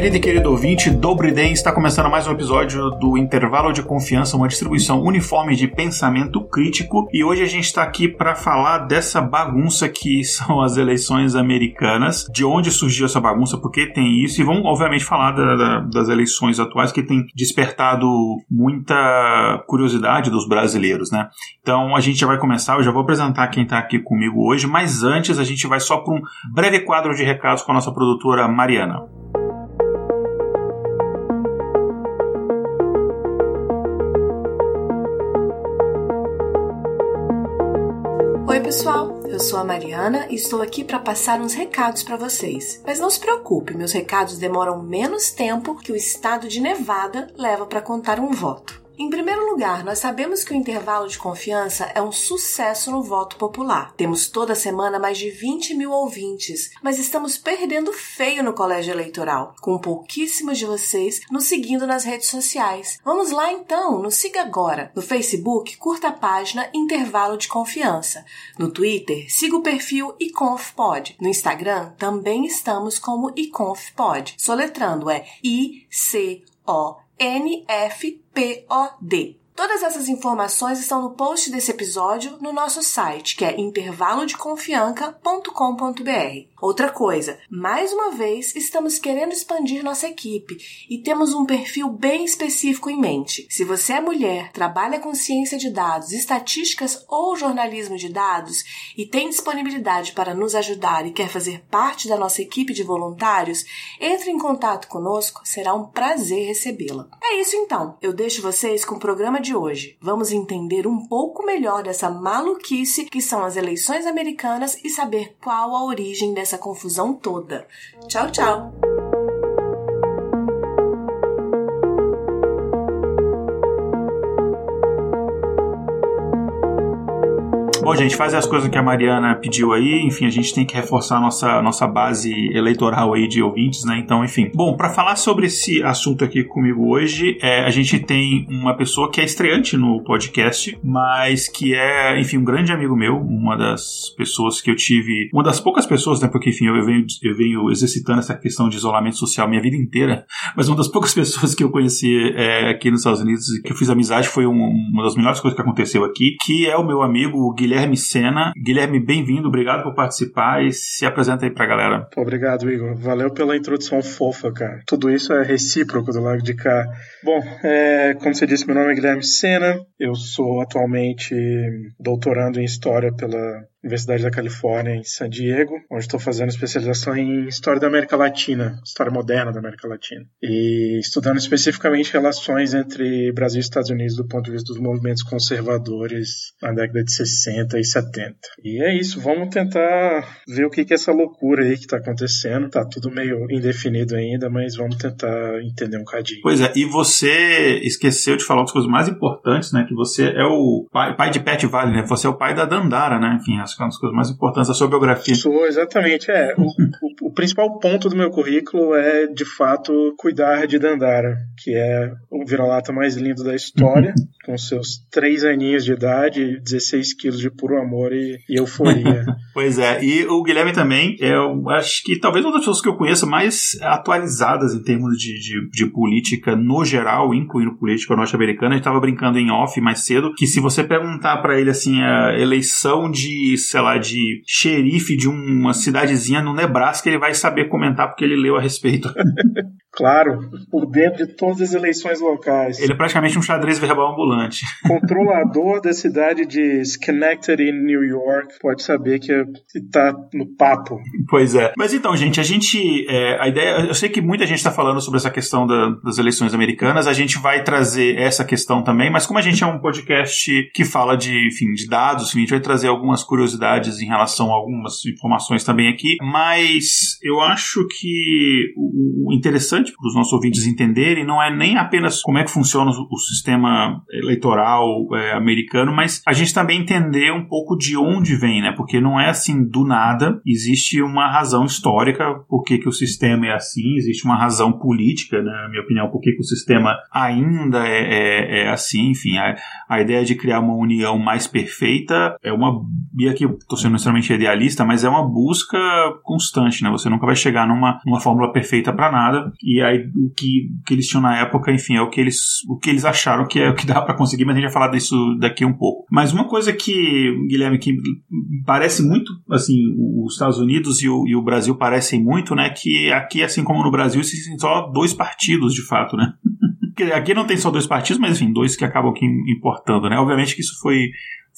Querida e querido ouvinte, Dobre Den está começando mais um episódio do Intervalo de Confiança, uma distribuição uniforme de pensamento crítico. E hoje a gente está aqui para falar dessa bagunça que são as eleições americanas, de onde surgiu essa bagunça, por que tem isso, e vamos, obviamente, falar da, da, das eleições atuais que tem despertado muita curiosidade dos brasileiros, né? Então a gente já vai começar, eu já vou apresentar quem está aqui comigo hoje, mas antes a gente vai só para um breve quadro de recados com a nossa produtora Mariana. Pessoal, eu sou a Mariana e estou aqui para passar uns recados para vocês. Mas não se preocupe, meus recados demoram menos tempo que o estado de Nevada leva para contar um voto. Em primeiro lugar, nós sabemos que o intervalo de confiança é um sucesso no voto popular. Temos toda semana mais de 20 mil ouvintes, mas estamos perdendo feio no colégio eleitoral, com pouquíssimos de vocês nos seguindo nas redes sociais. Vamos lá então, nos siga agora. No Facebook, curta a página Intervalo de Confiança. No Twitter, siga o perfil iconfpod. No Instagram, também estamos como iconfpod. Soletrando é I-C-O NFPOD. Todas essas informações estão no post desse episódio no nosso site, que é intervalodeconfianca.com.br. Outra coisa, mais uma vez estamos querendo expandir nossa equipe e temos um perfil bem específico em mente. Se você é mulher, trabalha com ciência de dados, estatísticas ou jornalismo de dados e tem disponibilidade para nos ajudar e quer fazer parte da nossa equipe de voluntários, entre em contato conosco, será um prazer recebê-la. É isso então, eu deixo vocês com o programa de hoje. Vamos entender um pouco melhor dessa maluquice que são as eleições americanas e saber qual a origem dessa essa confusão toda. Tchau, tchau! Bom, gente, fazer as coisas que a Mariana pediu aí. Enfim, a gente tem que reforçar a nossa, nossa base eleitoral aí de ouvintes, né? Então, enfim. Bom, para falar sobre esse assunto aqui comigo hoje, é, a gente tem uma pessoa que é estreante no podcast, mas que é, enfim, um grande amigo meu, uma das pessoas que eu tive, uma das poucas pessoas, né? Porque, enfim, eu venho, eu venho exercitando essa questão de isolamento social minha vida inteira, mas uma das poucas pessoas que eu conheci é, aqui nos Estados Unidos, que eu fiz amizade, foi um, uma das melhores coisas que aconteceu aqui, que é o meu amigo Guilherme Guilherme Sena. Guilherme, bem-vindo, obrigado por participar e se apresenta aí pra galera. Obrigado, Igor. Valeu pela introdução fofa, cara. Tudo isso é recíproco do lado de cá. Bom, é, como você disse, meu nome é Guilherme Sena. Eu sou atualmente doutorando em História pela Universidade da Califórnia em San Diego, onde estou fazendo especialização em História da América Latina, História Moderna da América Latina, e estudando especificamente relações entre Brasil e Estados Unidos do ponto de vista dos movimentos conservadores na década de 60 e 70. E é isso, vamos tentar ver o que é essa loucura aí que está acontecendo. Tá tudo meio indefinido ainda, mas vamos tentar entender um cadinho. Pois é, e você esqueceu de falar das coisas mais importantes, né? Que você é o pai, pai de Pet Valley, né? Você é o pai da Dandara, né? Enfim, acho que é uma das coisas mais importantes da sua biografia. Sou, exatamente. É, o, o, o, principal ponto do meu currículo é, de fato, cuidar de Dandara, que é o vira-lata mais lindo da história, com seus três aninhos de idade, 16 quilos de puro amor e, e euforia. pois é, e o Guilherme também, é, eu acho que talvez uma das pessoas que eu conheço mais atualizadas em termos de, de, de política no geral, incluindo política norte-americana. A gente estava brincando em off mais cedo, que se você perguntar para ele assim, a eleição de sei lá, de xerife de uma cidadezinha no Nebraska, ele vai saber comentar porque ele leu a respeito. claro, por dentro de todas as eleições locais. Ele é praticamente um xadrez verbal ambulante. Controlador da cidade de Schenectady, New York, pode saber que está no papo. Pois é. Mas então, gente, a gente. É, a ideia. Eu sei que muita gente está falando sobre essa questão da, das eleições americanas. A gente vai trazer essa questão também, mas como a gente é um podcast que fala de, enfim, de dados, enfim, a gente vai trazer algumas curiosidades em relação a algumas informações também aqui. Mas eu acho que o interessante para os nossos ouvintes entenderem não é nem apenas como é que funciona o sistema eleitoral é, americano, mas a gente também entender um pouco de onde vem, né? Porque não é assim do nada, existe uma razão histórica por que, que o sistema é assim, existe uma razão política, né, na minha opinião, por que, que o sistema ainda é, é, é assim, enfim, a, a, ideia de criar uma união mais perfeita é uma, e aqui eu estou sendo extremamente idealista, mas é uma busca constante, né? Você nunca vai chegar numa, numa fórmula perfeita para nada, e aí o que, que eles tinham na época, enfim, é o que eles, o que eles acharam que é o que dá para conseguir, mas a gente vai falar disso daqui um pouco. Mas uma coisa que, Guilherme, que parece muito, assim, os Estados Unidos e o, e o Brasil parecem muito, né, que aqui, assim como no Brasil, existem só dois partidos, de fato, né? aqui não tem só dois partidos, mas enfim, dois que acabam aqui importando, né? Obviamente que isso foi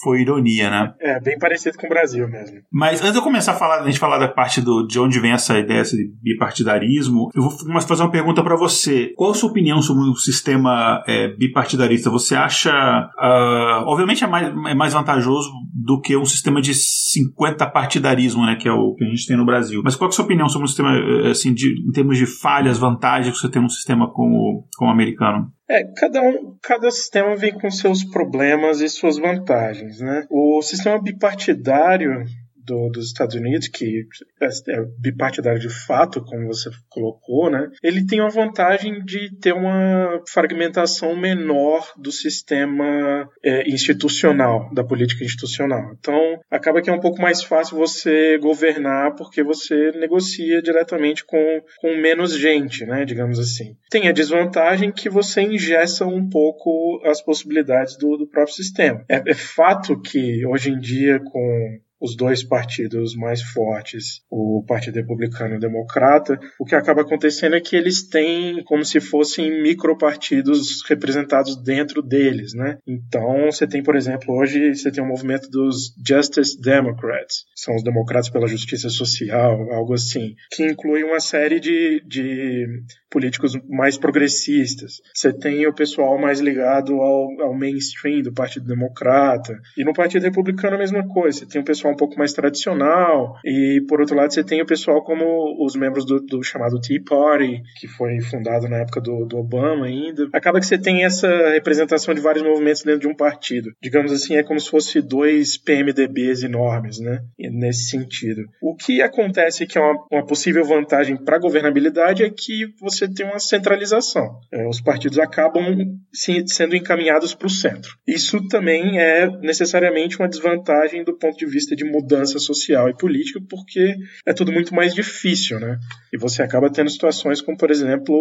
foi ironia, né? É, bem parecido com o Brasil mesmo. Mas antes de eu começar a falar, a gente falar da parte do, de onde vem essa ideia de bipartidarismo, eu vou fazer uma pergunta para você. Qual a sua opinião sobre o sistema é, bipartidarista? Você acha, uh, obviamente é mais, é mais vantajoso do que um sistema de 50 partidarismo, né, que é o que a gente tem no Brasil. Mas qual é a sua opinião sobre o sistema, assim, de, em termos de falhas, vantagens que você tem um sistema como, como o americano? É, cada, um, cada sistema vem com seus problemas e suas vantagens, né? O sistema bipartidário do, dos Estados Unidos, que é, é bipartidário de fato, como você colocou, né? Ele tem uma vantagem de ter uma fragmentação menor do sistema é, institucional, da política institucional. Então, acaba que é um pouco mais fácil você governar porque você negocia diretamente com, com menos gente, né? Digamos assim. Tem a desvantagem que você ingessa um pouco as possibilidades do, do próprio sistema. É, é fato que hoje em dia, com os dois partidos mais fortes, o Partido Republicano e o Democrata, o que acaba acontecendo é que eles têm como se fossem micropartidos representados dentro deles, né? Então, você tem, por exemplo, hoje você tem o um movimento dos Justice Democrats, são os democratas pela justiça social, algo assim, que inclui uma série de, de políticos mais progressistas. Você tem o pessoal mais ligado ao, ao mainstream do Partido Democrata. E no Partido Republicano a mesma coisa. Você tem o pessoal um pouco mais tradicional. E por outro lado, você tem o pessoal como os membros do, do chamado Tea Party, que foi fundado na época do, do Obama ainda. Acaba que você tem essa representação de vários movimentos dentro de um partido. Digamos assim, é como se fosse dois PMDBs enormes, né? Nesse sentido. O que acontece que é uma, uma possível vantagem para a governabilidade é que você você tem uma centralização. É, os partidos acabam sim, sendo encaminhados para o centro. Isso também é necessariamente uma desvantagem do ponto de vista de mudança social e política, porque é tudo muito mais difícil, né? E você acaba tendo situações como, por exemplo,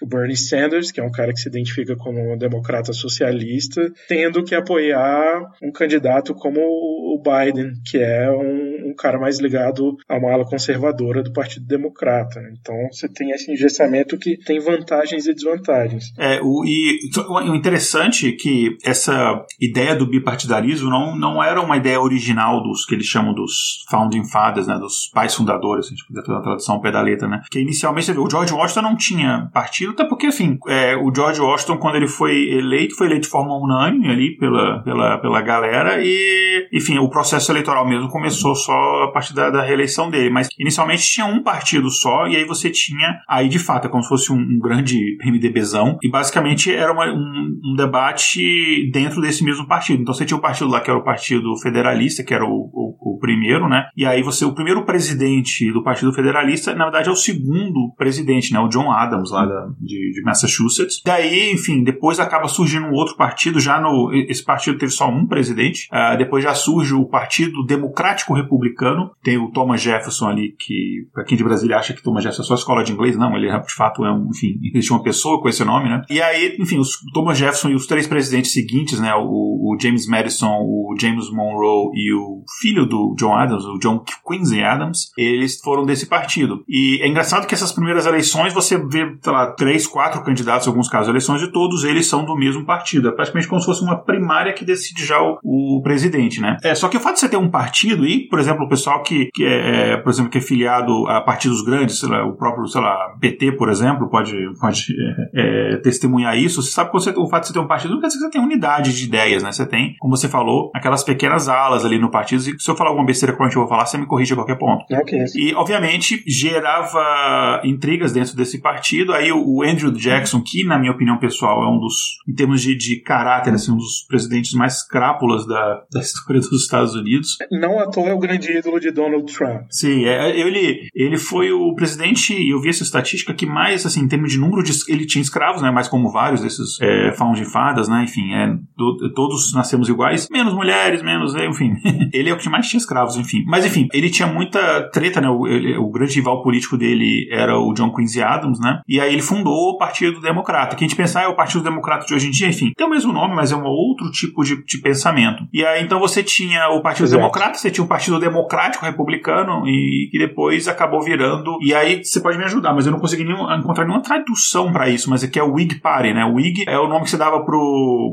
o Bernie Sanders, que é um cara que se identifica como um democrata socialista, tendo que apoiar um candidato como o Biden, que é um, um cara mais ligado a uma ala conservadora do Partido Democrata. Então você tem esse engessamento que tem vantagens e desvantagens. É, o, e o interessante é que essa ideia do bipartidarismo não, não era uma ideia original dos que eles chamam dos founding fathers, né, dos pais fundadores, se a gente puder fazer a tradução ao pé da letra, né? Que inicialmente o George Washington não tinha partido, até porque, enfim, é, o George Washington, quando ele foi eleito, foi eleito de forma unânime ali pela, pela, pela galera e, enfim, o processo eleitoral mesmo começou só a partir da, da reeleição dele, mas inicialmente tinha um partido só e aí você tinha, aí de fato, é como se fosse um, um grande MDBzão, e basicamente era uma, um, um, debate dentro desse mesmo partido. Então você tinha o um partido lá que era o Partido Federalista, que era o, o, o, primeiro, né? E aí você, o primeiro presidente do Partido Federalista, na verdade é o segundo presidente, né? O John Adams, lá da, de, de Massachusetts. Daí, enfim, depois acaba surgindo um outro partido, já no. Esse partido teve só um presidente. Uh, depois já surge o Partido Democrático Republicano. Tem o Thomas Jefferson ali, que, pra quem de Brasília acha que Thomas Jefferson é só escola de inglês, não, ele é de fato fato, é um, enfim, existe uma pessoa com esse nome, né? E aí, enfim, os Thomas Jefferson e os três presidentes seguintes, né? O, o James Madison, o James Monroe e o filho do John Adams, o John Quincy Adams, eles foram desse partido. E é engraçado que essas primeiras eleições você vê, sei lá, três, quatro candidatos, em alguns casos, eleições de todos eles são do mesmo partido. É praticamente como se fosse uma primária que decide já o, o presidente, né? É, só que o fato de você ter um partido e, por exemplo, o pessoal que, que é, é, por exemplo, que é filiado a partidos grandes, lá, o próprio, sei lá, PT, por exemplo, pode, pode é, é, testemunhar isso. Você sabe que você, o fato de você ter um partido não quer dizer que você tem unidade de ideias, né? Você tem, como você falou, aquelas pequenas alas ali no partido. E se eu falar alguma besteira que eu vou falar, você me corrige a qualquer ponto. Okay. E, obviamente, gerava intrigas dentro desse partido. Aí o Andrew Jackson, que, na minha opinião pessoal, é um dos, em termos de, de caráter, assim, um dos presidentes mais crápulas da, da história dos Estados Unidos. Não à toa é o grande ídolo de Donald Trump. Sim, é, ele, ele foi o presidente, eu vi essa estatística, que mais, assim, em termos de número de. Ele tinha escravos, né? Mas como vários desses é, found fadas, né? Enfim, é, do, todos nascemos iguais, menos mulheres, menos. Né, enfim, ele é o que mais tinha escravos, enfim. Mas, enfim, ele tinha muita treta, né? O, ele, o grande rival político dele era o John Quincy Adams, né? E aí ele fundou o Partido Democrata, que a gente pensar é o Partido Democrata de hoje em dia, enfim, tem o mesmo nome, mas é um outro tipo de, de pensamento. E aí então você tinha o Partido Exato. Democrata, você tinha o Partido Democrático Republicano, e que depois acabou virando. E aí você pode me ajudar, mas eu não consegui nenhum, encontrar nenhuma tradução para isso, mas é que é o Whig Party, né? O Whig é o nome que se dava para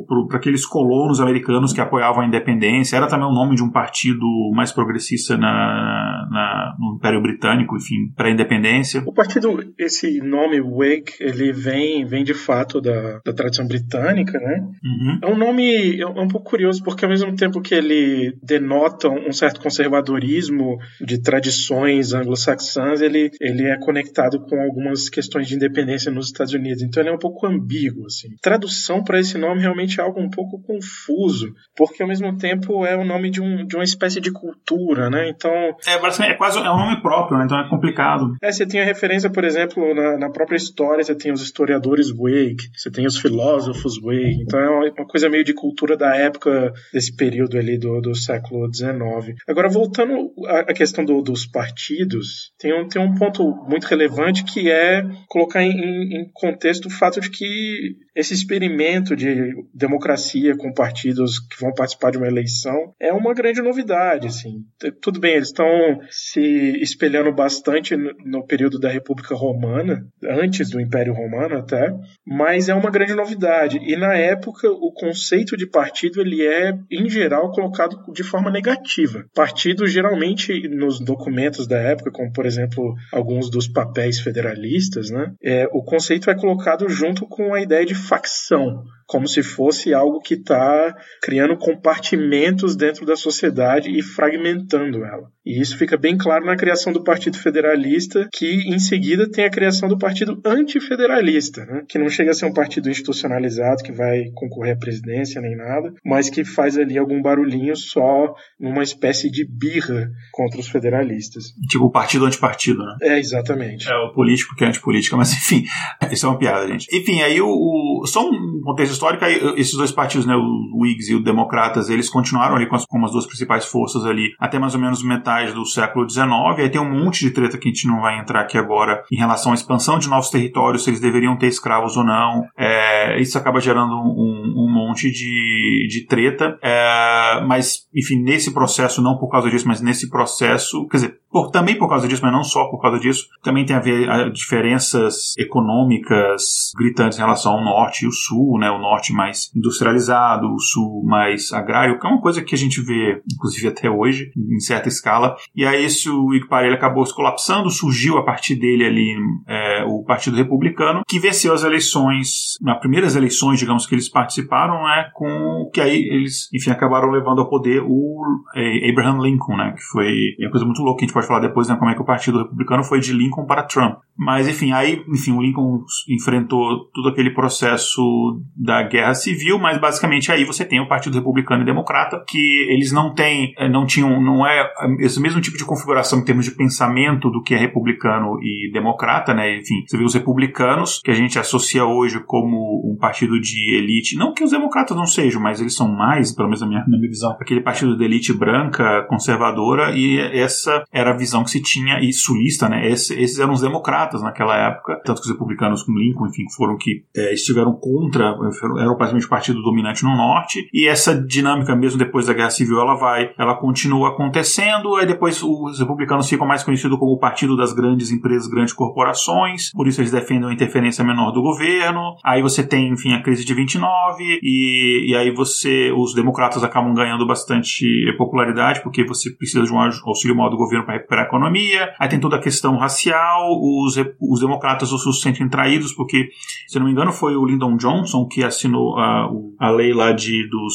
pro, aqueles colonos americanos que apoiavam a independência. Era também o nome de um partido mais progressista na, na no Império Britânico, enfim, para a independência. O partido, esse nome Whig, ele vem, vem de fato da, da tradição britânica, né? Uhum. É um nome é um pouco curioso porque ao mesmo tempo que ele denota um certo conservadorismo de tradições anglo-saxãs, ele, ele é conectado com algumas questões de independência nos Estados Unidos. Então ele é um pouco ambíguo, assim. Tradução para esse nome realmente é algo um pouco confuso, porque ao mesmo tempo é o nome de, um, de uma espécie de cultura, né? Então é, é quase é um nome próprio, né? então é complicado. É, você tem a referência, por exemplo, na, na própria história, você tem os historiadores Whig, você tem os filósofos Whig, então é uma, uma coisa meio de cultura da época desse período ali do, do século XIX. Agora, voltando à questão do, dos partidos, tem um, tem um ponto muito relevante que é colocar em, em contexto o fato de que esse experimento de democracia com partidos que vão participar de uma eleição é uma grande novidade. Assim. Tudo bem, eles estão se espelhando bastante no, período da República Romana, antes do Império Romano até, mas é uma grande novidade. E na época, o conceito de partido ele é, em geral, colocado de forma negativa. Partido, geralmente, nos documentos da época, como por exemplo alguns dos papéis federalistas, né, é, o conceito é colocado junto com a ideia de facção como se fosse algo que está criando compartimentos dentro da sociedade e fragmentando ela. E isso fica bem claro na criação do Partido Federalista, que em seguida tem a criação do Partido Antifederalista, né? que não chega a ser um partido institucionalizado que vai concorrer à presidência nem nada, mas que faz ali algum barulhinho só numa espécie de birra contra os federalistas. Tipo o partido antipartido, né? É, exatamente. É o político que é antipolítica, mas enfim, isso é uma piada, gente. Enfim, aí o, o só um contexto histórica, esses dois partidos, né, o Whigs e o Democratas, eles continuaram ali com as, como as duas principais forças ali até mais ou menos metade do século XIX. Aí tem um monte de treta que a gente não vai entrar aqui agora em relação à expansão de novos territórios, se eles deveriam ter escravos ou não. É, isso acaba gerando um, um monte de, de treta. É, mas, enfim, nesse processo, não por causa disso, mas nesse processo, quer dizer, por, também por causa disso, mas não só por causa disso, também tem a ver a diferenças econômicas gritantes em relação ao norte e o sul, né? O norte mais industrializado, o sul mais agrário, que é uma coisa que a gente vê, inclusive até hoje, em certa escala. E aí esse o Iguparelli acabou se colapsando, surgiu a partir dele ali é, o Partido Republicano, que venceu as eleições, nas primeiras eleições, digamos, que eles participaram, né? Com que aí eles, enfim, acabaram levando ao poder o é, Abraham Lincoln, né? Que foi uma coisa muito louca, a gente pode falar depois, né? Como é que o Partido Republicano foi de Lincoln para Trump. Mas, enfim, aí, enfim, o Lincoln enfrentou todo aquele processo da guerra civil, mas basicamente aí você tem o Partido Republicano e Democrata, que eles não têm, eh, não tinham, não é esse mesmo tipo de configuração em termos de pensamento do que é republicano e democrata, né? Enfim, você vê os republicanos, que a gente associa hoje como um partido de elite, não que os democratas não sejam, mas eles são mais, pelo menos na minha, na minha visão, aquele partido de elite branca, conservadora, e essa era a visão que se tinha, e sulista, né? Esse, esses eram os democratas naquela época, tanto que os republicanos com Lincoln, enfim, foram que é, estiveram contra, eram praticamente o partido dominante no norte, e essa dinâmica mesmo depois da Guerra Civil, ela vai, ela continua acontecendo, aí depois os republicanos ficam mais conhecidos como o partido das grandes empresas, grandes corporações, por isso eles defendem a interferência menor do governo, aí você tem, enfim, a crise de 29, e, e aí você, os democratas acabam ganhando bastante popularidade, porque você precisa de um auxílio maior do governo para recuperar a economia, aí tem toda a questão racial, os, os democratas se sentem traídos, porque, se não me engano, foi o Lyndon Johnson que assinou uh, a lei lá de, dos,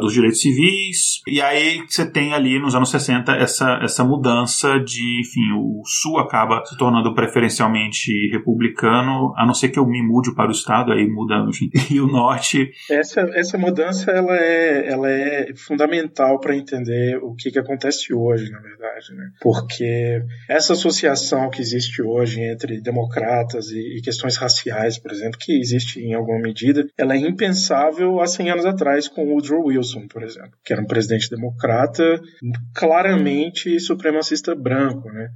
dos direitos civis, e aí você tem ali nos anos 60 essa, essa mudança de, enfim, o Sul acaba se tornando preferencialmente republicano, a não ser que eu me mude para o Estado, aí muda, enfim, e o Norte... Essa, essa mudança, ela é, ela é fundamental para entender o que, que acontece hoje, na verdade, né? Porque essa associação que existe hoje entre democratas e, questões raciais, por exemplo, que existe em alguma medida, ela é impensável há 100 anos atrás com Woodrow Wilson, por exemplo, que era um presidente democrata claramente supremacista branco, né?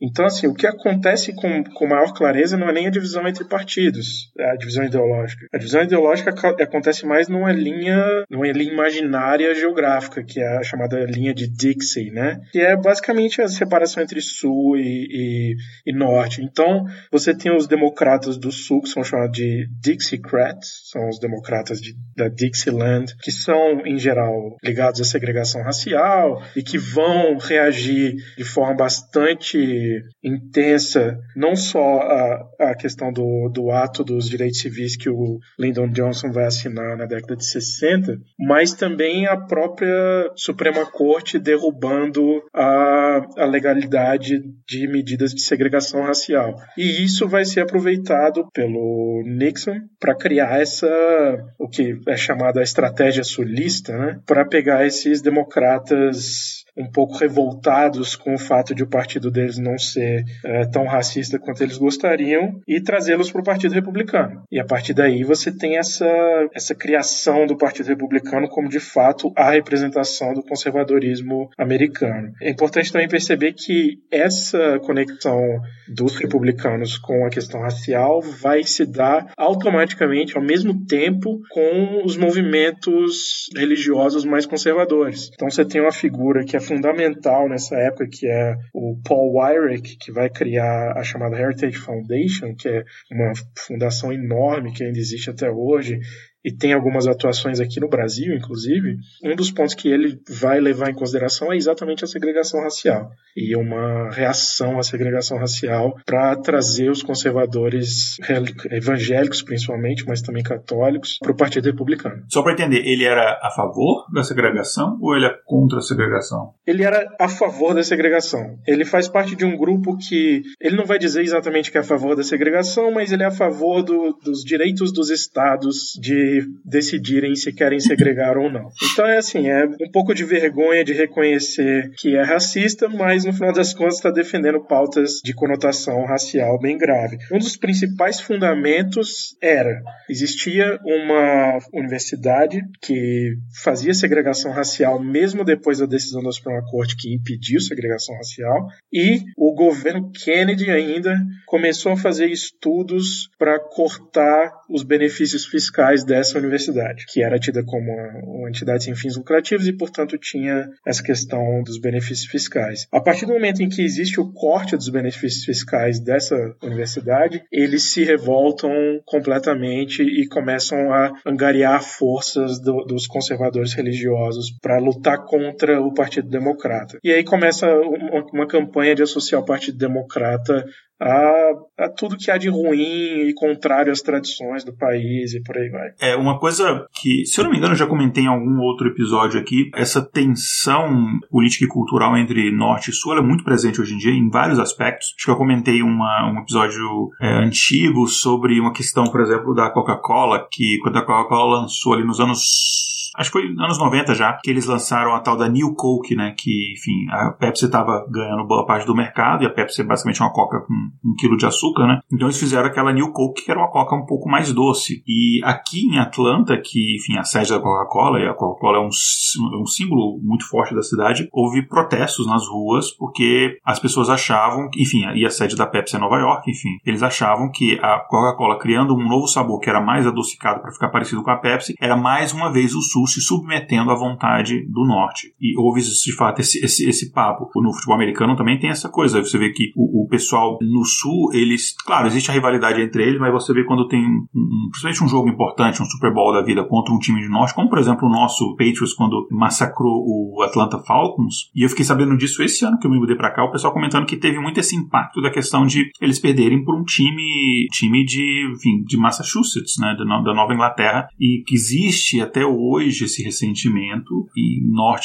Então, assim, o que acontece com, com maior clareza não é nem a divisão entre partidos, a divisão ideológica. A divisão ideológica acontece mais numa linha, numa linha imaginária geográfica, que é a chamada linha de Dixie, né? Que é basicamente a separação entre sul e, e, e norte. Então, você tem os democratas do sul, que são chamados de Dixiecrats, são os democratas de, da Dixieland, que são, em geral, ligados à segregação racial e que vão reagir de forma bastante intensa, não só a, a questão do, do ato dos direitos civis que o Lyndon Johnson vai assinar na década de 60, mas também a própria Suprema Corte derrubando a, a legalidade de medidas de segregação racial. E isso vai ser aproveitado pelo Nixon para criar essa, o que é chamada estratégia sulista, né, para pegar esses democratas um pouco revoltados com o fato de o partido deles não ser é, tão racista quanto eles gostariam e trazê-los para o Partido Republicano. E a partir daí você tem essa, essa criação do Partido Republicano como de fato a representação do conservadorismo americano. É importante também perceber que essa conexão dos republicanos com a questão racial vai se dar automaticamente ao mesmo tempo com os movimentos religiosos mais conservadores. Então você tem uma figura que é fundamental nessa época, que é o Paul Weyrich, que vai criar a chamada Heritage Foundation, que é uma fundação enorme que ainda existe até hoje, e tem algumas atuações aqui no Brasil, inclusive, um dos pontos que ele vai levar em consideração é exatamente a segregação racial e uma reação à segregação racial para trazer os conservadores evangélicos, principalmente, mas também católicos, para o Partido Republicano. Só para entender, ele era a favor da segregação ou ele é contra a segregação? Ele era a favor da segregação. Ele faz parte de um grupo que ele não vai dizer exatamente que é a favor da segregação, mas ele é a favor do, dos direitos dos estados de decidirem se querem segregar ou não. Então é assim, é um pouco de vergonha de reconhecer que é racista, mas no final das contas está defendendo pautas de conotação racial bem grave. Um dos principais fundamentos era existia uma universidade que fazia segregação racial mesmo depois da decisão da Suprema Corte que impediu segregação racial e o governo Kennedy ainda começou a fazer estudos para cortar os benefícios fiscais dessa universidade, que era tida como uma, uma entidade sem fins lucrativos e, portanto, tinha essa questão dos benefícios fiscais. A partir do momento em que existe o corte dos benefícios fiscais dessa universidade, eles se revoltam completamente e começam a angariar forças do, dos conservadores religiosos para lutar contra o Partido Democrata. E aí começa uma, uma campanha de associar o Partido Democrata a, a, tudo que há de ruim e contrário às tradições do país e por aí vai. É uma coisa que, se eu não me engano, eu já comentei em algum outro episódio aqui, essa tensão política e cultural entre norte e sul é muito presente hoje em dia em vários aspectos. Acho que eu comentei uma, um episódio é, antigo sobre uma questão, por exemplo, da Coca-Cola, que quando a Coca-Cola lançou ali nos anos acho que foi anos 90 já, que eles lançaram a tal da New Coke, né? Que, enfim, a Pepsi estava ganhando boa parte do mercado e a Pepsi é basicamente uma coca com um quilo de açúcar, né? Então eles fizeram aquela New Coke que era uma coca um pouco mais doce. E aqui em Atlanta, que, enfim, a sede da Coca-Cola, e a Coca-Cola é um, um símbolo muito forte da cidade, houve protestos nas ruas porque as pessoas achavam, enfim, e a sede da Pepsi é Nova York, enfim, eles achavam que a Coca-Cola criando um novo sabor que era mais adocicado para ficar parecido com a Pepsi, era mais uma vez o Sul se submetendo à vontade do Norte. E houve, de fato, esse, esse, esse papo. No futebol americano também tem essa coisa. Você vê que o, o pessoal no Sul, eles. Claro, existe a rivalidade entre eles, mas você vê quando tem, um, principalmente um jogo importante, um Super Bowl da vida contra um time de Norte, como por exemplo o nosso Patriots, quando massacrou o Atlanta Falcons. E eu fiquei sabendo disso esse ano que eu me mudei para cá, o pessoal comentando que teve muito esse impacto da questão de eles perderem por um time, time de, enfim, de Massachusetts, né, da, da Nova Inglaterra, e que existe até hoje esse ressentimento e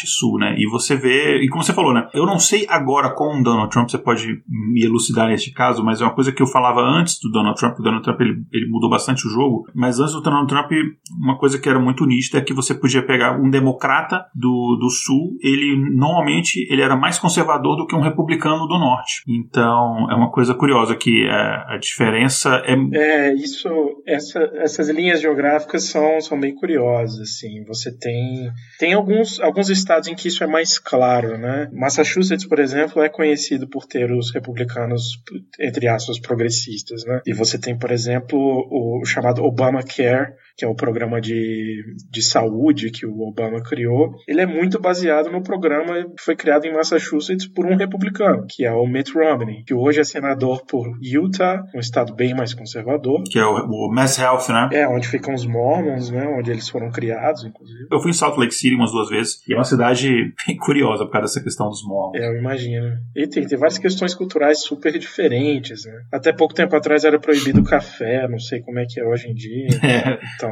sul, né? E você vê, e como você falou, né? Eu não sei agora com o Donald Trump, você pode me elucidar neste caso, mas é uma coisa que eu falava antes do Donald Trump, o Donald Trump ele, ele mudou bastante o jogo, mas antes do Donald Trump, uma coisa que era muito nítida é que você podia pegar um democrata do, do sul, ele normalmente ele era mais conservador do que um republicano do norte. Então, é uma coisa curiosa que a, a diferença é É, isso essa, essas linhas geográficas são, são bem curiosas, assim. Você tem tem alguns, alguns estados em que isso é mais claro, né? Massachusetts, por exemplo, é conhecido por ter os republicanos, entre aspas, progressistas, né? E você tem, por exemplo, o, o chamado Obamacare, que é o programa de, de saúde que o Obama criou, ele é muito baseado no programa que foi criado em Massachusetts por um republicano, que é o Mitt Romney, que hoje é senador por Utah, um estado bem mais conservador. Que é o, o Mass Health, né? É, onde ficam os Mormons, né? Onde eles foram criados, inclusive. Eu fui em Salt Lake City umas duas vezes, e é uma cidade bem curiosa por causa dessa questão dos Mormons. É, eu imagino. E tem, tem várias questões culturais super diferentes, né? Até pouco tempo atrás era proibido o café, não sei como é que é hoje em dia. É. Então,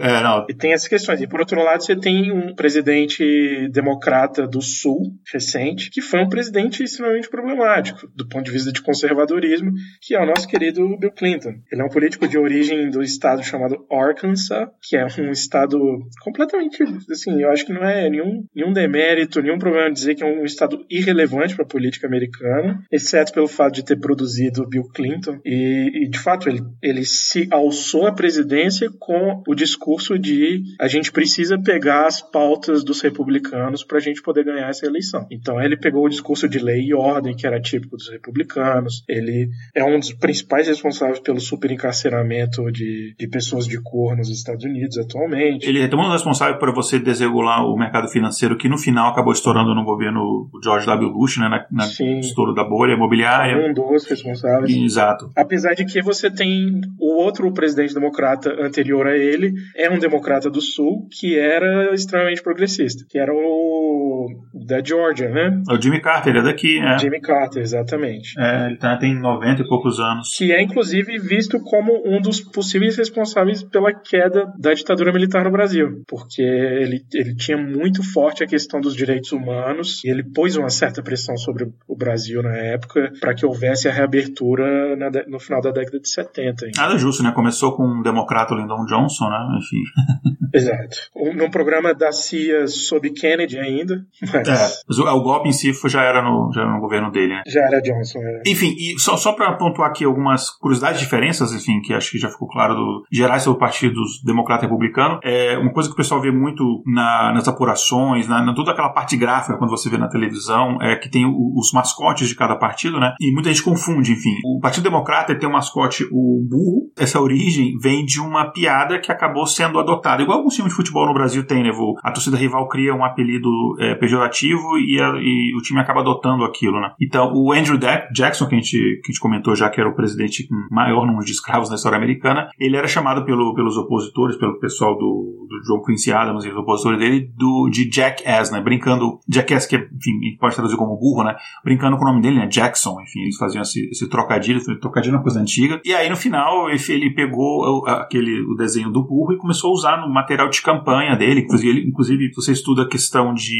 É, não, e tem essas questões. E por outro lado, você tem um presidente democrata do Sul, recente, que foi um presidente extremamente problemático do ponto de vista de conservadorismo, que é o nosso querido Bill Clinton. Ele é um político de origem do estado chamado Arkansas, que é um estado completamente, assim, eu acho que não é nenhum, nenhum demérito, nenhum problema dizer que é um estado irrelevante para a política americana, exceto pelo fato de ter produzido Bill Clinton. E, e de fato, ele, ele se alçou à presidência com o discurso de a gente precisa pegar as pautas dos republicanos para a gente poder ganhar essa eleição. Então ele pegou o discurso de lei e ordem, que era típico dos republicanos, ele é um dos principais responsáveis pelo superencarceramento de, de pessoas de cor nos Estados Unidos atualmente. Ele é também responsável por você desregular o mercado financeiro, que no final acabou estourando no governo George W. Bush, né, na, na estouro da bolha imobiliária. Um dos responsáveis. Exato. Apesar de que você tem o outro presidente democrata anterior a ele, é um democrata do Sul, que era extremamente progressista, que era o da Georgia, né? O Jimmy Carter, ele é daqui, é. Jimmy Carter, exatamente. É, ele tá, tem 90 e poucos anos. Que é, inclusive, visto como um dos possíveis responsáveis pela queda da ditadura militar no Brasil. Porque ele, ele tinha muito forte a questão dos direitos humanos e ele pôs uma certa pressão sobre o Brasil na época para que houvesse a reabertura na no final da década de 70. hein? Nada justo, né? Começou com um democrata, o Lyndon Johnson, né? Enfim. Exato. Um- Num programa da CIA sob Kennedy ainda, mas É, mas o, o golpe em si já era no, já era no governo dele, né? já era Johnson. Era. Enfim, e só, só para pontuar aqui algumas curiosidades, diferenças, enfim, que acho que já ficou claro do gerais sobre partidos democrata e republicano. É uma coisa que o pessoal vê muito na- nas apurações, na, na toda aquela parte gráfica quando você vê na televisão, é que tem o- os mascotes de cada partido, né? E muita gente confunde, enfim. O Partido Democrata tem o mascote o burro. Essa origem vem de uma piada que acabou sendo adotada, igual alguns times de futebol no Brasil tem, né? A torcida rival cria um apelido é, pejorativo e, a- e o time acaba adotando aquilo, né? Então, o Andrew Jack- Jackson, que a, gente, que a gente comentou já que era o presidente com maior número de escravos na história americana, ele era chamado pelo, pelos opositores, pelo pessoal do, do John Quincy Adams e os opositores dele, do, de Jackass, né? Brincando, Jackass, que enfim, pode traduzir como burro, né? Brincando com o nome dele, né? Jackson, enfim, eles faziam esse, esse trocadilho, trocadilho é uma coisa antiga. E aí, no final, ele, pegou aquele, o desenho do burro e começou a usar no material de campanha dele, inclusive, ele, inclusive você estuda a questão de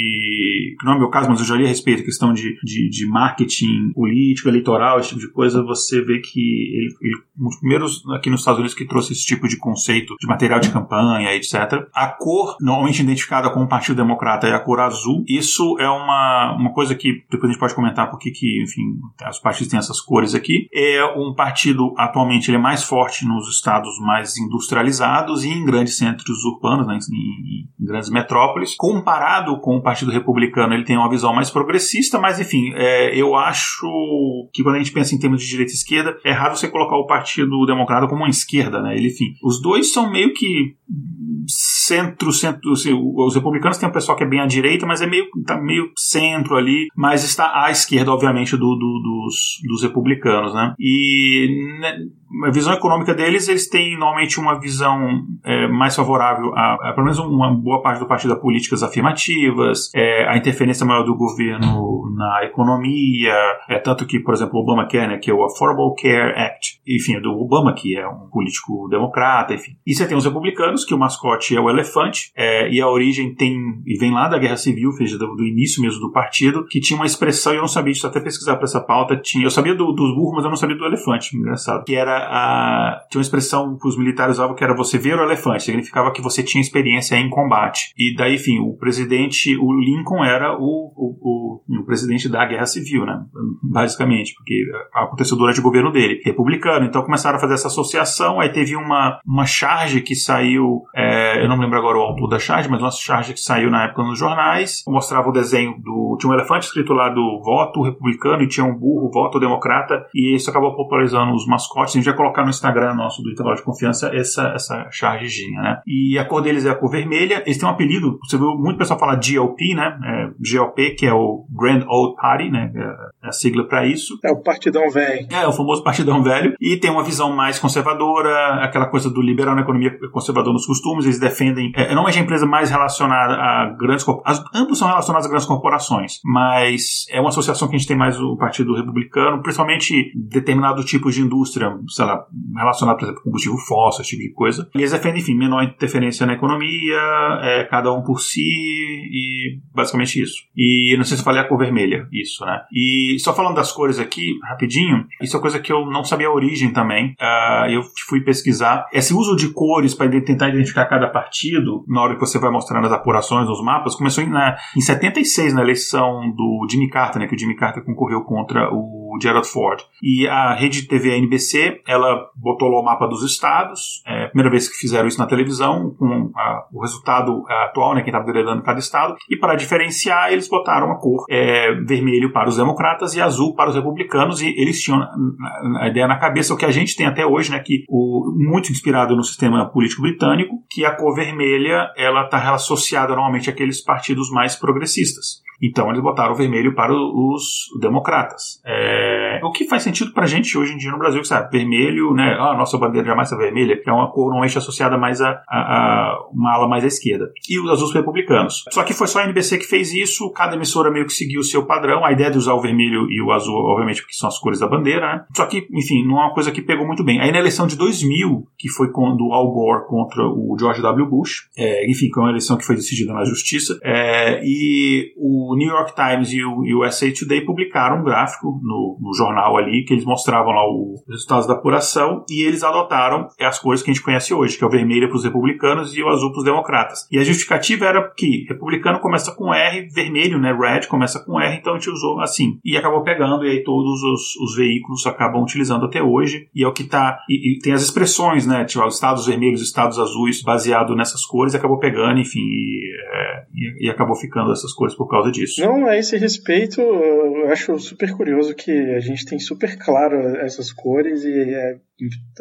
que não é meu caso, mas eu já li a respeito questão de, de, de marketing político, eleitoral, esse tipo de coisa, você vê que ele, ele um dos primeiros aqui nos Estados Unidos que trouxe esse tipo de conceito de material de campanha, etc. A cor, normalmente identificada com o Partido Democrata, é a cor azul. Isso é uma, uma coisa que depois a gente pode comentar porque que, enfim, os partidos têm essas cores aqui. É um partido, atualmente, ele é mais forte nos estados mais industrializados e em grandes centros urbanos, né, em, em, grandes metrópoles. Comparado com o Partido Republicano, ele tem uma visão mais progressista, mas, enfim, é, eu acho que quando a gente pensa em termos de direita e esquerda, é errado você colocar o Partido Democrata como uma esquerda, né? Ele, enfim, os dois são meio que centro, centro, assim, os republicanos têm um pessoal que é bem à direita, mas é meio, tá meio centro ali, mas está à esquerda, obviamente, do, do dos, dos republicanos, né? E né, a visão econômica deles, eles têm normalmente uma visão é, mais favorável a, a, pelo menos uma boa parte do partido a políticas afirmativas, é, a interferência maior do governo na economia, é tanto que, por exemplo, o Obama quer, né, que é o Affordable Care Act, enfim, é do Obama, que é um político democrata, enfim. E você tem os republicanos, que o mascote é o elefante, é, e a origem tem, e vem lá da Guerra Civil, fez do, do, início mesmo do partido, que tinha uma expressão, eu não sabia disso, até pesquisar para essa pauta, tinha, eu sabia do, dos burros, mas eu não sabia do elefante, engraçado, que era a, tinha uma expressão que os militares usavam que era você ver o elefante, significava que você tinha experiência em combate. E daí, enfim, o presidente, o Lincoln era o, o, o, o presidente da Guerra Civil, né? Basicamente, porque aconteceu durante o governo dele, republicano. Então começaram a fazer essa associação, aí teve uma, uma charge que saiu, é, eu não me lembro agora o autor da charge, mas uma charge que saiu na época nos jornais, mostrava o desenho do. Tinha um elefante escrito lá do voto republicano e tinha um burro, voto democrata, e isso acabou popularizando os mascotes. A gente já colocar no Instagram nosso do intervalo de confiança essa, essa chargezinha, né? E a cor deles é a cor vermelha. Eles têm um apelido, você viu muito pessoal falar GOP, né? É, GOP, que é o Grand Old Party, né? É a sigla para isso. É o Partidão Velho. É, o famoso Partidão Velho. E tem uma visão mais conservadora, aquela coisa do liberal na economia, conservador nos costumes. Eles defendem. É, não é uma empresa mais relacionada a grandes corporações. Ambos são relacionados a grandes corporações, mas é uma associação que a gente tem mais o Partido Republicano, principalmente determinado tipo de indústria, sei lá, relacionado, por exemplo, combustível fóssil, esse tipo de coisa. E eles defendem, enfim, menor interferência na economia, é, cada um por si, e basicamente isso. E não sei se eu falei a cor vermelha, isso, né? E só falando das cores aqui, rapidinho, isso é coisa que eu não sabia a origem também. Uh, eu fui pesquisar. Esse uso de cores para tentar identificar cada partido, na hora que você vai mostrando as apurações nos mapas, começou em, na, em 76, na eleição do Jimmy Carter, né? Que o Jimmy Carter concorreu contra o Gerald Ford. E a rede TV NBC, ela botou lá o mapa dos estados, é a primeira vez que fizeram isso na televisão, com a, o resultado atual, né, quem estava liderando cada estado, e para diferenciar, eles botaram a cor é, vermelho para os democratas e azul para os republicanos, e eles tinham a ideia na cabeça, o que a gente tem até hoje, né, que o, muito inspirado no sistema político britânico, que a cor vermelha ela está associada normalmente àqueles partidos mais progressistas. Então eles botaram o vermelho para os democratas. É, o que faz sentido para a gente hoje em dia no Brasil, que sabe, vermelho, né? Ah, nossa bandeira jamais é vermelha, que é uma cor normalmente associada mais a, a, a, uma ala mais à esquerda. E os azuis republicanos. Só que foi só a NBC que fez isso, cada emissora meio que seguiu o seu padrão. A ideia de usar o vermelho e o azul, obviamente, porque são as cores da bandeira, né? Só que, enfim, não é uma coisa que pegou muito bem. Aí na eleição de 2000, que foi quando Al Gore contra o George W. Bush, é, enfim, foi uma eleição que foi decidida na justiça, é, e o New York Times e o USA Today publicaram um gráfico no, no jornal ali que eles mostravam lá os resultados da apuração e eles adotaram as cores que a gente conhece hoje, que é o vermelho para os republicanos e o azul para os democratas. E a justificativa era que republicano começa com R, vermelho, né, red, começa com R, então a gente usou assim. E acabou pegando e aí todos os, os veículos acabam utilizando até hoje e é o que está e, e, tem as expressões, né, tipo, estados vermelhos, estados azuis, baseado nessas cores, acabou pegando, enfim, e, é, e, e acabou ficando essas cores por causa disso. Não, a esse respeito, eu acho super curioso que a gente tem super claro essas cores e é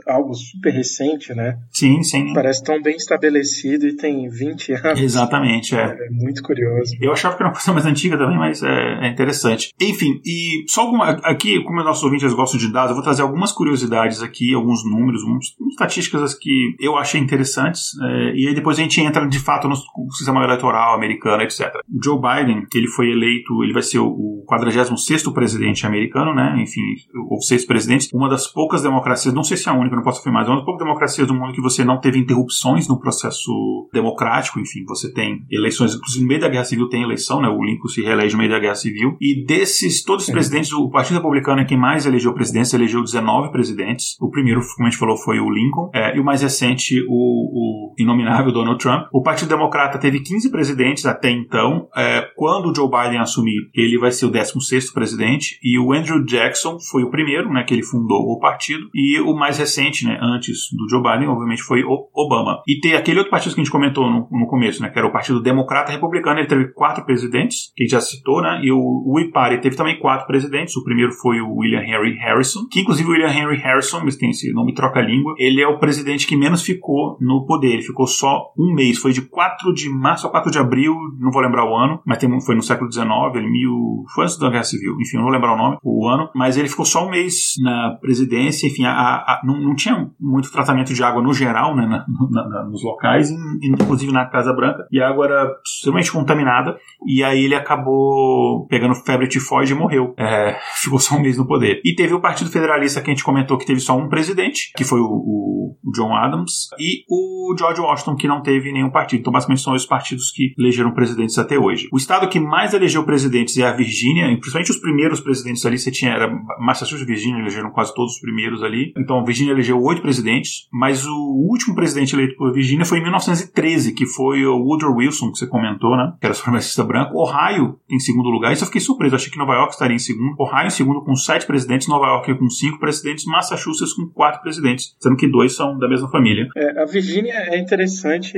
algo super recente, né? Sim, sim. Parece tão bem estabelecido e tem 20 anos. Exatamente, é. É muito curioso. Eu achava que era uma coisa mais antiga também, mas é, é interessante. Enfim, e só alguma. Aqui, como os nossos ouvintes gostam de dados, eu vou trazer algumas curiosidades aqui, alguns números, algumas estatísticas que eu achei interessantes, é, e aí depois a gente entra de fato no sistema eleitoral americano, etc. O Joe Biden, ele foi eleito, ele vai ser o 46 presidente americano, né? Enfim, houve seis presidentes. Uma das poucas democracias, não sei se é a única, não posso afirmar, mas uma das poucas democracias do mundo que você não teve interrupções no processo democrático, enfim, você tem eleições, inclusive no meio da Guerra Civil tem eleição, né? O Lincoln se reelege no meio da Guerra Civil. E desses, todos os presidentes, o Partido Republicano é quem mais elegeu presidentes, elegeu 19 presidentes. O primeiro, como a gente falou, foi o Lincoln. É, e o mais recente, o, o inominável Donald Trump. O Partido Democrata teve 15 presidentes até então. É, quando o Joe Biden assumir, ele vai ser o 16 presidente. E o Andrew Jackson foi o primeiro, né? Que ele fundou o partido. E o mais recente, né? Antes do Joe Biden, obviamente, foi o Obama. E tem aquele outro partido que a gente comentou no, no começo, né? Que era o Partido Democrata Republicano. Ele teve quatro presidentes, que já citou, né? E o, o IPARI teve também quatro presidentes. O primeiro foi o William Henry Harrison, que inclusive o William Henry Harrison, eles têm esse nome troca-língua, ele é o presidente que menos ficou no poder. Ele ficou só um mês. Foi de 4 de março a 4 de abril, não vou lembrar o ano, mas tem, foi no século XIX, ele mil, foi antes da Guerra Civil, enfim, não vou lembrar o nome, o ano, mas ele ficou só um mês na presidência, enfim, a, a, não, não, tinha muito tratamento de água no geral, né, na, na, nos locais, inclusive na Casa Branca, e a água era extremamente contaminada, e aí ele acabou pegando febre tifoide e morreu. É, ficou só um mês no poder. E teve o Partido Federalista que a gente comentou que teve só um presidente, que foi o, o, o John Adams, e o George Washington, que não teve nenhum partido. Então, basicamente, são os partidos que elegeram presidentes até hoje. O estado que mais elegeu presidentes é a Virgínia, principalmente os primeiros presidentes ali, você tinha, era Massachusetts e Virgínia, elegeram quase todos os primeiros ali. Então, Virgínia elegeu oito presidentes, mas o último presidente eleito por Virgínia foi em 1913, que foi o Woodrow Wilson, que você comentou, né? Que era supremacista branco. Ohio em segundo lugar. Isso eu fiquei surpreso. achei que Nova York estaria em segundo. Ohio em segundo com sete presidentes. Nova York com cinco presidentes. Massachusetts com quatro presidentes. Sendo que dois são da mesma família. É, a Virgínia é interessante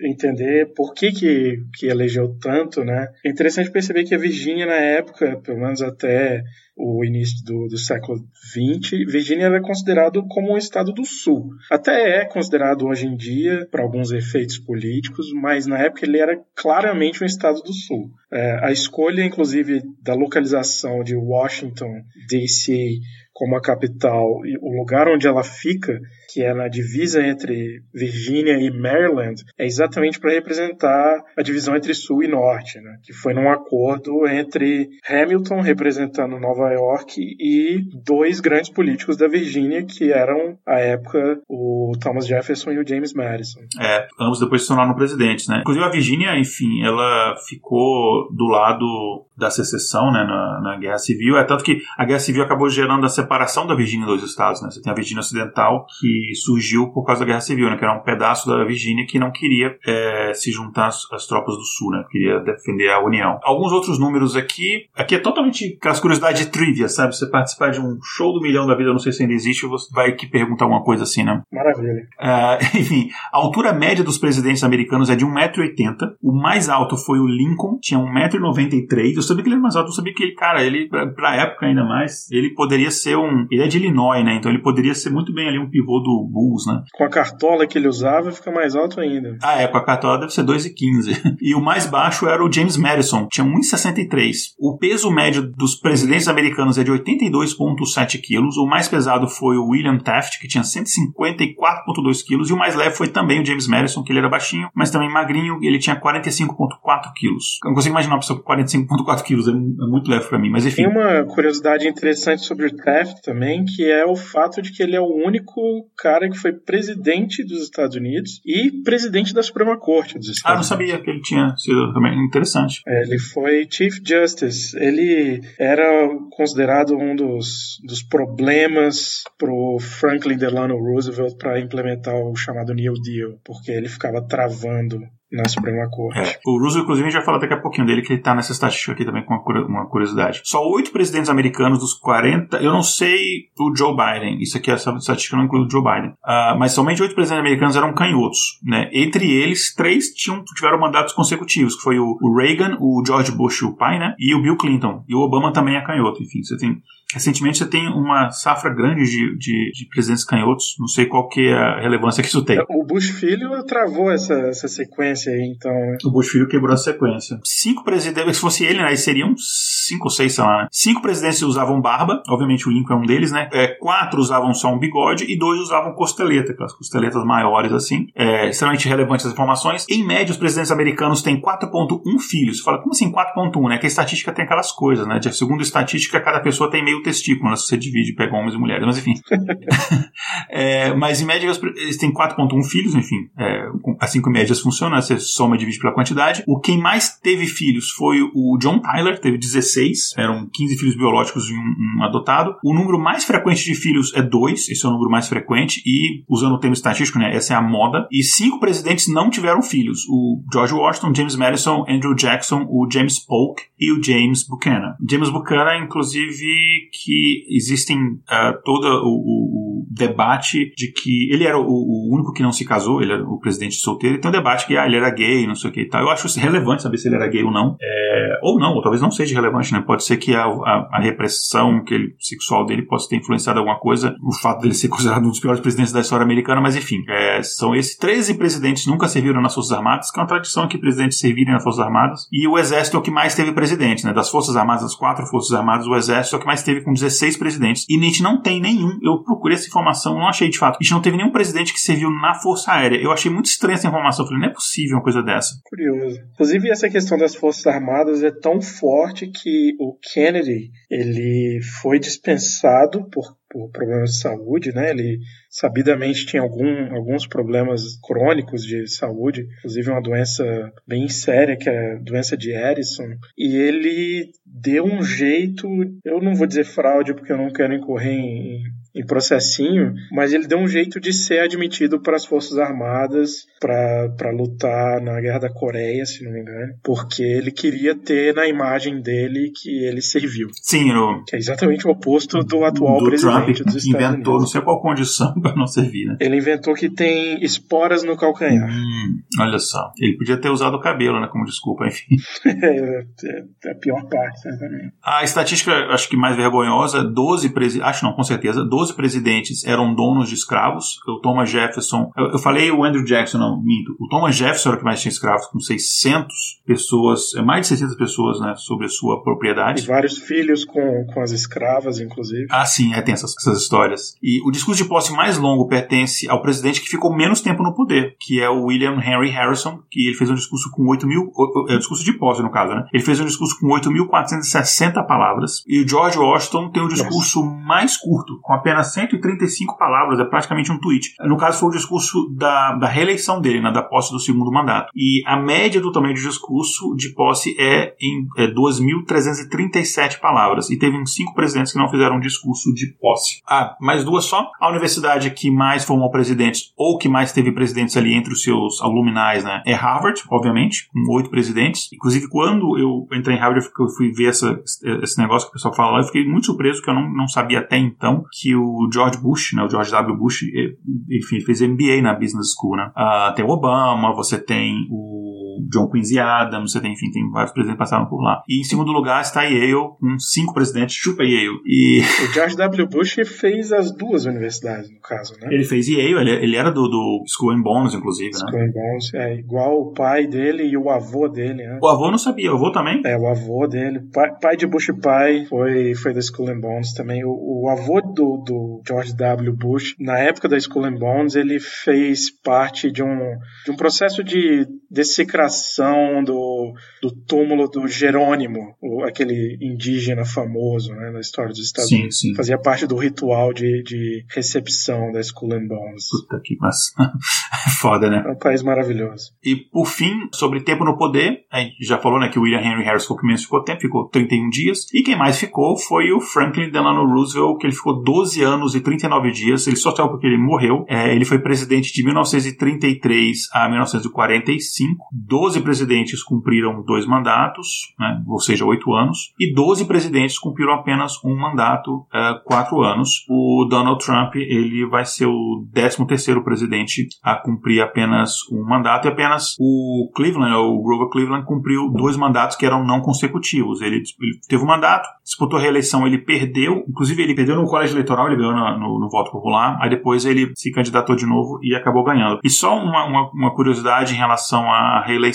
entender por que, que, que elegeu tanto, né? É interessante perceber que a Virgínia, na época, pelo menos até o início do, do século XX, Virgínia era considerado como um estado do sul. Até é considerado hoje em dia, para alguns efeitos políticos, mas na época ele era claramente um estado do sul. É, a escolha, inclusive, da localização de Washington, D.C., como a capital e o lugar onde ela fica, que é na divisa entre Virgínia e Maryland, é exatamente para representar a divisão entre sul e norte, né? que foi num acordo entre Hamilton representando Nova York e dois grandes políticos da Virgínia que eram à época o Thomas Jefferson e o James Madison. É, ambos depois se tornaram presidentes, né? Inclusive a Virgínia, enfim, ela ficou do lado da secessão, né, na, na Guerra Civil, é tanto que a Guerra Civil acabou gerando a separação da Virgínia em dois estados, né? Você tem a Virgínia Ocidental que surgiu por causa da Guerra Civil, né? Que era um pedaço da Virgínia que não queria é, se juntar às, às, tropas do Sul, né? Queria defender a União. Alguns outros números aqui, aqui é totalmente aquelas curiosidades de trivia, sabe? Você participar de um show do milhão da vida, não sei se ainda existe, você vai aqui perguntar alguma coisa assim, né? Maravilha. Uh, enfim, a altura média dos presidentes americanos é de 1,80m. O mais alto foi o Lincoln, tinha 1,93m. Eu sabia que ele era mais alto, eu sabia que ele, cara, ele, pra, pra época ainda mais, ele poderia ser um. Ele é de Illinois, né? Então ele poderia ser muito bem ali um pivô do Bulls, né? Com a cartola que ele usava, fica mais alto ainda. Ah, é, com a cartola deve ser 2,15. E o mais baixo era o James Madison, tinha 1,63. O peso médio dos presidentes americanos é de 82,7 quilos. O mais pesado foi o William Taft, que tinha 154,2 quilos. E o mais leve foi também o James Madison, que ele era baixinho, mas também magrinho, ele tinha 45,4 quilos. Eu não consigo imaginar uma pessoa com 45,4 quilos, é, é muito leve para mim, mas enfim. Tem uma curiosidade interessante sobre o Taft também, que é o fato de que ele é o único cara que foi presidente dos Estados Unidos e presidente da Suprema Corte dos Estados Unidos. Ah, não sabia que ele tinha sido também interessante. É, ele foi Chief Justice. Ele era considerado um dos, dos problemas pro Franklin Delano Roosevelt para implementar o chamado New Deal, porque ele ficava travando na Suprema Corte. É. O Roosevelt, inclusive, a gente vai falar daqui a pouquinho dele, que ele tá nessa estatística aqui também com uma curiosidade. Só oito presidentes americanos dos 40, eu não sei o Joe Biden, isso aqui, essa estatística não inclui o Joe Biden, uh, mas somente oito presidentes americanos eram canhotos, né? Entre eles, três tinham, tiveram mandatos consecutivos, que foi o Reagan, o George Bush, o pai, né? E o Bill Clinton. E o Obama também é canhoto, enfim, você tem Recentemente você tem uma safra grande de, de, de, presidentes canhotos, não sei qual que é a relevância que isso tem. O Bush Filho travou essa, essa sequência aí, então. Né? O Bush Filho quebrou a sequência. Cinco presidentes, se fosse ele, né, seriam cinco ou seis, sei lá, né? Cinco presidentes usavam barba, obviamente o Lincoln é um deles, né? É, quatro usavam só um bigode e dois usavam costeleta, aquelas costeletas maiores assim. É, extremamente relevantes as informações. Em média, os presidentes americanos têm 4.1 filhos. Você fala, como assim 4.1, né? Que a estatística tem aquelas coisas, né? De, segundo a estatística, cada pessoa tem meio o testículo, né? Se você divide, pega homens e mulheres, mas enfim. é, mas em média eles têm 4,1 filhos, enfim. É, assim que médias funcionam, né? você soma e divide pela quantidade. O quem mais teve filhos foi o John Tyler, teve 16, eram 15 filhos biológicos e um, um adotado. O número mais frequente de filhos é 2, esse é o número mais frequente, e usando o termo estatístico, né, essa é a moda. E cinco presidentes não tiveram filhos: o George Washington, James Madison, Andrew Jackson, o James Polk e o James Buchanan. James Buchanan, inclusive, que existem uh, todo o, o, debate de que ele era o, o, único que não se casou, ele era o presidente solteiro, e tem um debate que ah, ele era gay, não sei o que e tal. Eu acho relevante saber se ele era gay ou não. É, ou não, ou talvez não seja relevante, né? Pode ser que a, a, a repressão que ele, sexual dele possa ter influenciado alguma coisa, o fato dele ser considerado um dos piores presidentes da história americana, mas enfim, é, são esses 13 presidentes nunca serviram nas Forças Armadas, que é uma tradição que presidentes servirem nas Forças Armadas, e o Exército é o que mais teve presidentes, né? Das Forças Armadas, das quatro Forças Armadas, o Exército é o que mais teve com 16 presidentes, e a não tem nenhum, eu procurei essa informação, não achei de fato, gente não teve nenhum presidente que serviu na Força Aérea. Eu achei muito estranha essa informação, eu falei, não é possível uma coisa dessa. Curioso. Inclusive, essa questão das Forças Armadas é tão forte que o Kennedy, ele foi dispensado por por problemas de saúde, né? Ele sabidamente tinha algum, alguns problemas crônicos de saúde, inclusive uma doença bem séria, que é a doença de Harrison, e ele deu um jeito, eu não vou dizer fraude porque eu não quero incorrer em, em processinho, mas ele deu um jeito de ser admitido para as Forças Armadas para lutar na Guerra da Coreia, se não me engano, porque ele queria ter na imagem dele que ele serviu. Sim, o... que é exatamente o oposto do atual do presidente Trump dos Estados inventou, Unidos. não sei qual condição para não servir, né? Ele inventou que tem esporas no calcanhar. Hum, olha só, ele podia ter usado o cabelo, né, como desculpa, enfim. é, é a pior parte, certamente. A estatística, acho que mais vergonhosa, 12 presidentes, acho não, com certeza, 12 presidentes eram donos de escravos. O Thomas Jefferson, eu, eu falei o Andrew Jackson, não, minto. O Thomas Jefferson era o que mais tinha escravos, com 600 pessoas, é mais de 600 pessoas, né, sobre a sua propriedade. E vários filhos com, com as escravas, inclusive. Ah, sim, é, tem essas, essas histórias. E o discurso de posse mais longo pertence ao presidente que ficou menos tempo no poder, que é o William Henry Harrison, que ele fez um discurso com 8 mil, é um discurso de posse no caso, né? Ele fez um discurso com 8.460 palavras. E o George Washington tem um discurso Nossa. mais curto, com apenas 135 palavras, é praticamente um tweet. No caso, foi o discurso da, da reeleição dele, né, da posse do segundo mandato. E a média do tamanho do discurso de posse é em é 2.337 palavras. E teve uns cinco presidentes que não fizeram um discurso de posse. Ah, mais duas só. A universidade que mais formou presidentes, ou que mais teve presidentes ali entre os seus aluminais, né, é Harvard, obviamente, com oito presidentes. Inclusive, quando eu entrei em Harvard, eu fui ver essa, esse negócio que o pessoal fala lá, eu fiquei muito surpreso, que eu não, não sabia até então que o George Bush, né, o George W. Bush, enfim, fez MBA na Business School, né? Uh, tem o Obama, você tem o John Quincy Adams, você tem, enfim, tem vários presidentes que passaram por lá. E em segundo lugar está Yale, com cinco presidentes, chupa Yale. E... O George W. Bush fez as duas universidades, no caso, né? Ele fez Yale, ele, ele era do, do School and Bones, inclusive, né? School and Bones, é igual o pai dele e o avô dele, né? O avô não sabia, o avô também? É, o avô dele, pai, pai de Bush pai, foi, foi da School and Bones também. O, o avô do, do George W. Bush, na época da School and Bones, ele fez parte de um, de um processo de desecração do, do túmulo do Jerônimo, o, aquele indígena famoso né, na história dos Estados sim, Unidos. Sim. Fazia parte do ritual de, de recepção da Skull and Bones. Puta que massa. Foda, né? É um país maravilhoso. E por fim, sobre tempo no poder, a gente já falou né, que o William Henry Harris foi o que menos ficou tempo, ficou 31 dias. E quem mais ficou foi o Franklin Delano Roosevelt, que ele ficou 12 anos e 39 dias. Ele só saiu porque ele morreu. É, ele foi presidente de 1933 a 1945. 12 presidentes cumpriram dois mandatos, né, ou seja, oito anos, e 12 presidentes cumpriram apenas um mandato, é, quatro anos. O Donald Trump ele vai ser o 13 terceiro presidente a cumprir apenas um mandato, e apenas o Cleveland, o Grover Cleveland, cumpriu dois mandatos que eram não consecutivos. Ele, ele teve um mandato, disputou a reeleição, ele perdeu, inclusive ele perdeu no colégio eleitoral, ele ganhou no, no, no voto popular, aí depois ele se candidatou de novo e acabou ganhando. E só uma, uma, uma curiosidade em relação à reeleição,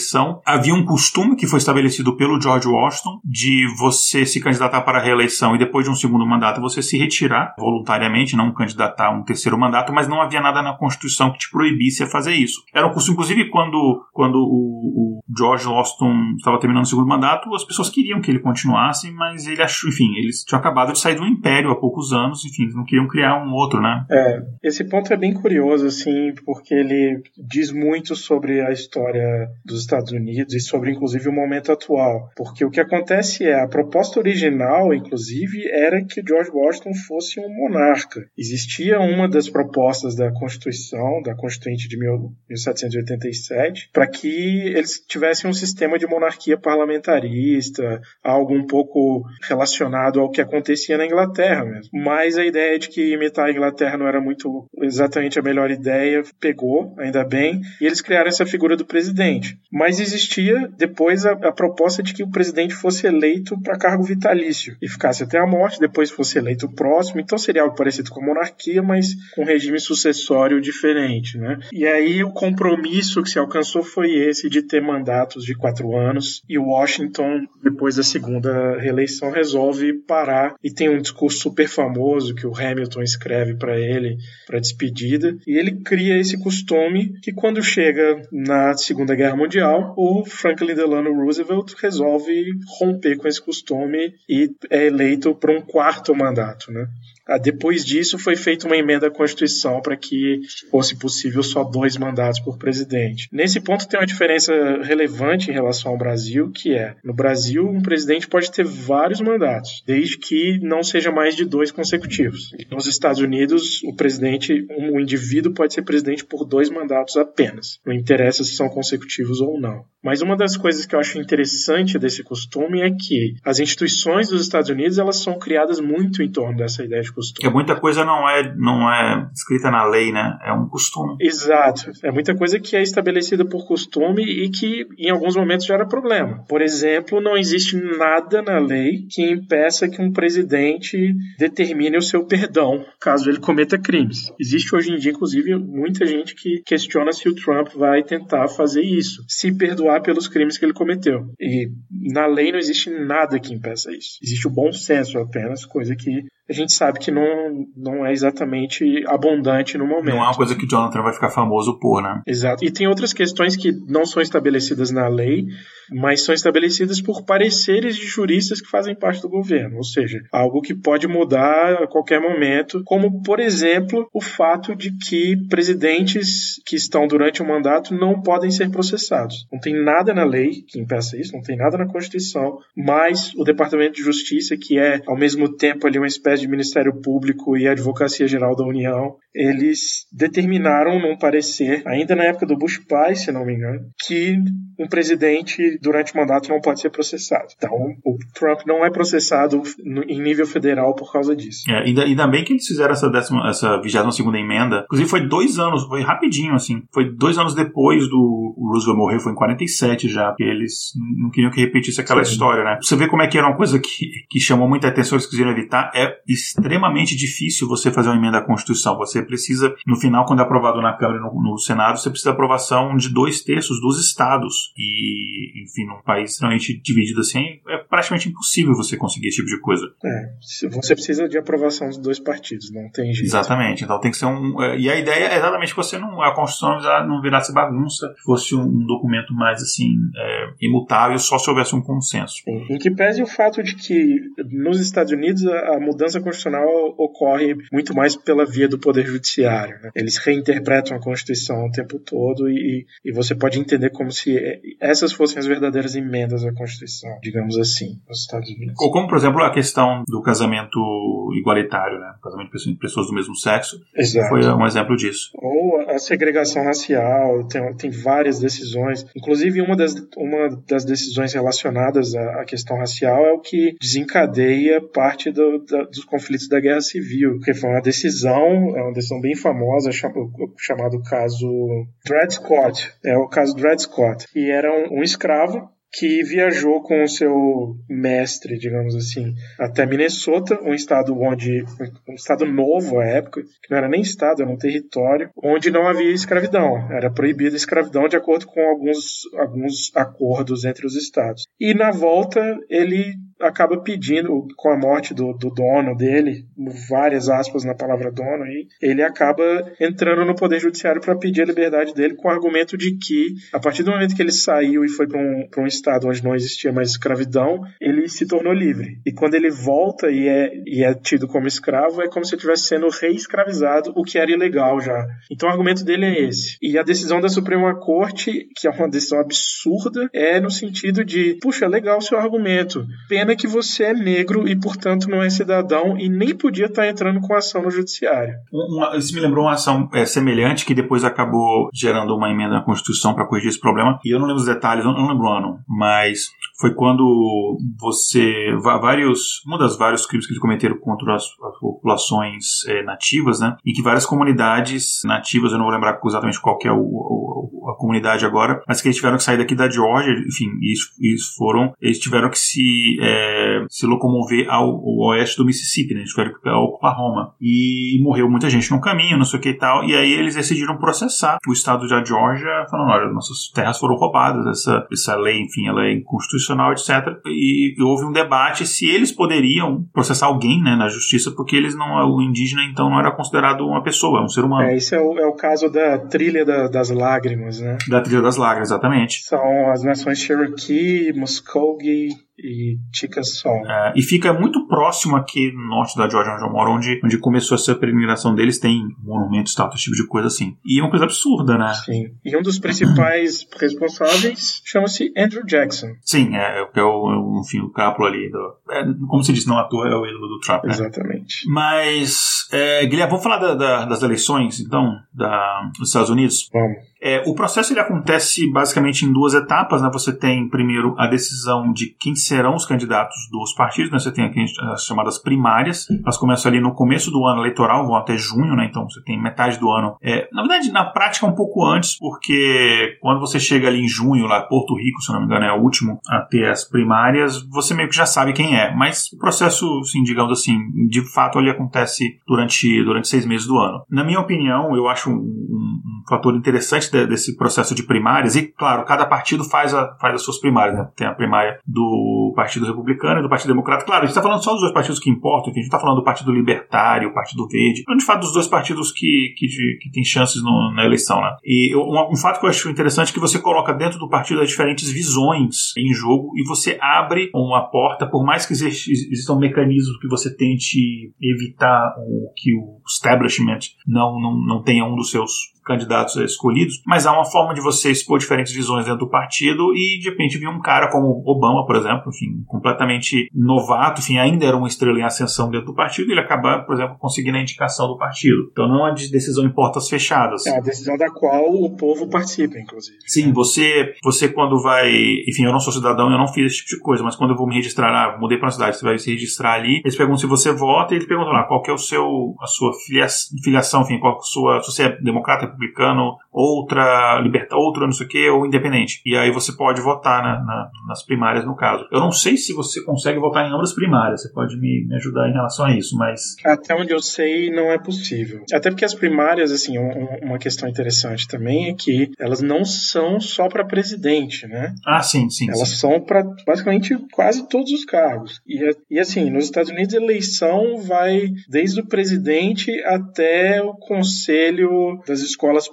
havia um costume que foi estabelecido pelo George Washington de você se candidatar para a reeleição e depois de um segundo mandato você se retirar voluntariamente, não candidatar a um terceiro mandato, mas não havia nada na Constituição que te proibisse a fazer isso. Era um costume, inclusive, quando, quando o, o George Washington estava terminando o segundo mandato, as pessoas queriam que ele continuasse, mas ele achou acho, enfim, eles tinham acabado de sair um império há poucos anos, enfim, eles não queriam criar um outro, né? É, esse ponto é bem curioso, assim, porque ele diz muito sobre a história dos Estados Unidos e sobre, inclusive, o momento atual. Porque o que acontece é, a proposta original, inclusive, era que George Washington fosse um monarca. Existia uma das propostas da Constituição, da Constituinte de 1787, para que eles tivessem um sistema de monarquia parlamentarista, algo um pouco relacionado ao que acontecia na Inglaterra mesmo. Mas a ideia de que imitar a Inglaterra não era muito exatamente a melhor ideia pegou, ainda bem, e eles criaram essa figura do presidente. Mas existia depois a, a proposta de que o presidente fosse eleito para cargo vitalício e ficasse até a morte, depois fosse eleito próximo. Então seria algo parecido com a monarquia, mas com regime sucessório diferente, né? E aí o compromisso que se alcançou foi esse de ter mandatos de quatro anos e Washington, depois da segunda reeleição, resolve parar e tem um discurso super famoso que o Hamilton escreve para ele para despedida e ele cria esse costume que quando chega na Segunda Guerra Mundial, o Franklin Delano Roosevelt resolve romper com esse costume e é eleito para um quarto mandato, né? Ah, depois disso, foi feita uma emenda à Constituição para que fosse possível só dois mandatos por presidente. Nesse ponto, tem uma diferença relevante em relação ao Brasil, que é: no Brasil, um presidente pode ter vários mandatos, desde que não seja mais de dois consecutivos. Nos Estados Unidos, o presidente, um indivíduo pode ser presidente por dois mandatos apenas. Não interessa se são consecutivos ou não. Mas uma das coisas que eu acho interessante desse costume é que as instituições dos Estados Unidos elas são criadas muito em torno dessa ideia de. É muita coisa não é não é escrita na lei, né? É um costume. Exato. É muita coisa que é estabelecida por costume e que em alguns momentos gera problema. Por exemplo, não existe nada na lei que impeça que um presidente determine o seu perdão caso ele cometa crimes. Existe hoje em dia, inclusive, muita gente que questiona se o Trump vai tentar fazer isso, se perdoar pelos crimes que ele cometeu. E na lei não existe nada que impeça isso. Existe o bom senso apenas, coisa que a gente sabe que não, não é exatamente abundante no momento. Não é uma coisa que Jonathan vai ficar famoso por, né? Exato. E tem outras questões que não são estabelecidas na lei, mas são estabelecidas por pareceres de juristas que fazem parte do governo, ou seja, algo que pode mudar a qualquer momento, como, por exemplo, o fato de que presidentes que estão durante o mandato não podem ser processados. Não tem nada na lei que impeça isso, não tem nada na Constituição, mas o Departamento de Justiça, que é ao mesmo tempo ali uma espécie de Ministério Público e Advocacia Geral da União, eles determinaram num parecer, ainda na época do Bush pai, se não me engano, que um presidente durante o mandato não pode ser processado. Então, o Trump não é processado em nível federal por causa disso. É, ainda, ainda bem que eles fizeram essa, décima, essa 22 segunda emenda. Inclusive, foi dois anos, foi rapidinho, assim. Foi dois anos depois do Roosevelt morrer, foi em 47 já, porque eles não queriam que repetisse aquela Sim. história, né? Você vê como é que era uma coisa que, que chamou muita atenção, eles quiseram evitar. É extremamente difícil você fazer uma emenda à Constituição. Você precisa, no final, quando é aprovado na Câmara e no, no Senado, você precisa de aprovação de dois terços dos estados. E, enfim, num país extremamente dividido assim, é praticamente impossível você conseguir esse tipo de coisa. É, você precisa de aprovação dos dois partidos, não tem jeito. Exatamente, então tem que ser um. É, e a ideia é exatamente que você não. A Constituição não virasse bagunça, fosse um documento mais assim, é, imutável, só se houvesse um consenso. Em que pese o fato de que nos Estados Unidos a, a mudança constitucional ocorre muito mais pela via do Poder Judiciário. Né? Eles reinterpretam a Constituição o tempo todo e, e você pode entender como se essas fossem as verdadeiras emendas à Constituição, digamos assim, nos Estados Unidos. Ou como, por exemplo, a questão do casamento igualitário, né? O casamento de pessoas do mesmo sexo. Exato. Foi um exemplo disso. Ou a segregação racial, tem, tem várias decisões. Inclusive, uma das, uma das decisões relacionadas à, à questão racial é o que desencadeia parte do, da, dos conflitos da Guerra Civil, que foi uma decisão, é uma decisão bem famosa, chamado caso Dred Scott. É o caso Dred Scott. E era um, um escravo que viajou com o seu mestre, digamos assim, até Minnesota, um estado onde um estado novo à época, que não era nem estado, era um território onde não havia escravidão, era proibida a escravidão de acordo com alguns alguns acordos entre os estados. E na volta ele acaba pedindo, com a morte do, do dono dele, várias aspas na palavra dono aí, ele acaba entrando no Poder Judiciário para pedir a liberdade dele com o argumento de que, a partir do momento que ele saiu e foi para um, um estado onde não existia mais escravidão, ele se tornou livre. E quando ele volta e é, e é tido como escravo, é como se ele estivesse sendo reescravizado, o que era ilegal já. Então o argumento dele é esse. E a decisão da Suprema Corte, que é uma decisão absurda, é no sentido de, puxa, legal o seu argumento. Pena que você é negro e, portanto, não é cidadão e nem podia estar entrando com ação no judiciário. Uma, isso me lembrou uma ação é, semelhante que depois acabou gerando uma emenda na Constituição para corrigir esse problema. E eu não lembro os detalhes, eu não lembro o ano, mas foi quando você vários uma das vários crimes que eles cometeram contra as, as populações é, nativas, né? E que várias comunidades nativas, eu não vou lembrar exatamente qual que é o, o, a comunidade agora, mas que eles tiveram que sair daqui da Georgia, enfim, eles, eles foram, eles tiveram que se é, se locomover ao, ao, oeste do Mississippi, né? Eles ir ao Oklahoma e morreu muita gente no caminho, não sei o que e tal. E aí eles decidiram processar o estado da Georgia, falando, olha, nossas terras foram roubadas, essa essa lei, enfim, ela é inconstitucional constitucional, etc. E, e, houve um debate se eles poderiam processar alguém né, na justiça, porque eles não, o indígena então não era considerado uma pessoa, é um ser humano. É, esse é o, é o caso da trilha da, das lágrimas, né? Da trilha das lágrimas, exatamente. São as nações Cherokee, Muskogee, e Chickasaw. É, e fica muito próximo aqui no norte da Georgia, onde eu moro, onde, onde começou essa peregrinação deles, tem monumentos, tal, esse tipo de coisa assim. E é uma coisa absurda, né? Sim. E um dos principais responsáveis chama-se Andrew Jackson. Sim, é, é o, enfim, o capo ali. Do, é, como se diz, não à toa, é o ídolo do Trump. Né? Exatamente. Mas, é, Guilherme, vamos falar da, da, das eleições, então, da, dos Estados Unidos? Vamos. É, o processo ele acontece basicamente em duas etapas. Né? Você tem primeiro a decisão de quem serão os candidatos dos partidos. Né? Você tem aqui as chamadas primárias. Elas começam ali no começo do ano eleitoral, vão até junho, né? então você tem metade do ano. É, na verdade, na prática, um pouco antes, porque quando você chega ali em junho, lá Porto Rico, se não me engano, é o último a ter as primárias, você meio que já sabe quem é. Mas o processo, assim, digamos assim, de fato, ele acontece durante, durante seis meses do ano. Na minha opinião, eu acho um, um, um fator interessante de, desse processo de primárias, e claro, cada partido faz, a, faz as suas primárias, né? Tem a primária do Partido Republicano e do Partido Democrata. Claro, a gente está falando só dos dois partidos que importam, a gente está falando do Partido Libertário, o Partido Verde, de fato dos dois partidos que, que, que têm chances no, na eleição, né? E um, um, fato que eu acho interessante é que você coloca dentro do partido as diferentes visões em jogo e você abre uma porta, por mais que existam mecanismos que você tente evitar o que o establishment não, não, não tenha um dos seus candidatos escolhidos, mas há uma forma de você expor diferentes visões dentro do partido e de repente vir um cara como Obama, por exemplo, enfim, completamente novato, enfim, ainda era uma estrela em ascensão dentro do partido, e ele acaba, por exemplo, conseguindo a indicação do partido. Então não é uma decisão em portas fechadas. É a decisão da qual o povo participa, inclusive. Sim, você, você quando vai, enfim, eu não sou cidadão, eu não fiz esse tipo de coisa, mas quando eu vou me registrar, ah, mudei para uma cidade, você vai se registrar ali, eles perguntam se você vota e eles perguntam lá qual que é o seu, a sua filiação, enfim, qual a sua, se você é democrata, republicano, outra liberta, outra não sei o que, ou independente. E aí você pode votar na, na, nas primárias, no caso. Eu não sei se você consegue votar em ambas primárias, você pode me, me, ajudar em relação a isso, mas. Até onde eu sei, não é possível. Até porque as primárias, assim, um, uma questão interessante também é que elas não são só para presidente, né? Ah, sim, sim. Elas sim. são para basicamente quase todos os cargos. E, e assim, nos Estados Unidos a eleição vai desde o presidente até o conselho das escolas escolas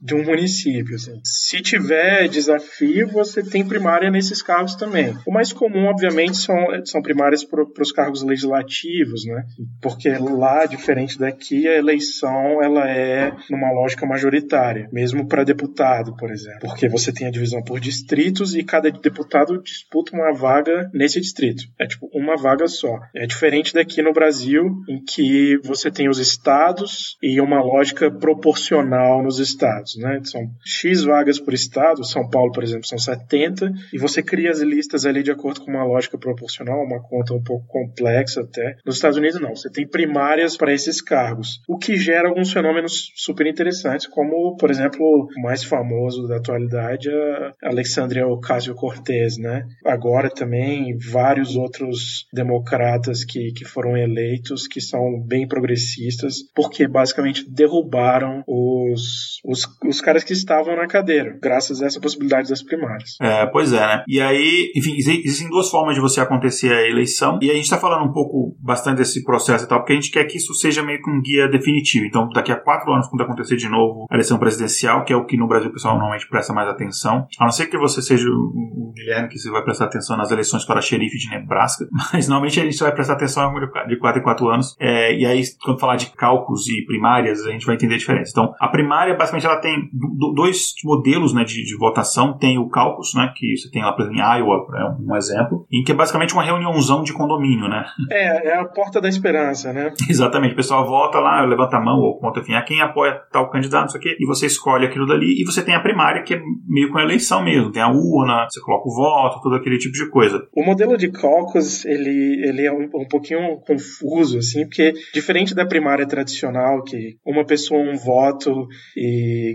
de um município. Assim. Se tiver desafio, você tem primária nesses cargos também. O mais comum, obviamente, são, são primárias para os cargos legislativos, né? Porque lá, diferente daqui, a eleição ela é numa lógica majoritária, mesmo para deputado, por exemplo. Porque você tem a divisão por distritos e cada deputado disputa uma vaga nesse distrito. É tipo uma vaga só. É diferente daqui no Brasil, em que você tem os estados e uma lógica proporcional nos estados, né? São X vagas por estado, São Paulo, por exemplo, são 70, e você cria as listas ali de acordo com uma lógica proporcional, uma conta um pouco complexa até. Nos Estados Unidos, não. Você tem primárias para esses cargos, o que gera alguns fenômenos super interessantes, como, por exemplo, o mais famoso da atualidade, a Alexandria Ocasio-Cortez, né? Agora também vários outros democratas que, que foram eleitos, que são bem progressistas, porque basicamente derrubaram os, os, os caras que estavam na cadeira, graças a essa possibilidade das primárias. É, pois é, né? E aí, enfim, existem duas formas de você acontecer a eleição, e a gente está falando um pouco bastante desse processo e tal, porque a gente quer que isso seja meio que um guia definitivo. Então, daqui a quatro anos, quando acontecer de novo a eleição presidencial, que é o que no Brasil o pessoal normalmente presta mais atenção, a não ser que você seja o Guilherme, que você vai prestar atenção nas eleições para xerife de Nebraska, mas normalmente a gente vai prestar atenção de quatro em quatro anos, é, e aí, quando falar de cálculos e primárias, a gente vai entender a diferença. Então, a primária, basicamente, ela tem dois modelos né, de, de votação. Tem o cálculos, né, que você tem lá, por exemplo, em Iowa, é um exemplo, em que é basicamente uma reuniãozão de condomínio, né? É, é a porta da esperança, né? Exatamente. O pessoal vota lá, levanta a mão ou conta, enfim, a quem apoia tal candidato, não sei o quê, e você escolhe aquilo dali, e você tem a primária, que é meio com a eleição mesmo. Tem a urna, você coloca o voto, todo aquele tipo de coisa. O modelo de caucus, ele, ele é um, um pouquinho confuso, assim, porque diferente da primária tradicional, que uma pessoa um voto e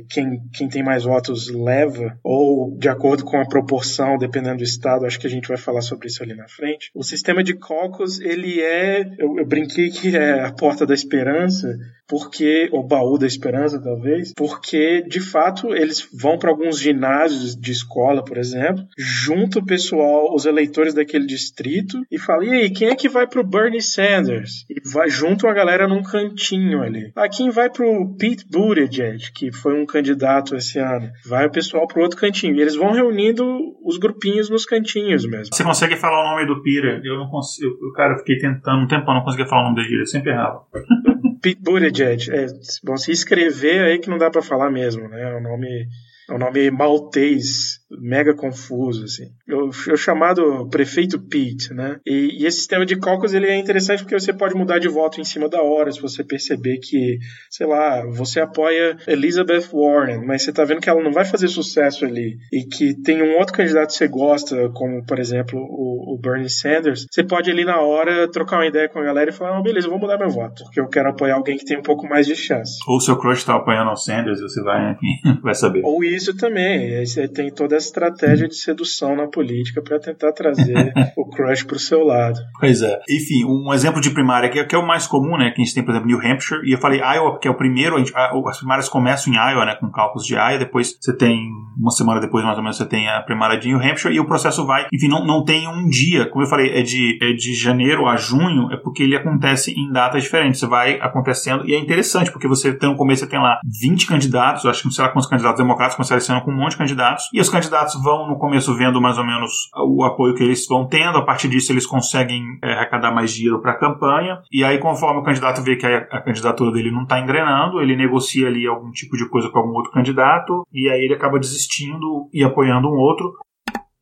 quem, quem tem mais votos leva, ou de acordo com a proporção, dependendo do estado, acho que a gente vai falar sobre isso ali na frente. O sistema de caucus, ele é, eu, eu brinquei que é a porta da esperança, porque o baú da esperança talvez, porque de fato eles vão para alguns ginásios de escola, por exemplo, junto o pessoal, os eleitores daquele distrito e fala: "E aí, quem é que vai pro Bernie Sanders?" E vai junto a galera num cantinho ali. Ah, quem vai pro Pete Buttigieg, que foi um candidato esse ano? Vai o pessoal pro outro cantinho. E eles vão reunindo os grupinhos nos cantinhos mesmo. Você consegue falar o nome do Pira? Eu não consigo, eu, cara, eu fiquei tentando um tempo, não conseguia falar o nome dele, eu sempre errava. Pete Buttigieg. É, bom, se escrever aí que não dá para falar mesmo, né? É um nome, é um nome maltês mega confuso, assim. O, o chamado prefeito Pete, né? E, e, esse sistema de cálculos ele é interessante porque você pode mudar de voto em cima da hora, se você perceber que, sei lá, você apoia Elizabeth Warren, mas você tá vendo que ela não vai fazer sucesso ali e que tem um outro candidato que você gosta, como, por exemplo, o, o Bernie Sanders, você pode ali na hora trocar uma ideia com a galera e falar, oh, beleza, eu vou mudar meu voto, porque eu quero apoiar alguém que tem um pouco mais de chance. Ou seu crush tá apoiando o Sanders, você vai, vai saber. Ou isso também, você tem toda essa estratégia de sedução na política para tentar trazer o crush para o seu lado. Pois é. Enfim, um exemplo de primária que é, que é, o mais comum, né? Que a gente tem, por exemplo, New Hampshire, e eu falei Iowa, porque é o primeiro, gente, as primárias começam em Iowa, né? Com cálculos de Iowa, depois você tem, uma semana depois, mais ou menos, você tem a primária de New Hampshire, e o processo vai, enfim, não, não tem um dia, como eu falei, é de, é de janeiro a junho, é porque ele acontece em datas diferentes, você vai acontecendo, e é interessante, porque você tem no começo, você tem lá 20 candidatos, acho que não sei lá quantos candidatos democratas começaram esse ano com um monte de candidatos, e os candidatos vão no começo vendo mais ou menos o apoio que eles vão tendo, a partir disso eles conseguem é, arrecadar mais dinheiro para a campanha, e aí conforme o candidato vê que a, a candidatura dele não está engrenando, ele negocia ali algum tipo de coisa com algum outro candidato, e aí ele acaba desistindo e apoiando um outro.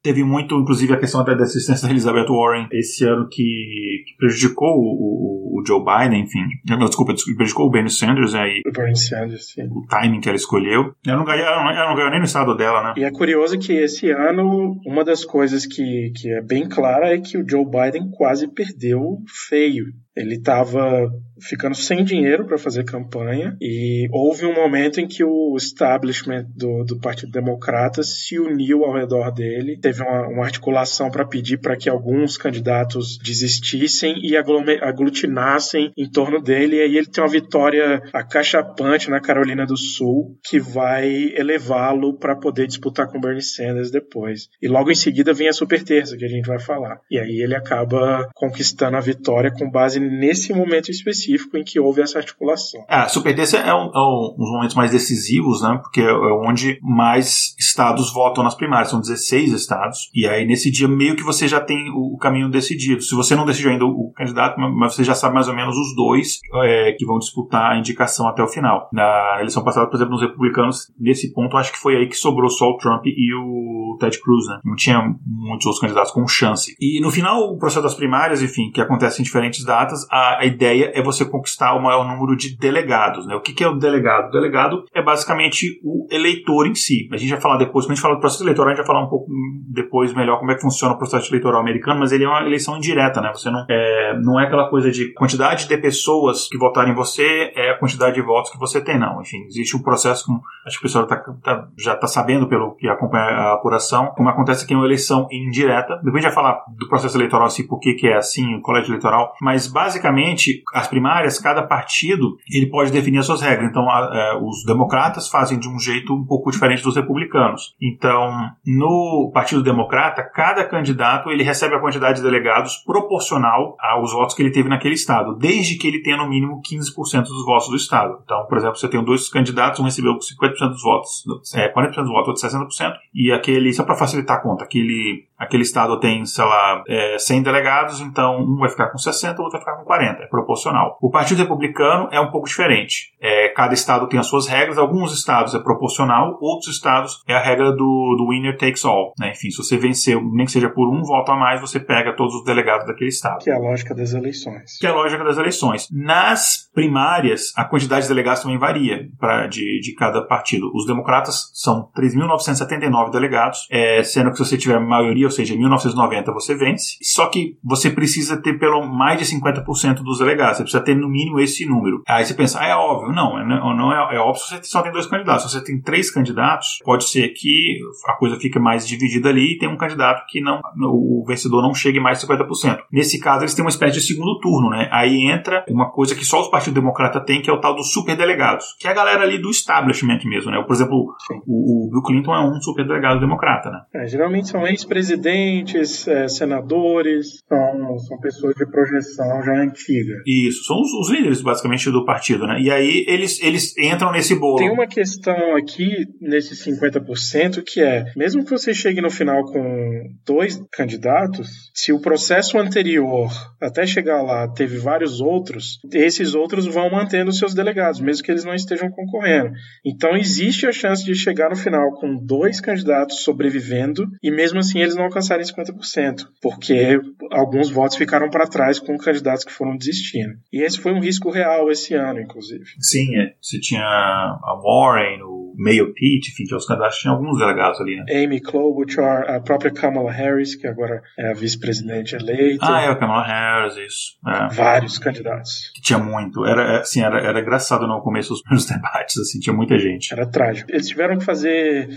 Teve muito, inclusive, a questão até da assistência da Elizabeth Warren esse ano que, que prejudicou o, o, Joe Biden, enfim. Não, desculpa, prejudicou o Bernie Sanders aí. O Bernie Sanders, sim. O timing que ela escolheu. Ela não, ganhou, ela não ganhou nem no estado dela, né? E é curioso que esse ano, uma das coisas que, que é bem clara é que o Joe Biden quase perdeu feio. Ele estava ficando sem dinheiro para fazer campanha e houve um momento em que o establishment do, do Partido Democrata se uniu ao redor dele, teve uma, uma articulação para pedir para que alguns candidatos desistissem e aglutinassem em torno dele, e aí ele tem uma vitória acachapante na Carolina do Sul que vai elevá-lo para poder disputar com Bernie Sanders depois. E logo em seguida vem a super terça que a gente vai falar. E aí ele acaba conquistando a vitória com base nesse momento específico em que houve essa articulação. É, a superintendência é um, é um dos momentos mais decisivos, né? Porque é onde mais estados votam nas primárias, são 16 estados. E aí nesse dia meio que você já tem o, caminho decidido. Se você não decidiu ainda o, candidato, mas você já sabe mais ou menos os dois é, que vão disputar a indicação até o final. Na eleição passada, por exemplo, nos republicanos, nesse ponto, acho que foi aí que sobrou só o Trump e o Ted Cruz, né? Não tinha muitos outros candidatos com chance. E no final, o processo das primárias, enfim, que acontece em diferentes datas, a, a, ideia é você conquistar o maior número de delegados. Né? O que, que é o delegado? O delegado é basicamente o eleitor em si. A gente vai falar depois, quando a gente fala do processo eleitoral, a gente vai falar um pouco depois melhor como é que funciona o processo eleitoral americano, mas ele é uma eleição indireta, né? Você não é, não é aquela coisa de quantidade de pessoas que votarem em você é a quantidade de votos que você tem, não. Enfim, existe um processo com. Acho que o pessoal tá, tá, já está sabendo pelo que acompanha a apuração, como acontece aqui uma eleição indireta. Depois a gente vai falar do processo eleitoral, assim, por que, que é assim, o colégio eleitoral, mas basicamente basicamente, as primárias, cada partido ele pode definir as suas regras. Então, a, é, os democratas fazem de um jeito um pouco diferente dos republicanos. Então, no Partido Democrata, cada candidato ele recebe a quantidade de delegados proporcional aos votos que ele teve naquele estado, desde que ele tenha no mínimo 15% dos votos do estado. Então, por exemplo, você tem dois candidatos, um recebeu 50% dos votos, é, 40% dos votos, outro 60%, e aquele, só para facilitar a conta, aquele aquele estado tem, sei lá, é, 100 delegados, então um vai ficar com 60, o outro vai ficar com 40, é proporcional. O Partido Republicano é um pouco diferente. É, cada estado tem as suas regras, alguns estados é proporcional, outros estados é a regra do, do winner takes all. Né? Enfim, se você venceu, nem que seja por um voto a mais, você pega todos os delegados daquele estado. Que é a lógica das eleições. Que é a lógica das eleições. Nas primárias, a quantidade de delegados também varia pra, de, de cada partido. Os democratas são 3.979 delegados, é, sendo que se você tiver maioria, seja, em 1990 você vence, só que você precisa ter pelo mais de 50% dos delegados, você precisa ter no mínimo esse número. Aí você pensa, ah, é óbvio. Não, é, não é, é óbvio se você só tem dois candidatos. Se você tem três candidatos, pode ser que a coisa fique mais dividida ali e tem um candidato que não, o vencedor não chegue mais de 50%. Nesse caso, eles têm uma espécie de segundo turno, né? Aí entra uma coisa que só os Partido Democrata tem, que é o tal dos superdelegados, que é a galera ali do establishment mesmo, né? Por exemplo, o, o Bill Clinton é um superdelegado democrata, né? É, geralmente são ex-presidentes presidentes, é, senadores, são, são pessoas de projeção já antiga. Isso, são os, os, líderes basicamente do partido, né? E aí eles, eles entram nesse bolo. Tem uma questão aqui nesse 50% que é, mesmo que você chegue no final com dois candidatos, se o processo anterior até chegar lá teve vários outros, esses outros vão mantendo seus delegados, mesmo que eles não estejam concorrendo. Então existe a chance de chegar no final com dois candidatos sobrevivendo e mesmo assim eles não alcançarem 50%, porque alguns votos ficaram para trás com candidatos que foram desistindo. E esse foi um risco real esse ano, inclusive. Sim, é. Você tinha a Warren, o Mayo Pitt, enfim, tinha os candidatos, tinha alguns delegados ali, né? Amy Klobuchar, a própria Kamala Harris, que agora é a vice-presidente eleita. Ah, é, a Kamala Harris, isso. É. Vários candidatos. Tinha muito. Era, assim, era, era engraçado no começo dos primeiros debates, assim, tinha muita gente. Era trágico. Eles tiveram que fazer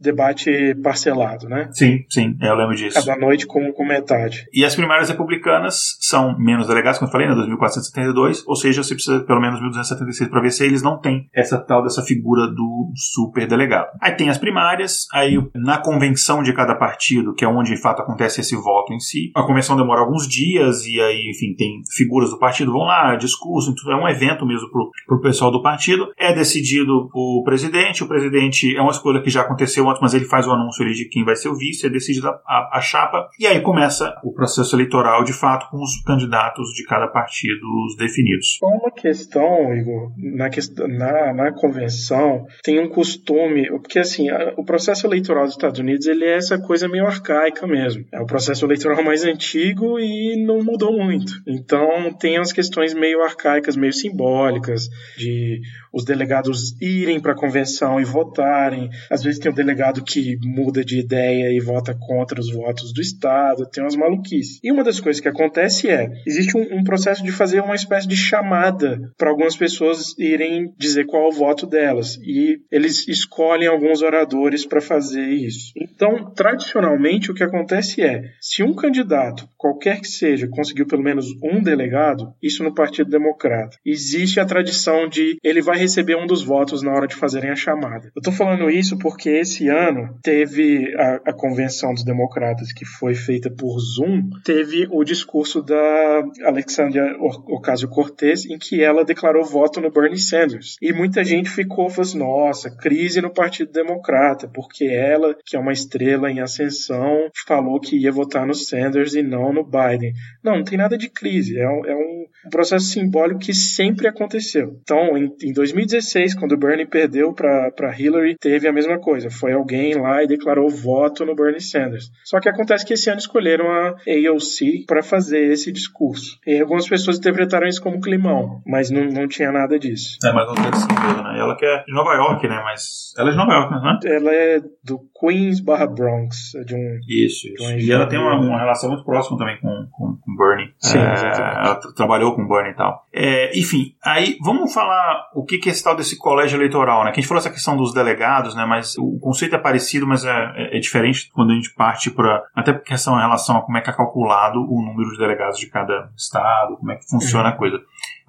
debate parcelado, né? Sim, sim. É, eu lembro disso. Cada noite com, com metade. E as primárias republicanas são menos delegados, como eu falei, né, 2.472, ou seja, você precisa pelo menos 1.276 para vencer, eles não têm essa tal dessa figura do super delegado. Aí tem as primárias, aí na convenção de cada partido, que é onde de fato acontece esse voto em si, a convenção demora alguns dias e aí, enfim, tem figuras do partido vão lá, discurso, então é um evento mesmo pro, pro pessoal do partido. É decidido o presidente, o presidente é uma escolha que já aconteceu antes, mas ele faz o anúncio ali de quem vai ser o vice, é decidida a, a, chapa, e aí começa o processo eleitoral de fato com os candidatos de cada partido definidos. Uma questão, Igor, na, na, na convenção tem um costume, porque assim, o processo eleitoral dos Estados Unidos ele é essa coisa meio arcaica mesmo. É o processo eleitoral mais antigo e não mudou muito. Então tem as questões meio arcaicas, meio simbólicas, de os delegados irem para a convenção e votarem. Às vezes tem um delegado que muda de ideia e vota contra os votos do Estado, tem umas maluquices. E uma das coisas que acontece é: existe um, um processo de fazer uma espécie de chamada para algumas pessoas irem dizer qual é o voto delas. E eles escolhem alguns oradores para fazer isso. Então, tradicionalmente, o que acontece é: se um candidato, qualquer que seja, conseguiu pelo menos um delegado, isso no Partido Democrata, existe a tradição de ele vai receber um dos votos na hora de fazerem a chamada. Eu estou falando isso porque esse ano teve a, a, convenção dos democratas que foi feita por Zoom, teve o discurso da Alexandria Ocasio-Cortez em que ela declarou voto no Bernie Sanders. E muita gente ficou falando assim, nossa, crise no Partido Democrata, porque ela, que é uma estrela em ascensão, falou que ia votar no Sanders e não no Biden. Não, não tem nada de crise, é um, é um processo simbólico que sempre aconteceu. Então, em, em 2016, quando o Bernie perdeu para Hillary, teve a mesma coisa. Foi alguém lá e declarou voto no Bernie Sanders. Só que acontece que esse ano escolheram a AOC para fazer esse discurso. E algumas pessoas interpretaram isso como climão, mas não, não tinha nada disso. É, mas não tem mesmo, né? Ela que é de Nova York, né? mas ela é de Nova York, né? Ela é do Queens barra Bronx, é de um... Isso, isso. Um e ela tem uma, uma, relação muito próxima também com, com, com Bernie. Sim, é, Ela trabalhou com Bernie e tal. É, enfim, aí vamos falar o que, que esse tal desse colégio eleitoral, né? Que a gente falou essa questão dos delegados, né? Mas o conceito é parecido, mas é, é, é diferente quando a gente parte para até questão em relação a como é que é calculado o número de delegados de cada estado, como é que funciona uhum. a coisa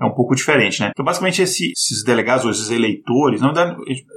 é um pouco diferente, né? Então, basicamente, esse, esses delegados, ou esses eleitores, não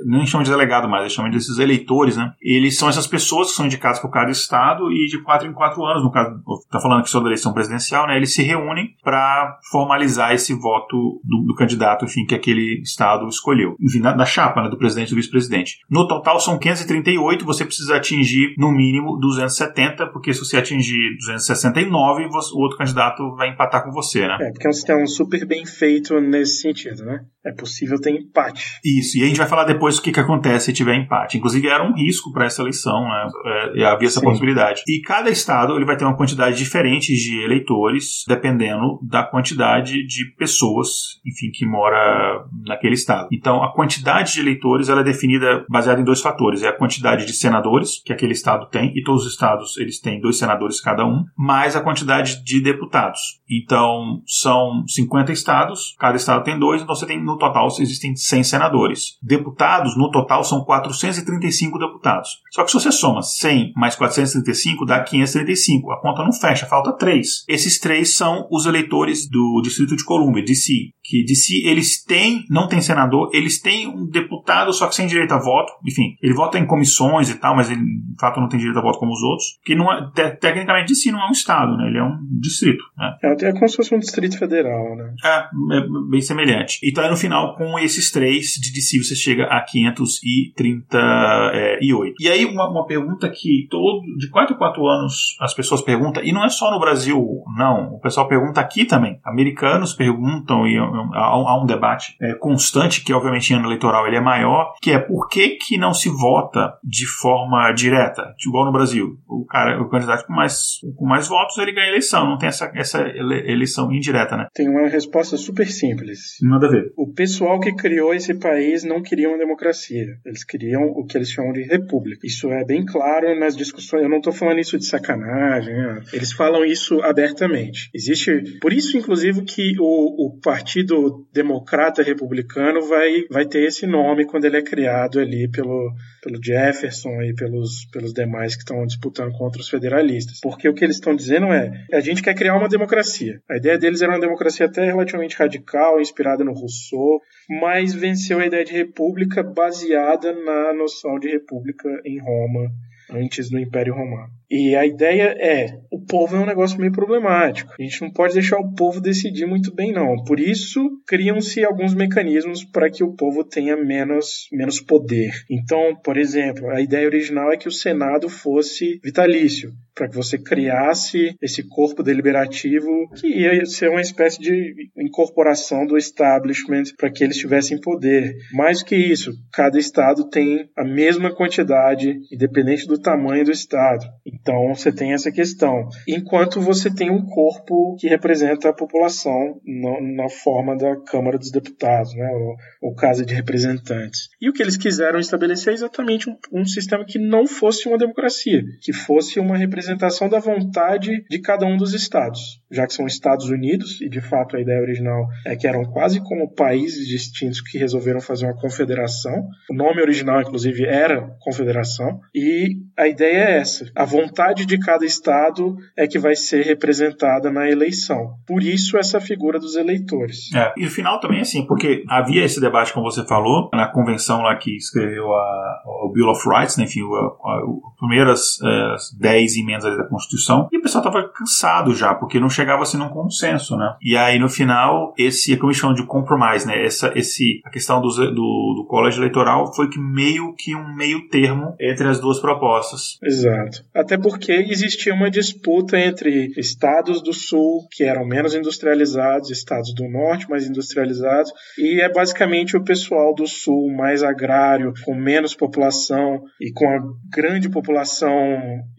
nem chamam de delegado mais, eles chamam de eleitores, né? Eles são essas pessoas que são indicadas por cada estado e de quatro em quatro anos, no caso, tá falando aqui sobre a eleição presidencial, né? Eles se reúnem para formalizar esse voto do, do, candidato, enfim, que aquele estado escolheu. Enfim, da, da chapa, né? Do presidente e do vice-presidente. No total são 538, você precisa atingir no mínimo 270, porque se você atingir 269, você, o outro candidato vai empatar com você, né? É, porque é um sistema super bem feito nesse sentido, né? É possível ter empate. Isso, e a gente vai falar depois o que, que acontece se tiver empate. Inclusive, era um risco para essa eleição, né? É, havia essa Sim. possibilidade. E cada estado ele vai ter uma quantidade diferente de eleitores, dependendo da quantidade de pessoas, enfim, que mora naquele estado. Então, a quantidade de eleitores ela é definida baseada em dois fatores: é a quantidade de senadores que aquele estado tem, e todos os estados eles têm dois senadores cada um, mais a quantidade de deputados. Então, são 50 estados, cada estado tem dois, então você tem no total existem 100 senadores. Deputados, no total, são 435 deputados. Só que se você soma 100 mais 435, dá 535. A conta não fecha, falta 3. Esses três são os eleitores do Distrito de Colômbia, DC, que DC eles têm, não tem senador, eles têm um deputado, só que sem direito a voto. Enfim, ele vota em comissões e tal, mas ele, de fato, não tem direito a voto como os outros. Que não é, te, tecnicamente DC não é um estado, né? Ele é um distrito. Né? É, é como se fosse um distrito federal, né? É, é bem semelhante. Então, aí, no final, com esses três de DC, você chega a 538. É, e aí, uma, uma pergunta que todo, de 4 a 4 anos as pessoas perguntam, e não é só no Brasil, não. O pessoal pergunta aqui também. Americanos perguntam e há um debate é, constante, que obviamente em ano eleitoral ele é maior, que é por que, que não se vota de forma direta, igual no Brasil. O cara, o candidato com mais, com mais votos, ele ganha a eleição, não tem essa, essa eleição indireta, né? Tem uma resposta super simples. Nada a ver. O pessoal que criou esse país não queria uma democracia. Eles queriam o que eles chamam de república. Isso é bem claro nas discussões. Eu não estou falando isso de sacanagem. Né? Eles falam isso abertamente. Existe. Por isso, inclusive, que o, o partido Democrata Republicano vai, vai ter esse nome quando ele é criado ali pelo, pelo Jefferson e pelos, pelos demais que estão disputando contra os federalistas. Porque o que eles estão dizendo é: a gente quer criar uma democracia. A ideia deles era uma democracia até relativamente radical, inspirada no Rousseau, mas venceu a ideia de república baseada na noção de república em Roma antes do Império Romano. E a ideia é, o povo é um negócio meio problemático. A gente não pode deixar o povo decidir muito bem, não. Por isso, criam-se alguns mecanismos para que o povo tenha menos, menos poder. Então, por exemplo, a ideia original é que o Senado fosse vitalício, para que você criasse esse corpo deliberativo que ia ser uma espécie de incorporação do establishment para que eles tivessem poder. Mais que isso, cada estado tem a mesma quantidade, independente do tamanho do estado. Então você tem essa questão. Enquanto você tem um corpo que representa a população no, na forma da Câmara dos Deputados, né, ou, ou, Casa de Representantes. E o que eles quiseram estabelecer é exatamente um, um sistema que não fosse uma democracia, que fosse uma representação da vontade de cada um dos estados, já que são Estados Unidos, e de fato a ideia original é que eram quase como países distintos que resolveram fazer uma confederação. O nome original, inclusive, era confederação, e a ideia é essa. A vontade de cada estado é que vai ser representada na eleição. Por isso essa figura dos eleitores. É, e no final também assim, porque havia esse debate, como você falou, na convenção lá que escreveu a, o Bill of Rights, né, enfim, as primeiras é, dez emendas da Constituição, e o pessoal estava cansado já, porque não chegava assim num consenso, né? E aí no final, esse, como eles chamam de compromise, né? Essa, esse, a questão do, do, do colégio eleitoral foi que meio que um meio termo entre as duas propostas. Exato. Até porque existia uma disputa entre estados do sul, que eram menos industrializados, estados do norte mais industrializados, e é basicamente o pessoal do sul mais agrário, com menos população e com a grande população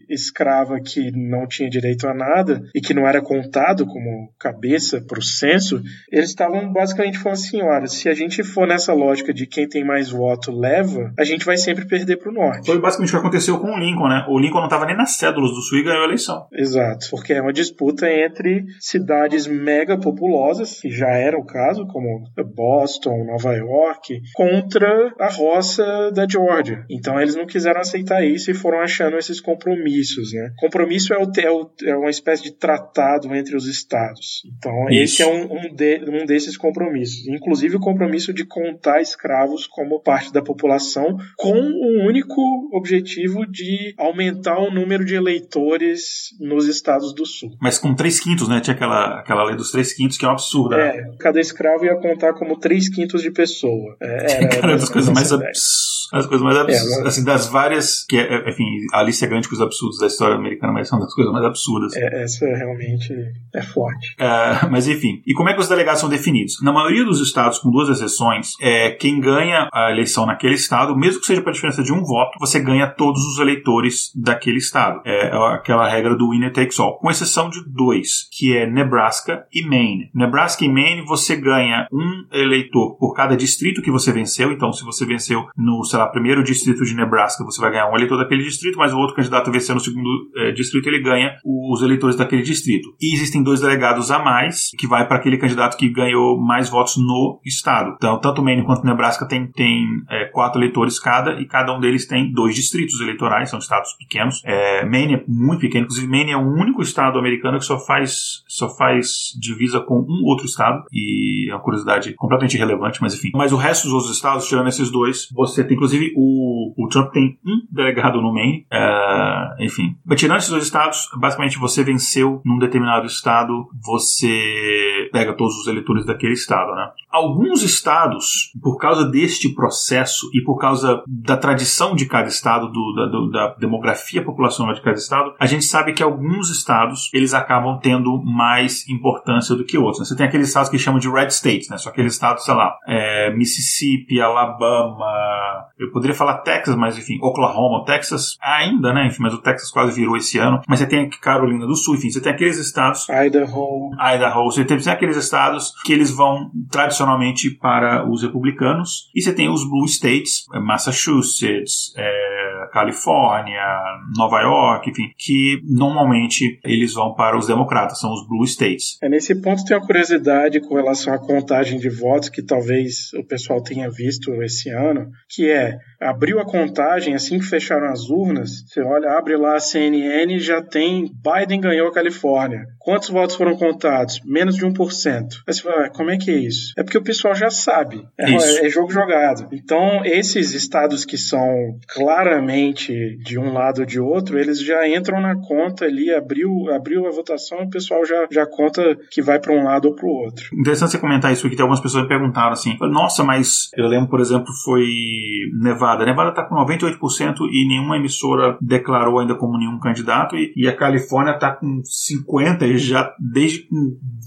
escrava que não tinha direito a nada e que não era com apontado como cabeça para o censo, eles estavam basicamente falando assim: olha, se a gente for nessa lógica de quem tem mais voto leva, a gente vai sempre perder para o norte. Foi basicamente o que aconteceu com o Lincoln, né? O Lincoln não estava nem nas cédulas do Sul e ganhou a eleição. Exato, porque é uma disputa entre cidades mega populosas, que já era o caso, como Boston, Nova York, contra a roça da Georgia. Então eles não quiseram aceitar isso e foram achando esses compromissos, né? Compromisso é, o, é, o, é uma espécie de tratado entre os estados. Então isso. esse é um, um, de, um desses compromissos. Inclusive o compromisso de contar escravos como parte da população com o único objetivo de aumentar o número de eleitores nos estados do sul. Mas com três quintos, né? Tinha aquela, aquela lei dos três quintos que é um absurdo. Né? É, cada escravo ia contar como três quintos de pessoa. É, era, Cara, das coisas mais absurdas as coisas mais absurdas, é, assim, das várias, que é, enfim, a lista é grande com os absurdos da história americana, mas são das coisas mais absurdas. É, essa realmente é forte. É, mas enfim, e como é que os delegados são definidos? Na maioria dos estados, com duas exceções, é, quem ganha a eleição naquele estado, mesmo que seja para diferença de um voto, você ganha todos os eleitores daquele estado. É aquela regra do winner takes all, com exceção de dois, que é Nebraska e Maine. Nebraska e Maine, você ganha um eleitor por cada distrito que você venceu, então se você venceu no, sei lá, primeiro distrito de Nebraska, você vai ganhar um eleitor daquele distrito, mas o outro candidato vencer no segundo é, distrito, ele ganha os eleitores daquele distrito. E existem dois delegados a mais, que vai para aquele candidato que ganhou mais votos no estado. Então, tanto Maine quanto Nebraska tem, tem é, quatro eleitores cada, e cada um deles tem dois distritos eleitorais, são estados pequenos. É, Maine é muito pequeno, inclusive Maine é o único estado americano que só faz, só faz divisa com um outro estado, e é uma curiosidade completamente irrelevante, mas enfim. Mas o resto dos outros estados, tirando esses dois, você tem Inclusive, o, o Trump tem um delegado no Maine. Uh, enfim. Mas tirando esses dois estados, basicamente você venceu num determinado estado, você pega todos os eleitores daquele estado, né? Alguns estados, por causa deste processo e por causa da tradição de cada estado, do, da, do, da, demografia populacional de cada estado, a gente sabe que alguns estados eles acabam tendo mais importância do que outros. Né? Você tem aqueles estados que chamam de red states, né? Só aqueles estados, sei lá, é, Mississippi, Alabama, eu poderia falar Texas, mas enfim, Oklahoma, Texas ainda, né? Enfim, mas o Texas quase virou esse ano. Mas você tem Carolina do Sul, enfim, você tem aqueles estados. Idaho. Idaho. Você tem, você tem aqueles estados que eles vão tradicionalmente para os republicanos. E você tem os Blue States, Massachusetts, é, Califórnia, Nova York, enfim, que normalmente eles vão para os democratas, são os Blue States. É, nesse ponto tem uma curiosidade com relação à contagem de votos que talvez o pessoal tenha visto esse ano, que é abriu a contagem, assim que fecharam as urnas, você olha, abre lá a CNN já tem Biden ganhou a Califórnia. Quantos votos foram contados? Menos de 1%. Aí você fala, como é que é isso? É porque o pessoal já sabe. É, é, jogo jogado. Então, esses estados que são claramente de um lado ou de outro, eles já entram na conta ali, abriu, abriu a votação, o pessoal já, já conta que vai para um lado ou para o outro. Interessante você comentar isso, porque tem algumas pessoas me perguntaram assim, nossa, mas eu lembro, por exemplo, foi Nevada. Nevada está com 98% e nenhuma emissora declarou ainda como nenhum candidato e, e a Califórnia está com 50% e já desde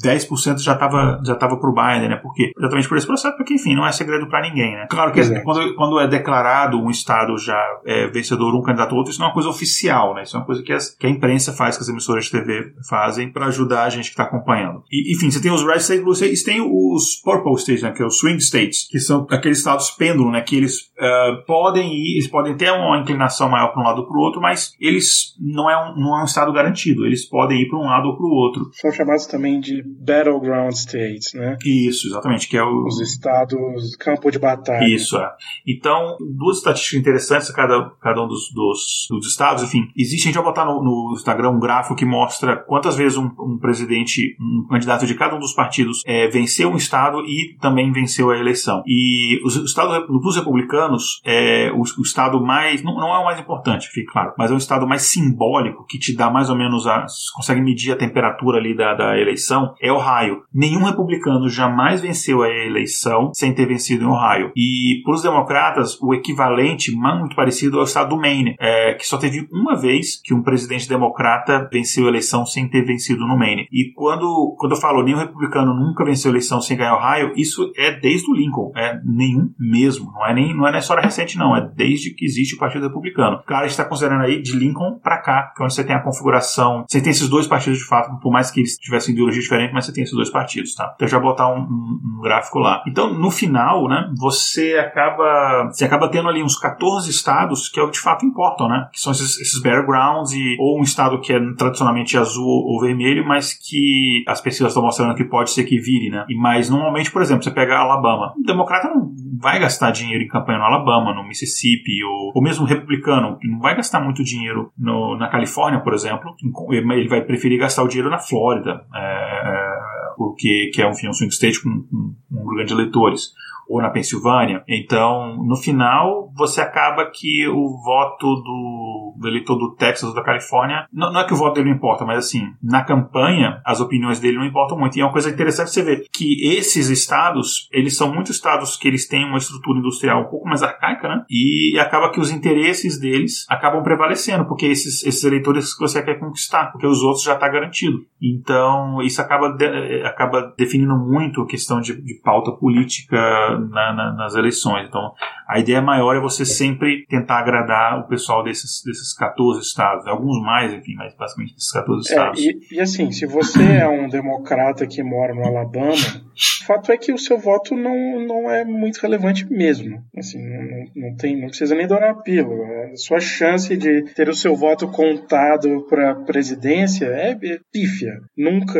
10% já estava já tava pro Biden, né? Porque exatamente por esse processo, porque enfim, não é segredo para ninguém, né? Claro que quando, quando é declarado um estado já é, vencedor um candidato ou outro, isso não é uma coisa oficial, né? Isso é uma coisa que, as, que a imprensa faz, que as emissoras de TV fazem para ajudar a gente que está acompanhando. E, enfim, você tem os Red States, Blue States, tem os Purple States, né? Que é os Swing States, que são aqueles estados pêndulo, né? Que eles uh, podem ir, eles podem ter uma inclinação maior para um lado ou para o outro, mas eles não é um, não é um estado garantido. Eles podem ir para um lado ou para o outro. São chamados também de battleground states, né? Isso, exatamente, que é o... os estados campo de batalha. Isso, é. Então, duas estatísticas interessantes a cada, cada um dos, dos, dos estados. Enfim, existe, a gente vai botar no, no Instagram um gráfico que mostra quantas vezes um, um, presidente, um candidato de cada um dos partidos é, venceu um estado e também venceu a eleição. E os estados, dos republicanos, é, o, o estado mais, não, não é o mais importante, fique claro, mas é o estado mais simbólico que te dá mais ou menos a, consegue medir a temperatura ali da, da eleição, é Ohio. Nenhum republicano jamais venceu a eleição sem ter vencido em Ohio. E para os democratas, o equivalente muito parecido é o estado estado do Maine, é, que só teve uma vez que um presidente democrata venceu a eleição sem ter vencido no Maine. E quando, quando eu falo nenhum republicano nunca venceu a eleição sem ganhar Ohio, isso é desde o Lincoln, é nenhum mesmo. Não é nem não é na história recente, não. É desde que existe o Partido Republicano. Claro, a gente está considerando aí de Lincoln para cá, que é onde você tem a configuração. Você tem esses dois partidos de fato, por mais que eles tivessem ideologia diferente, mas você tem esses dois partidos, tá? Então já botar um, um, um gráfico lá. Então, no final, né, você acaba você acaba tendo ali uns 14 estados que é o que de fato importam, né? Que são esses, esses e ou um estado que é tradicionalmente azul ou vermelho, mas que as pesquisas estão mostrando que pode ser que vire, né? E mas normalmente, por exemplo, você pega Alabama, o democrata não vai gastar dinheiro em campanha no Alabama, no Mississippi ou, ou mesmo republicano, que não vai gastar muito dinheiro no, na Califórnia, por exemplo, ele vai preferir gastar o dinheiro na Flórida. É, é porque que é enfim, um swing state com, com um número de eleitores ou na Pensilvânia. Então, no final, você acaba que o voto do, eleitor do Texas ou da Califórnia, não, não, é que o voto dele não importa, mas assim, na campanha, as opiniões dele não importam muito. E é uma coisa interessante você ver que esses estados, eles são muitos estados que eles têm uma estrutura industrial um pouco mais arcaica, né? E acaba que os interesses deles acabam prevalecendo, porque esses, esses eleitores que você quer conquistar, porque os outros já está garantido. Então, isso acaba, de, acaba definindo muito a questão de, de pauta política na, na, nas eleições. Então, a ideia maior é você sempre tentar agradar o pessoal desses, desses 14 estados, alguns mais, enfim, mas basicamente desses 14 é, estados. É, e, e, assim, se você é um democrata que mora no Alabama, o fato é que o seu voto não, não é muito relevante mesmo. Assim, não, não, tem, não precisa nem dourar a pílula. A sua chance de ter o seu voto contado para a presidência é pífia. Nunca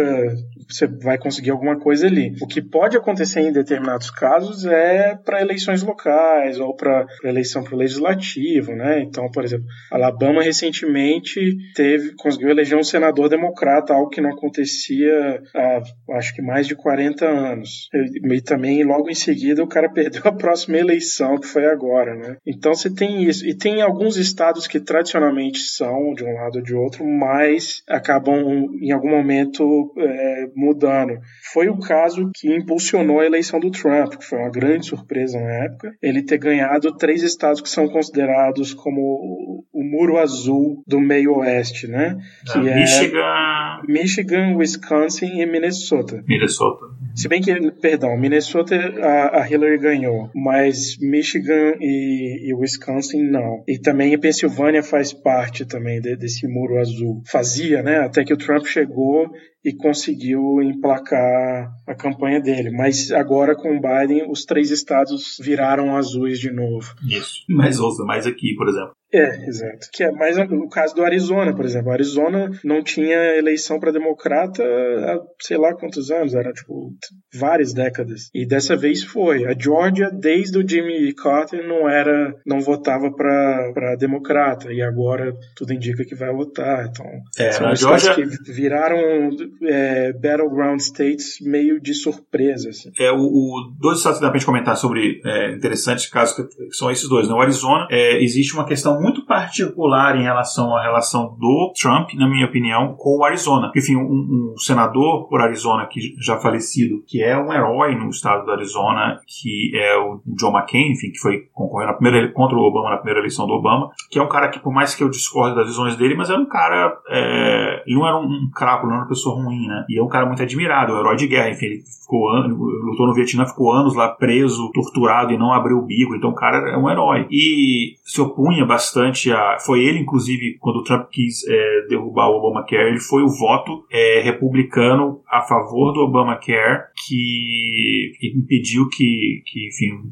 você vai conseguir alguma coisa ali. O que pode acontecer em determinados casos é para eleições locais ou para eleição para o legislativo, né? Então, por exemplo, Alabama recentemente teve conseguiu eleger um senador democrata, algo que não acontecia há acho que mais de 40 anos. E também logo em seguida o cara perdeu a próxima eleição, que foi agora, né? Então você tem isso. E tem alguns estados que tradicionalmente são de um lado ou de outro, mas acabam em algum momento é, mudando. Foi o caso que impulsionou a eleição do Trump, que foi uma grande surpresa na época, ele ter ganhado três estados que são considerados como o muro azul do meio oeste, né? Que é Michigan, Michigan, Wisconsin e Minnesota. Minnesota. Se bem que, perdão, Minnesota a, a Hillary ganhou, mas Michigan e, e, Wisconsin não. E também a Pensilvânia faz parte também de, desse muro azul. Fazia, né? Até que o Trump chegou e conseguiu emplacar a campanha dele. Mas agora com o Biden, os três estados viraram azuis de novo. Isso. Mais ouça, mais aqui, por exemplo. É, exato. Que é mais o caso do Arizona, por exemplo. O Arizona não tinha eleição para democrata há sei lá quantos anos, era tipo várias décadas. E dessa vez foi. A Georgia, desde o Jimmy Carter, não era, não votava para democrata. E agora tudo indica que vai votar. Então, é, são Georgia... que viraram é, battleground states meio de surpresa. Assim. É, o, o dois estados que dá pra gente comentar sobre é, interessantes casos que são esses dois. No né? Arizona, é, existe uma questão muito particular em relação à relação do Trump, na minha opinião, com o Arizona. Enfim, um, um senador por Arizona que já falecido, que é um herói no estado do Arizona, que é o John McCain, enfim, que foi concorrer na primeira, contra o Obama na primeira eleição do Obama, que é um cara que, por mais que eu discorde das visões dele, mas era um cara. É, ele não era um, um crapo, não era uma pessoa ruim, né? E é um cara muito admirado, um herói de guerra, enfim, ele ficou anos, lutou no Vietnã, ficou anos lá preso, torturado e não abriu o bico, então o cara é um herói. E se opunha bastante bastante a. Foi ele, inclusive, quando o Trump quis é, derrubar o Obamacare, ele foi o voto é, republicano a favor do Obamacare que impediu que, que, enfim,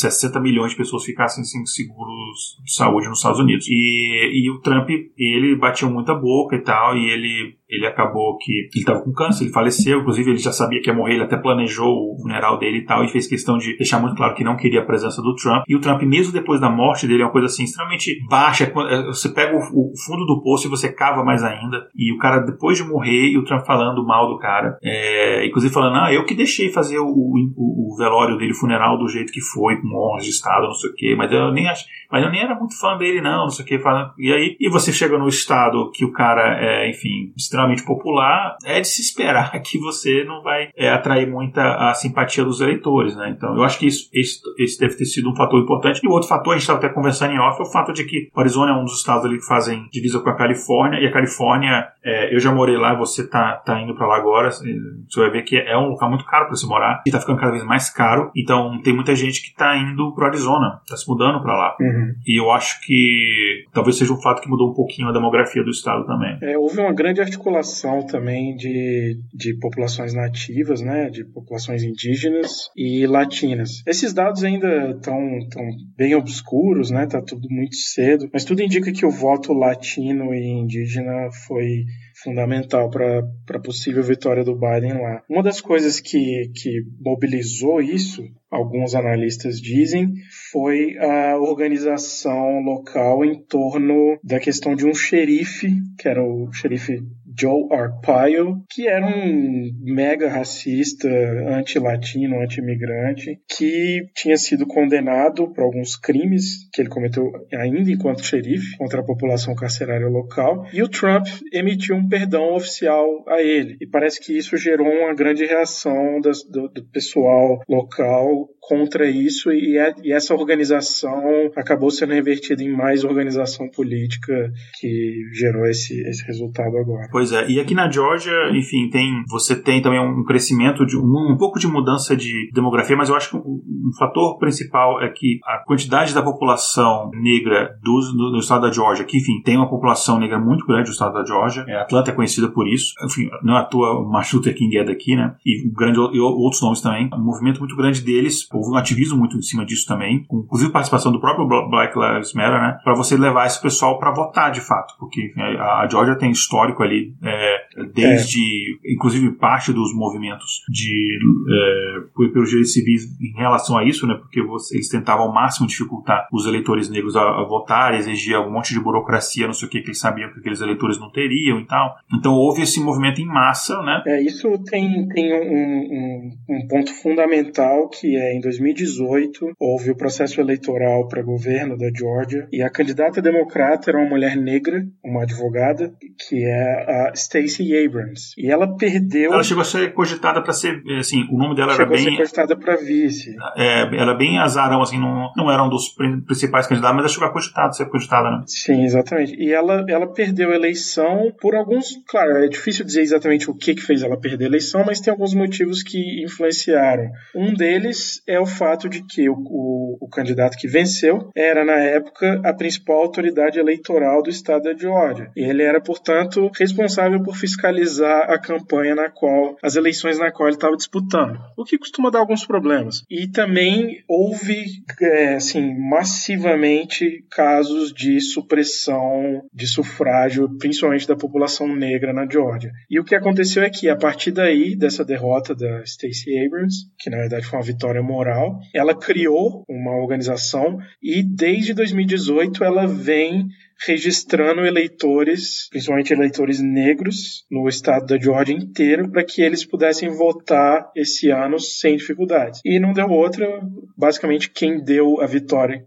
60 milhões de pessoas ficassem sem seguros de saúde nos Estados Unidos. E, e o Trump, ele bateu muita boca e tal, e ele ele acabou que ele estava com câncer, ele faleceu, inclusive ele já sabia que ia morrer, ele até planejou o funeral dele e tal, e fez questão de deixar muito claro que não queria a presença do Trump. E o Trump, mesmo depois da morte dele, é uma coisa assim extremamente baixa. É, você pega o, fundo do poço e você cava mais ainda. E o cara, depois de morrer, e o Trump falando mal do cara, é, inclusive falando, ah, eu que deixei fazer o, o, o velório dele, o funeral do jeito que foi, com de Estado, não sei o quê, mas eu nem acho, mas eu nem era muito fã dele, não, não sei o quê. E aí, e você chega no Estado que o cara é, enfim, extremamente popular, é de se esperar que você não vai é, atrair muita a simpatia dos eleitores, né? Então, eu acho que isso, esse, esse deve ter sido um fator importante. E o outro fator, a gente estava até conversando em off, é o fato de que o Arizona é um dos estados ali que fazem divisa com a Califórnia, e a Califórnia, é, eu já morei lá, você tá, tá indo para lá agora, você vai ver que é um local muito caro para se morar, e tá ficando cada vez mais caro, então tem muita gente que tá indo pro Arizona, tá se mudando para lá. Uhum. E eu acho que talvez seja um fato que mudou um pouquinho a demografia do estado também. É, houve uma grande articulação também de, de populações nativas, né, de populações indígenas e latinas. Esses dados ainda estão bem obscuros, né, tá tudo muito cedo, mas tudo indica que o voto latino e indígena foi fundamental para a possível vitória do Biden lá. Uma das coisas que, que mobilizou isso, alguns analistas dizem, foi a organização local em torno da questão de um xerife, que era o xerife Joe Arpaio, que era um mega racista, anti-latino, anti-imigrante, que tinha sido condenado por alguns crimes que ele cometeu ainda enquanto xerife contra a população carcerária local. E o Trump emitiu um perdão oficial a ele. E parece que isso gerou uma grande reação das, do, do, pessoal local contra isso e, é, e, essa organização acabou sendo revertida em mais organização política que gerou esse, esse resultado agora. Pois é, e aqui na Georgia, enfim, tem você tem também um crescimento de um, um pouco de mudança de demografia, mas eu acho que um, um, fator principal é que a quantidade da população negra do, do, do, estado da Georgia, que enfim tem uma população negra muito grande no estado da Georgia, é, Atlanta é conhecida por isso, enfim, não é à toa Martin Luther King é daqui, né? E grande e outros nomes também, um movimento muito grande deles houve um ativismo muito em cima disso também, inclusive participação do próprio Black Lives Matter, né? Para você levar esse pessoal para votar de fato, porque enfim, a Georgia tem histórico ali, é, desde, é. inclusive, parte dos movimentos de é, pelos direitos civis em relação a isso, né? Porque eles tentavam ao máximo dificultar os eleitores negros a, a votar, exigir um monte de burocracia, não sei o que, que eles sabiam que aqueles eleitores não teriam e tal. Então houve esse movimento em massa, né? É, isso tem, tem um, um, um ponto fundamental que é em 2018 houve o processo eleitoral para governo da Georgia e a candidata democrata era uma mulher negra, uma advogada, que é a Stacey Abrams. E ela perdeu. Ela chegou a ser cogitada para ser, assim, o nome dela chegou era bem. Chegou a ser cogitada para vice. É, era bem azarão, assim, não, não era um dos principais candidatos, mas ela chegou a cogitada, ser cogitada, né? Sim, exatamente. E ela, ela perdeu a eleição por alguns. Claro, é difícil dizer exatamente o que, que fez ela perder a eleição, mas tem alguns motivos que influenciaram. Um deles é o fato de que o, o, o candidato que venceu era, na época, a principal autoridade eleitoral do estado da Geórgia. E ele era, portanto, responsável por fiscalizar a campanha na qual, as eleições na qual ele estava disputando. O que costuma dar alguns problemas. E também houve, é, assim, massivamente casos de supressão de sufrágio, principalmente da população negra na Geórgia. E o que aconteceu é que, a partir daí, dessa derrota da Stacey Abrams, que na verdade foi uma vitória moral, ela criou uma organização e desde 2018 ela vem registrando eleitores, principalmente eleitores negros, no estado da Georgia inteiro, para que eles pudessem votar esse ano sem dificuldades. E não deu outra, basicamente quem deu a vitória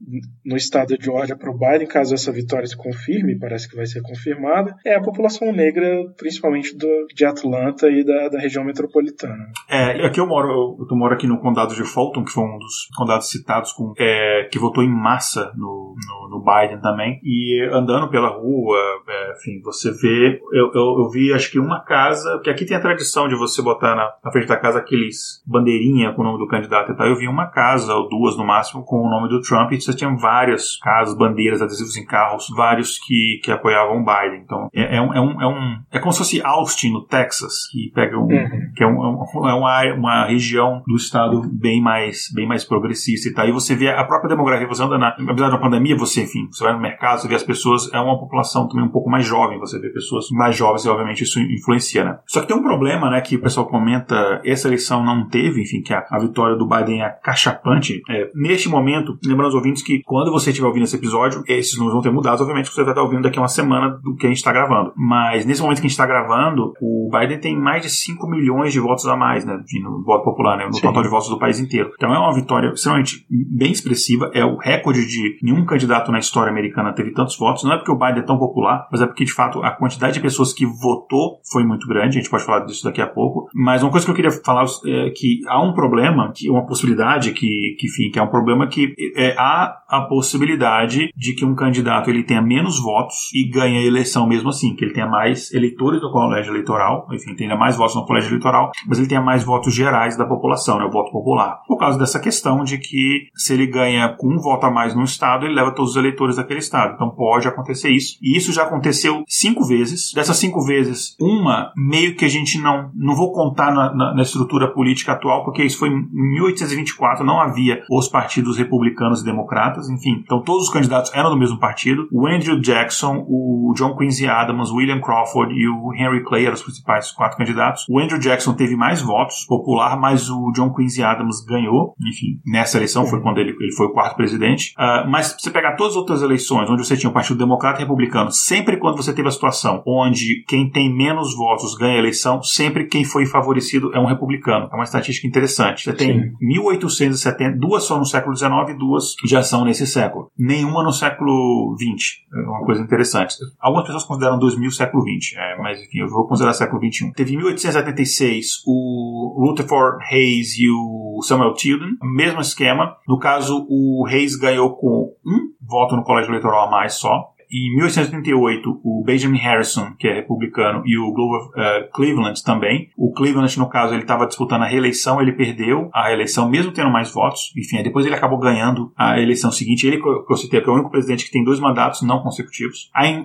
no estado da Georgia para o Biden, caso essa vitória se confirme, parece que vai ser confirmada, é a população negra, principalmente do, de Atlanta e da, da região metropolitana. É, aqui eu moro, eu moro aqui no condado de Fulton, que foi um dos condados citados com, é, que votou em massa no, no, no Biden também, e andando pela rua, é, enfim, você vê. Eu, eu, eu, vi acho que uma casa, porque aqui tem a tradição de você botar na, na, frente da casa aqueles bandeirinha com o nome do candidato e tal. Eu vi uma casa, ou duas no máximo, com o nome do Trump, e você tinha várias casas, bandeiras, adesivos em carros, vários que, que apoiavam o Biden. Então, é, é, um, é, um, é, um, é como se fosse Austin, no Texas, que pega um. Uhum. que é, um, é, é uma, uma região do estado bem mais, bem mais progressista e tal. E você vê a própria demografia, você anda na. Apesar da pandemia, você, enfim, você vai no mercado, você vê as pessoas pessoas, é uma população também um pouco mais jovem, você vê pessoas mais jovens e obviamente isso influencia, né? Só que tem um problema, né, que o pessoal comenta, essa eleição não teve, enfim, que a, a vitória do Biden é cachapante. É, neste momento, lembrando aos ouvintes que quando você estiver ouvindo esse episódio, esses números vão ter mudado, obviamente você vai estar ouvindo daqui a uma semana do que a gente está gravando. Mas nesse momento que a gente está gravando, o Biden tem mais de 5 milhões de votos a mais, né, no voto popular, né, no Sim. total de votos do país inteiro. Então é uma vitória extremamente bem expressiva, é o recorde de nenhum candidato na história americana teve tantos votos. Não é porque o Biden é tão popular, mas é porque de fato a quantidade de pessoas que votou foi muito grande. A gente pode falar disso daqui a pouco. Mas uma coisa que eu queria falar é que há um problema, que uma possibilidade que, que enfim, que é um problema que é, há a possibilidade de que um candidato ele tenha menos votos e ganhe a eleição mesmo assim, que ele tenha mais eleitores no colégio eleitoral, enfim, tenha mais votos no colégio eleitoral, mas ele tenha mais votos gerais da população, né, o voto popular. Por causa dessa questão de que se ele ganha com um voto a mais no estado, ele leva todos os eleitores daquele estado. Então pode acontecer isso. E isso já aconteceu cinco vezes. Dessas cinco vezes, uma meio que a gente não não vou contar na, na, na estrutura política atual, porque isso foi em 1824, não havia os partidos republicanos e democratas, enfim. Então todos os candidatos eram do mesmo partido. O Andrew Jackson, o John Quincy Adams, William Crawford e o Henry Clay eram os principais quatro candidatos. O Andrew Jackson teve mais votos popular, mas o John Quincy Adams ganhou. Enfim, nessa eleição foi quando ele, ele foi o quarto presidente. Uh, mas se você pegar todas as outras eleições, onde você tinha o Partido Democrata e Republicano, sempre quando você teve a situação onde quem tem menos votos ganha a eleição, sempre quem foi favorecido é um republicano. É uma estatística interessante. Você tem Sim. 1870, duas só no século XIX e duas já são nesse século. Nenhuma no século XX. É uma coisa interessante. Algumas pessoas consideram 2000 século XX, é, mas enfim, eu vou considerar século XXI. Teve em 1876 o Rutherford Hayes e o Samuel Tilden, mesmo esquema. No caso, o Hayes ganhou com um voto no colégio eleitoral a mais só. Em 1888, o Benjamin Harrison, que é republicano, e o Glover uh, Cleveland também. O Cleveland, no caso, ele estava disputando a reeleição, ele perdeu a reeleição, mesmo tendo mais votos. Enfim, depois ele acabou ganhando a eleição seguinte. Ele, que eu citei, é o único presidente que tem dois mandatos não consecutivos. Aí,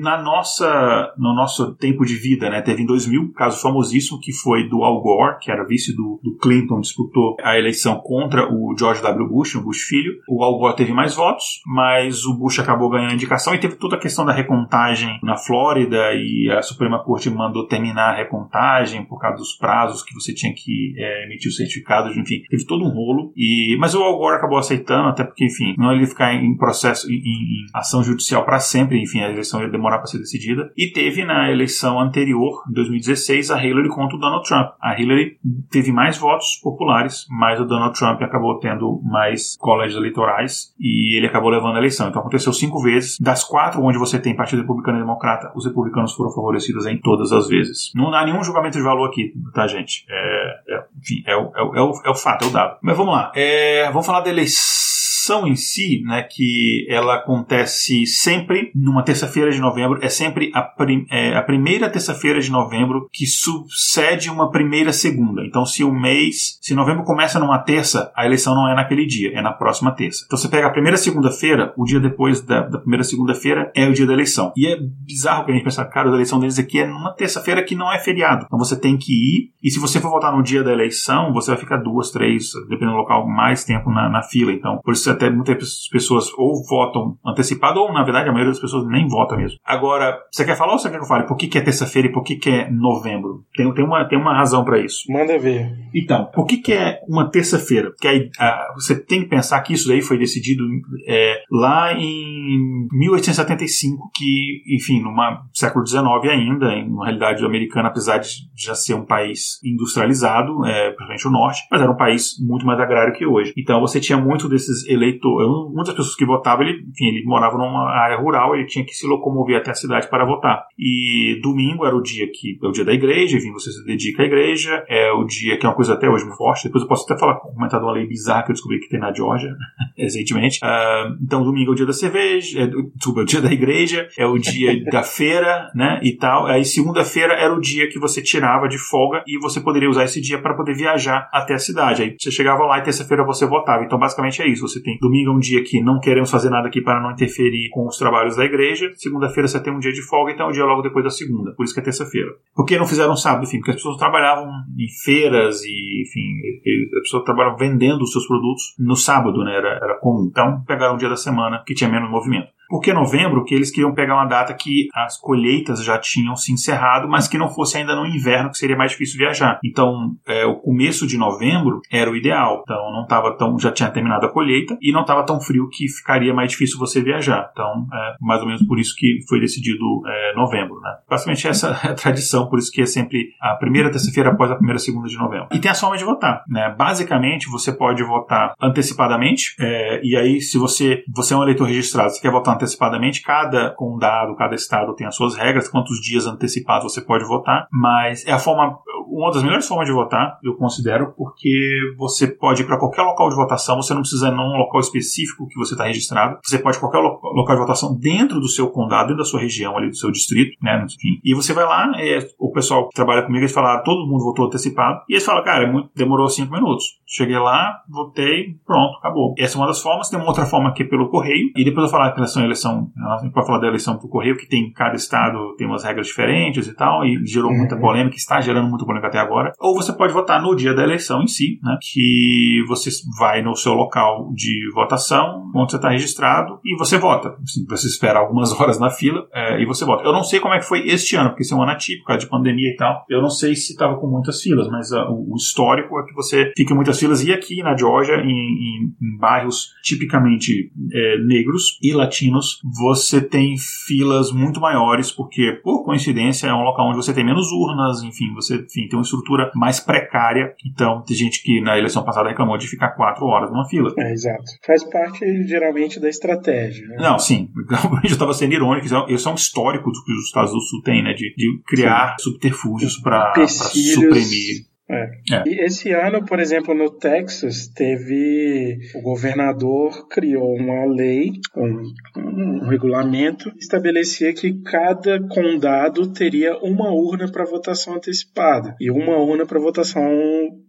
na nossa, no nosso tempo de vida, né, teve em 2000 caso famosíssimo que foi do Al Gore, que era vice do, do Clinton, disputou a eleição contra o George W. Bush, o Bush filho. O Al Gore teve mais votos, mas o Bush acabou ganhando a indicação e teve toda a questão da recontagem na Flórida e a Suprema Corte mandou terminar a recontagem por causa dos prazos que você tinha que é, emitir os certificados, enfim, teve todo um rolo. E, mas o Al Gore acabou aceitando, até porque, enfim, não ele ficar em processo, em, em ação judicial para sempre, enfim, a eleição ia demorar para ser decidida. E teve na eleição anterior, em 2016, a Hillary contra o Donald Trump. A Hillary teve mais votos populares, mas o Donald Trump acabou tendo mais colégios eleitorais e ele acabou levando a eleição. Então aconteceu cinco vezes. Das quatro onde você tem Partido Republicano e Democrata, os republicanos foram favorecidos em todas as vezes. Não há nenhum julgamento de valor aqui, tá, gente? É, é, enfim, é, o, é, o, é o fato, é o dado. Mas vamos lá. É, vamos falar da eleição eleição em si, né, que ela acontece sempre numa terça-feira de novembro, é sempre a, prim é, a primeira terça-feira de novembro que sucede uma primeira segunda. Então, se o mês, se novembro começa numa terça, a eleição não é naquele dia, é na próxima terça. Então, você pega a primeira segunda-feira, o dia depois da, da primeira segunda-feira é o dia da eleição. E é bizarro que a gente pensar, cara, a eleição deles aqui é numa terça-feira que não é feriado. Então, você tem que ir, e se você for votar no dia da eleição, você vai ficar duas, três, dependendo do local, mais tempo na, na fila. Então, por isso até muitas pessoas ou votam antecipado, ou na verdade a maioria das pessoas nem vota mesmo. Agora, você quer falar ou você quer que eu fale? Por que, que é terça-feira e por que, que é novembro? Tem, tem, uma, tem uma razão para isso. Manda ver. Então, por que, que é uma terça-feira? Porque aí, ah, você tem que pensar que isso daí foi decidido é, lá em 1875, que, enfim, no século XIX ainda, em uma realidade americana, apesar de já ser um país industrializado, é, principalmente o norte, mas era um país muito mais agrário que hoje. Então você tinha muito desses eleitores muitas pessoas que votavam, ele, enfim, ele morava numa área rural, ele tinha que se locomover até a cidade para votar. E domingo era o dia que é o dia da igreja, enfim, você se dedica à igreja, é o dia que é uma coisa até hoje muito forte. Depois eu posso até falar, comentar de uma lei bizarra que eu descobri que tem na Georgia, recentemente. Uh, então, domingo é o dia da cerveja, é, desculpa, é o dia da igreja, é o dia da feira, né, e tal. Aí segunda-feira era o dia que você tirava de folga e você poderia usar esse dia para poder viajar até a cidade. Aí você chegava lá e terça-feira você votava. Então, basicamente é isso. Você tem Domingo é um dia que não queremos fazer nada aqui para não interferir com os trabalhos da igreja. Segunda-feira você tem um dia de folga, então é um dia logo depois da segunda. Por isso que é terça-feira. Por que não fizeram sábado? Enfim, porque as pessoas trabalhavam em feiras e, enfim, as pessoas trabalhavam vendendo os seus produtos no sábado, né? Era, era comum. Então pegaram um dia da semana que tinha menos movimento. Por que novembro? Que eles queriam pegar uma data que as colheitas já tinham se encerrado, mas que não fosse ainda no inverno, que seria mais difícil viajar. Então, é, o começo de novembro era o ideal. Então, não estava tão. já tinha terminado a colheita e não estava tão frio que ficaria mais difícil você viajar. Então, é mais ou menos por isso que foi decidido é, novembro. Né? Basicamente, essa é a tradição, por isso que é sempre a primeira terça-feira após a primeira segunda de novembro. E tem a forma de votar. Né? Basicamente, você pode votar antecipadamente, é, e aí, se você, você é um eleitor registrado, você quer votar antecipadamente, cada condado, cada estado tem as suas regras, quantos dias antecipados você pode votar, mas é a forma, uma das melhores formas de votar, eu considero, porque você pode ir para qualquer local de votação, você não precisa ir num local específico que você está registrado, você pode ir qualquer lo local de votação dentro do seu condado, dentro da sua região ali, do seu distrito, né, enfim. E você vai lá, é, o pessoal que trabalha comigo, eles falaram, todo mundo votou antecipado, e eles falam, cara, é muito, demorou cinco minutos. Cheguei lá, votei, pronto, acabou. Essa é uma das formas, tem uma outra forma que é pelo correio, e depois eu falar que eleição eleição, a gente pode falar da eleição por correio, que tem cada estado tem umas regras diferentes e tal, e gerou uhum. muita polêmica, está gerando muita polêmica até agora. Ou você pode votar no dia da eleição em si, né? Que você vai no seu local de votação, onde você está registrado, e você vota. Assim, você espera algumas horas na fila é, e você vota. Eu não sei como é que foi este ano, porque isso é um ano atípico, de pandemia e tal. Eu não sei se estava com muitas filas, mas uh, o histórico é que você fica em muitas filas. E aqui na Georgia, em, em, em bairros tipicamente é, negros e latinos, você tem filas muito maiores, porque, por coincidência, é um local onde você tem menos urnas, enfim, você enfim, tem uma estrutura mais precária. Então, tem gente que na eleição passada reclamou de ficar quatro horas numa fila. É, exato. Faz parte, geralmente, da estratégia. Né? Não, sim. Eu estava sendo irônico. Isso é um histórico que os Estados do Sul têm, né? De, de criar sim. subterfúgios para suprimir é. É. E esse ano, por exemplo, no Texas, teve. O governador criou uma lei, um, um regulamento, que estabelecia que cada condado teria uma urna para votação antecipada e uma urna para votação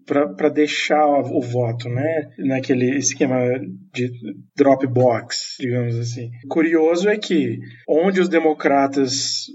para deixar o voto, né? Naquele esquema de drop box, digamos assim. Curioso é que onde os democratas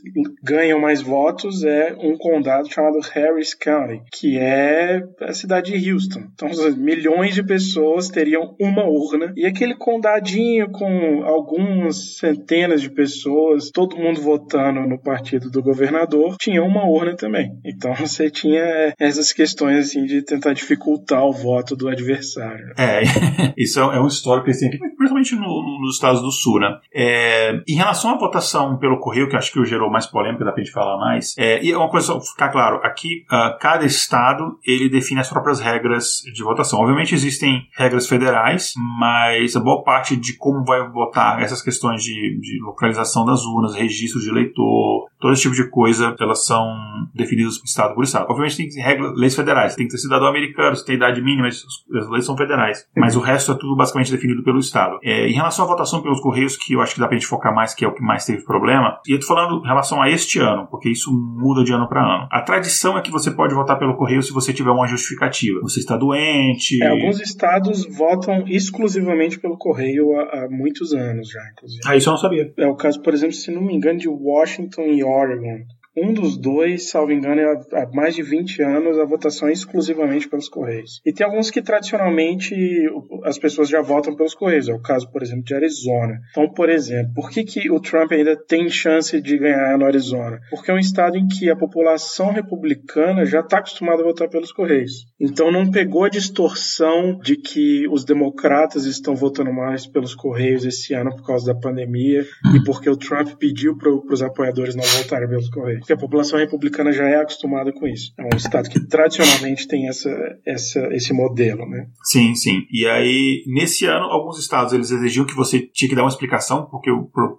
ganham mais votos é um condado chamado Harris County, que é a cidade de Houston. Então, milhões de pessoas teriam uma urna e aquele condadinho com algumas centenas de pessoas, todo mundo votando no partido do governador, tinha uma urna também. Então, você tinha essas questões assim de tentar tentar dificultar o voto do adversário. É, isso é, é um histórico que eles aqui, principalmente no, nos Estados do Sul, né? É, em relação à votação pelo correio, que acho que gerou mais polêmica, dá pra gente falar mais, é, e é uma coisa só ficar claro, aqui uh, cada estado ele define as próprias regras de votação. Obviamente existem regras federais, mas a boa parte de como vai votar, essas questões de, de localização das urnas, registro de eleitor, todo esse tipo de coisa, elas são definidas estado por estado. Obviamente tem regras, leis federais, tem que ter cidadão americano, se tem idade mínima, as leis são federais. Mas o resto é tudo basicamente definido pelo Estado. É, em relação à votação pelos Correios, que eu acho que dá pra gente focar mais, que é o que mais teve problema, e eu tô falando em relação a este ano, porque isso muda de ano para ano. A tradição é que você pode votar pelo Correio se você tiver uma justificativa. Você está doente. É, alguns estados votam exclusivamente pelo Correio há, há, muitos anos já, inclusive. Ah, isso eu não sabia. É o caso, por exemplo, se não me engano, de Washington e Oregon. Um dos dois, salvo engano, é há mais de 20 anos a votação é exclusivamente pelos Correios. E tem alguns que tradicionalmente as pessoas já votam pelos Correios. É o caso, por exemplo, de Arizona. Então, por exemplo, por que, que o Trump ainda tem chance de ganhar no Arizona? Porque é um estado em que a população republicana já está acostumada a votar pelos Correios. Então não pegou a distorção de que os democratas estão votando mais pelos Correios esse ano por causa da pandemia e porque o Trump pediu para os apoiadores não votarem pelos Correios porque a população republicana já é acostumada com isso. É um estado que tradicionalmente tem essa, essa, esse modelo, né? Sim, sim. E aí, nesse ano, alguns estados eles exigiam que você tinha que dar uma explicação, porque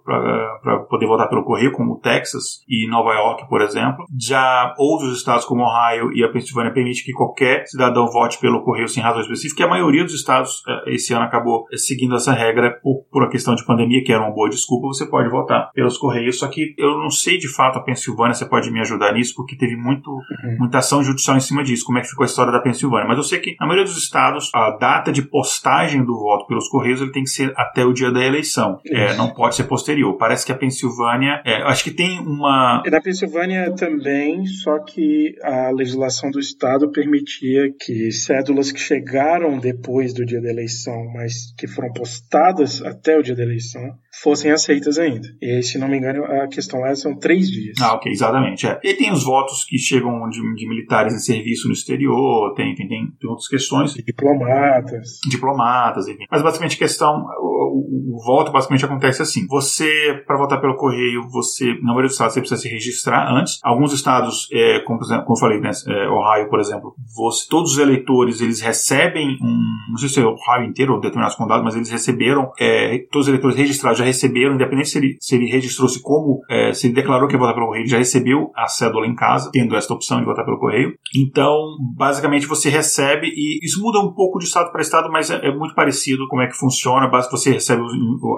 para poder votar pelo correio, como Texas e Nova York, por exemplo. Já outros estados, como Ohio e a Pensilvânia, permite que qualquer cidadão vote pelo correio sem razão específica. E a maioria dos estados eh, esse ano acabou eh, seguindo essa regra por, por a questão de pandemia, que era uma boa desculpa. Você pode votar pelos correios. Só que eu não sei de fato a Pensilvânia você pode me ajudar nisso, porque teve muito, uhum. muita ação judicial em cima disso, como é que ficou a história da Pensilvânia. Mas eu sei que na maioria dos estados, a data de postagem do voto pelos Correios ele tem que ser até o dia da eleição. É, não pode ser posterior. Parece que a Pensilvânia, é, acho que tem uma. Na Pensilvânia também, só que a legislação do estado permitia que cédulas que chegaram depois do dia da eleição, mas que foram postadas até o dia da eleição, fossem aceitas ainda. E se não me engano, a questão lá são três dias. Ah, ok, exatamente. É. E tem os votos que chegam de, de militares em serviço no exterior, tem, tem, tem, tem outras questões. Diplomatas. Diplomatas, enfim. Mas basicamente a questão, o, o, o voto basicamente acontece assim. Você, para votar pelo correio, você, na maioria dos estados, você precisa se registrar antes. Alguns estados, é, como, como eu falei, né, é, Ohio, por exemplo, você, todos os eleitores, eles recebem um, não sei se é o Ohio inteiro ou determinados condados, mas eles receberam, é, todos os eleitores registrados já receberam, independente se ele, se ele registrou-se como, é, se ele declarou que ia votar pelo correio, ele já recebeu a cédula em casa, tendo esta opção de votar pelo correio. Então, basicamente, você recebe, e isso muda um pouco de estado para estado, mas é, é, muito parecido como é que funciona. Basicamente, você recebe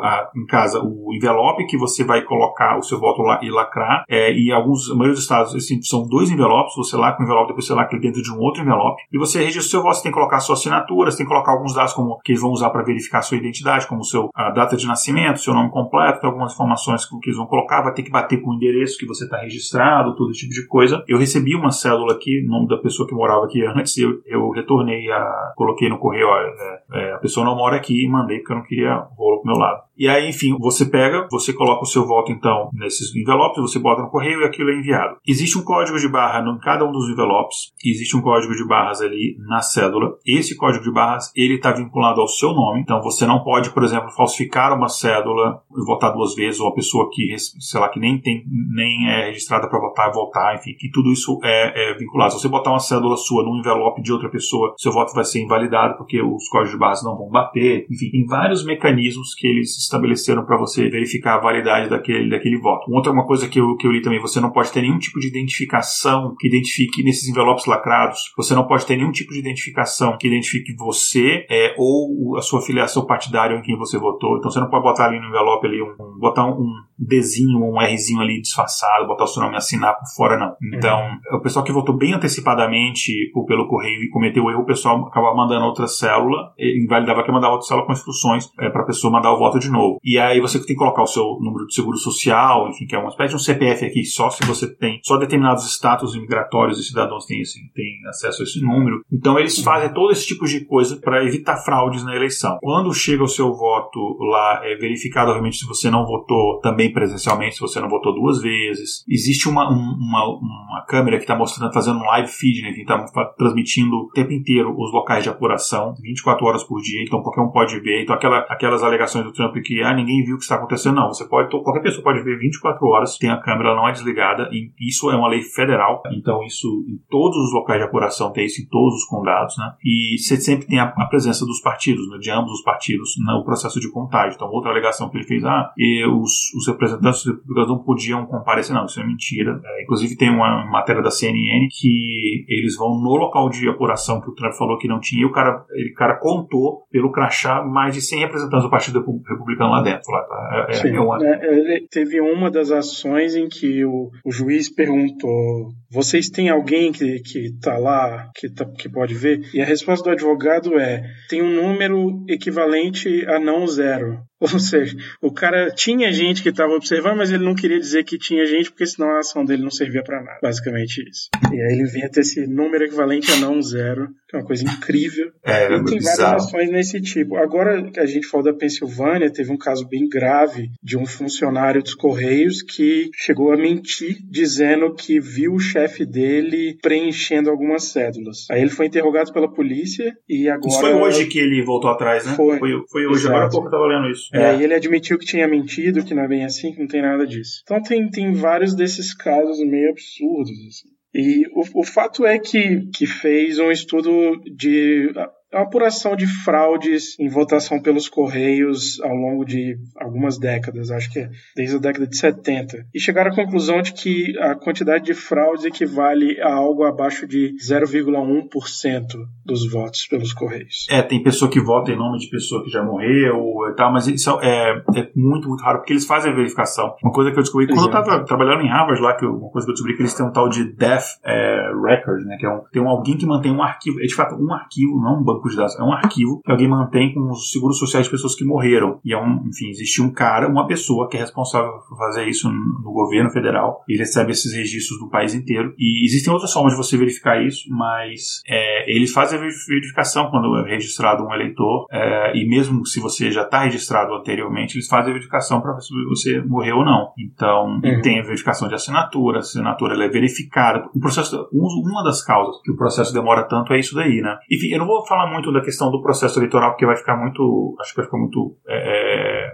a, em casa o envelope que você vai colocar o seu voto lá e lacrar, é, e alguns, a maioria dos estados, assim, são dois envelopes, você lacra o envelope, depois você lacra dentro de um outro envelope, e você registra o seu voto, você tem que colocar a sua assinatura, você tem que colocar alguns dados como que eles vão usar para verificar a sua identidade, como seu, a data de nascimento, seu nome completo, tem algumas informações que, eles vão colocar, vai ter que bater com o endereço que você está registrado, todo esse tipo de coisa. Eu recebi uma cédula aqui, nome da pessoa que morava aqui antes, eu, eu retornei, a, coloquei no correio, ó, é, é, a pessoa não mora aqui e mandei porque eu não queria rolo pro meu lado. E aí, enfim, você pega, você coloca o seu voto, então, nesses envelopes, você bota no correio e aquilo é enviado. Existe um código de barra em cada um dos envelopes, existe um código de barras ali na cédula. Esse código de barras, ele está vinculado ao seu nome, então você não pode, por exemplo, falsificar uma cédula e votar duas vezes, ou a pessoa que, sei lá, que nem tem, nem é registrada para votar, votar, enfim, que tudo isso é, é, vinculado. Se você botar uma cédula sua num envelope de outra pessoa, seu voto vai ser invalidado porque os códigos de barras não vão bater, enfim, tem vários mecanismos que eles estabeleceram para você verificar a validade daquele, daquele voto. Outra uma coisa que eu, que eu li também, você não pode ter nenhum tipo de identificação que identifique nesses envelopes lacrados, você não pode ter nenhum tipo de identificação que identifique você é, ou a sua filiação partidária em quem você votou. Então você não pode botar ali no envelope ali um, um botar um, Dzinho ou um Rzinho ali disfarçado, botar o seu nome e assinar por fora, não. Então, uhum. o pessoal que votou bem antecipadamente ou pelo correio e cometeu erro, o pessoal acaba mandando outra célula, invalidava que mandava outra célula com instruções é, para a pessoa mandar o voto de novo. E aí você tem que colocar o seu número de seguro social, enfim, que é uma espécie de um CPF aqui, só se você tem, só determinados status migratórios e cidadãos têm, esse, têm acesso a esse número. Então eles fazem todo esse tipo de coisa para evitar fraudes na eleição. Quando chega o seu voto lá, é verificado, obviamente, se você não votou também presencialmente, se você não votou duas vezes. Existe uma, uma, uma câmera que está mostrando, fazendo um live feed, né, que está transmitindo o tempo inteiro os locais de apuração, 24 horas por dia, então qualquer um pode ver. Então aquela, aquelas alegações do Trump que ah, ninguém viu o que está acontecendo, não. Você pode, qualquer pessoa pode ver 24 horas, tem a câmera, não é desligada, e isso é uma lei federal, então isso em todos os locais de apuração tem isso em todos os condados, né? E você sempre tem a, a presença dos partidos, né, de ambos os partidos no processo de contagem. Então outra alegação que ele fez, ah, os, os representantes republicanos não podiam comparecer, não, isso é mentira. É, inclusive tem uma matéria da CNN que eles vão no local de apuração que o Trump falou que não tinha, e o cara, ele, cara contou pelo crachá mais de 100 representantes do Partido Republicano lá dentro. Lá, tá? é, é Sim, é uma... É, teve uma das ações em que o, o juiz perguntou: vocês têm alguém que, que tá lá, que, tá, que pode ver? E a resposta do advogado é: tem um número equivalente a não zero. Ou seja, o cara tinha gente que estava observando, mas ele não queria dizer que tinha gente, porque senão a ação dele não servia para nada. Basicamente isso. E aí ele inventa esse número equivalente a não zero, que é uma coisa incrível. É, e tem bizarro. várias ações nesse tipo. Agora que a gente falou da Pensilvânia, teve um caso bem grave de um funcionário dos Correios que chegou a mentir, dizendo que viu o chefe dele preenchendo algumas cédulas. Aí ele foi interrogado pela polícia e agora. Isso foi hoje que ele voltou atrás, né? Foi. Foi, foi hoje, Exato. agora há pouco eu tava lendo isso. E é. aí ele admitiu que tinha mentido, que não é bem assim, que não tem nada disso. Então tem, tem vários desses casos meio absurdos. Assim. E o, o fato é que, que fez um estudo de a apuração de fraudes em votação pelos Correios ao longo de algumas décadas, acho que é desde a década de 70. E chegaram à conclusão de que a quantidade de fraudes equivale a algo abaixo de 0,1% dos votos pelos Correios. É, tem pessoa que vota em nome de pessoa que já morreu e tal, mas isso é, é muito, muito raro, porque eles fazem a verificação. Uma coisa que eu descobri, quando Exato. eu estava trabalhando em Harvard lá, que eu, uma coisa que eu descobri que eles têm um tal de Death é, Record, né, que é um, tem um, alguém que mantém um arquivo, é de fato um arquivo, não um banco de dados, é um arquivo que alguém mantém com os seguros sociais de pessoas que morreram. E é um, enfim, existe um cara, uma pessoa que é responsável por fazer isso no governo federal. Ele recebe esses registros do país inteiro. E existem outras formas de você verificar isso, mas é, eles fazem a verificação quando é registrado um eleitor. É, e mesmo se você já está registrado anteriormente, eles fazem a verificação para ver se você morreu ou não. Então, uhum. tem a verificação de assinatura, a assinatura é verificada. O processo, uma das causas que o processo demora tanto é isso daí, né? Enfim, eu não vou falar muito da questão do processo eleitoral, porque vai ficar muito, acho que vai ficar muito é, é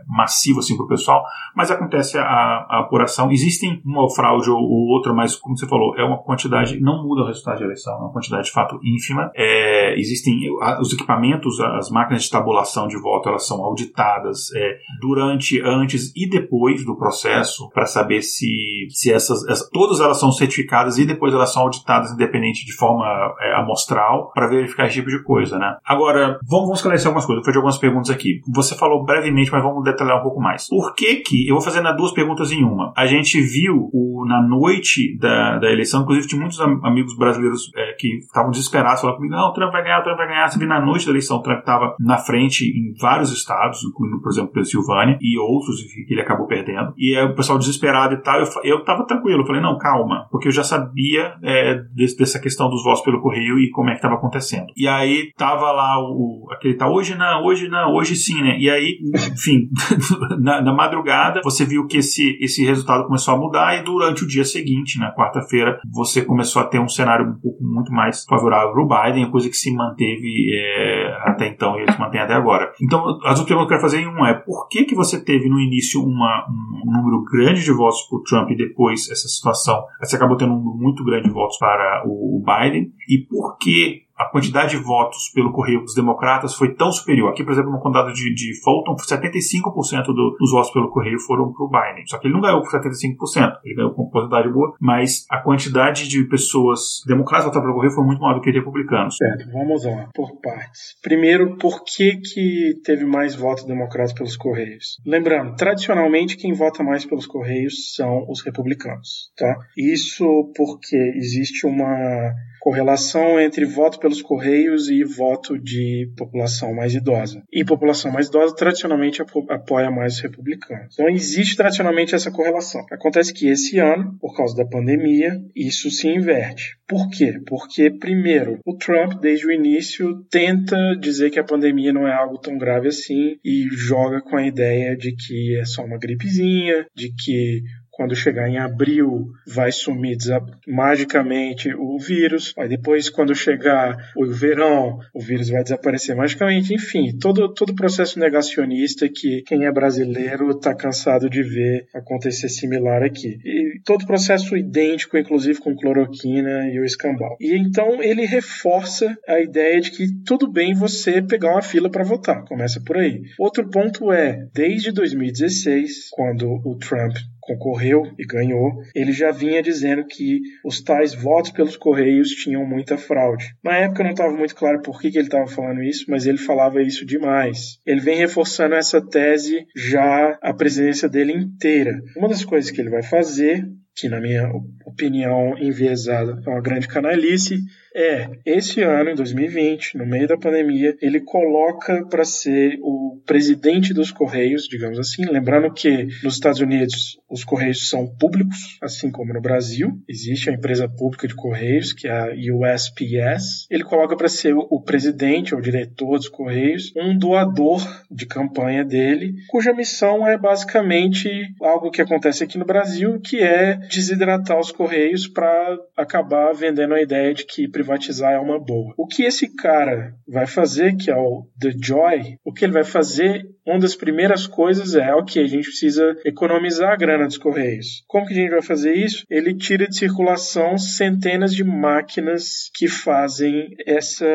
massivo assim para o pessoal, mas acontece a, a, apuração. Existem uma fraude ou, ou, outra, mas como você falou, é uma quantidade, não muda o resultado de eleição, é uma quantidade de fato ínfima. É, existem os equipamentos, as máquinas de tabulação de voto, elas são auditadas é, durante, antes e depois do processo para saber se, se essas, todas elas são certificadas e depois elas são auditadas independente de forma é, amostral para verificar esse tipo de coisa, né? Agora, vamos, vamos esclarecer algumas coisas. Vou fazer algumas perguntas aqui. Você falou brevemente, mas vamos detalhar um pouco mais. Por que que, eu vou fazer duas perguntas em uma. A gente viu o, na noite da, da eleição, inclusive tinha muitos amigos brasileiros é, que estavam desesperados, falavam comigo, não, o Trump vai ganhar, o Trump vai ganhar. Você viu na noite da eleição, o Trump estava na frente em vários estados, incluindo, por exemplo, Pensilvânia e outros que ele acabou perdendo. E aí, o pessoal desesperado e tal, eu, eu tava tranquilo, eu falei, não, calma, porque eu já sabia é, desse, dessa questão dos votos pelo correio e como é que estava acontecendo. E aí tava lá o, aquele tá, hoje não, hoje não, hoje sim, né? E aí, enfim, na, na, madrugada você viu que esse, esse resultado começou a mudar e durante o dia seguinte, na quarta-feira, você começou a ter um cenário um pouco muito mais favorável para o Biden, coisa que se manteve é, até então e se mantém até agora. Então, as perguntas que eu quero fazer em um é por que que você teve no início uma, um número grande de votos para o Trump e depois essa situação, você acabou tendo um número muito grande de votos para o Biden e por que a quantidade de votos pelo correio dos democratas foi tão superior. Aqui, por exemplo, no condado de, de Fulton, 75% do, dos votos pelo correio foram para o Biden. Só que ele não ganhou por 75%, ele ganhou com quantidade boa, mas a quantidade de pessoas democratas votaram pelo correio foi muito maior do que republicanos. Certo, vamos lá, por partes. Primeiro, por que, que teve mais votos democratas pelos correios? Lembrando, tradicionalmente quem vota mais pelos correios são os republicanos, tá? Isso porque existe uma correlação entre voto pelos correios e voto de população mais idosa. E população mais idosa tradicionalmente apoia mais os republicanos. Então existe tradicionalmente essa correlação. Acontece que esse ano, por causa da pandemia, isso se inverte. Por quê? Porque, primeiro, o Trump, desde o início, tenta dizer que a pandemia não é algo tão grave assim e joga com a ideia de que é só uma gripezinha, de que quando chegar em abril, vai sumir magicamente o vírus. Aí depois, quando chegar o verão, o vírus vai desaparecer magicamente. Enfim, todo todo processo negacionista que quem é brasileiro está cansado de ver acontecer similar aqui. E todo processo idêntico, inclusive com cloroquina e o escambau. E então ele reforça a ideia de que tudo bem você pegar uma fila para votar. Começa por aí. Outro ponto é, desde 2016, quando o Trump concorreu e ganhou, ele já vinha dizendo que os tais votos pelos Correios tinham muita fraude. Na época não estava muito claro por que, que ele estava falando isso, mas ele falava isso demais. Ele vem reforçando essa tese já a presidência dele inteira. Uma das coisas que ele vai fazer que na minha opinião enviesada é uma grande canalice, é, esse ano, em 2020, no meio da pandemia, ele coloca para ser o presidente dos Correios, digamos assim. Lembrando que nos Estados Unidos os Correios são públicos, assim como no Brasil. Existe a empresa pública de Correios, que é a USPS. Ele coloca para ser o presidente ou diretor dos Correios, um doador de campanha dele, cuja missão é basicamente algo que acontece aqui no Brasil, que é desidratar os Correios para acabar vendendo a ideia de que privatizar é uma boa. O que esse cara vai fazer, que é o The Joy, o que ele vai fazer, uma das primeiras coisas é, ok, a gente precisa economizar a grana dos Correios. Como que a gente vai fazer isso? Ele tira de circulação centenas de máquinas que fazem essa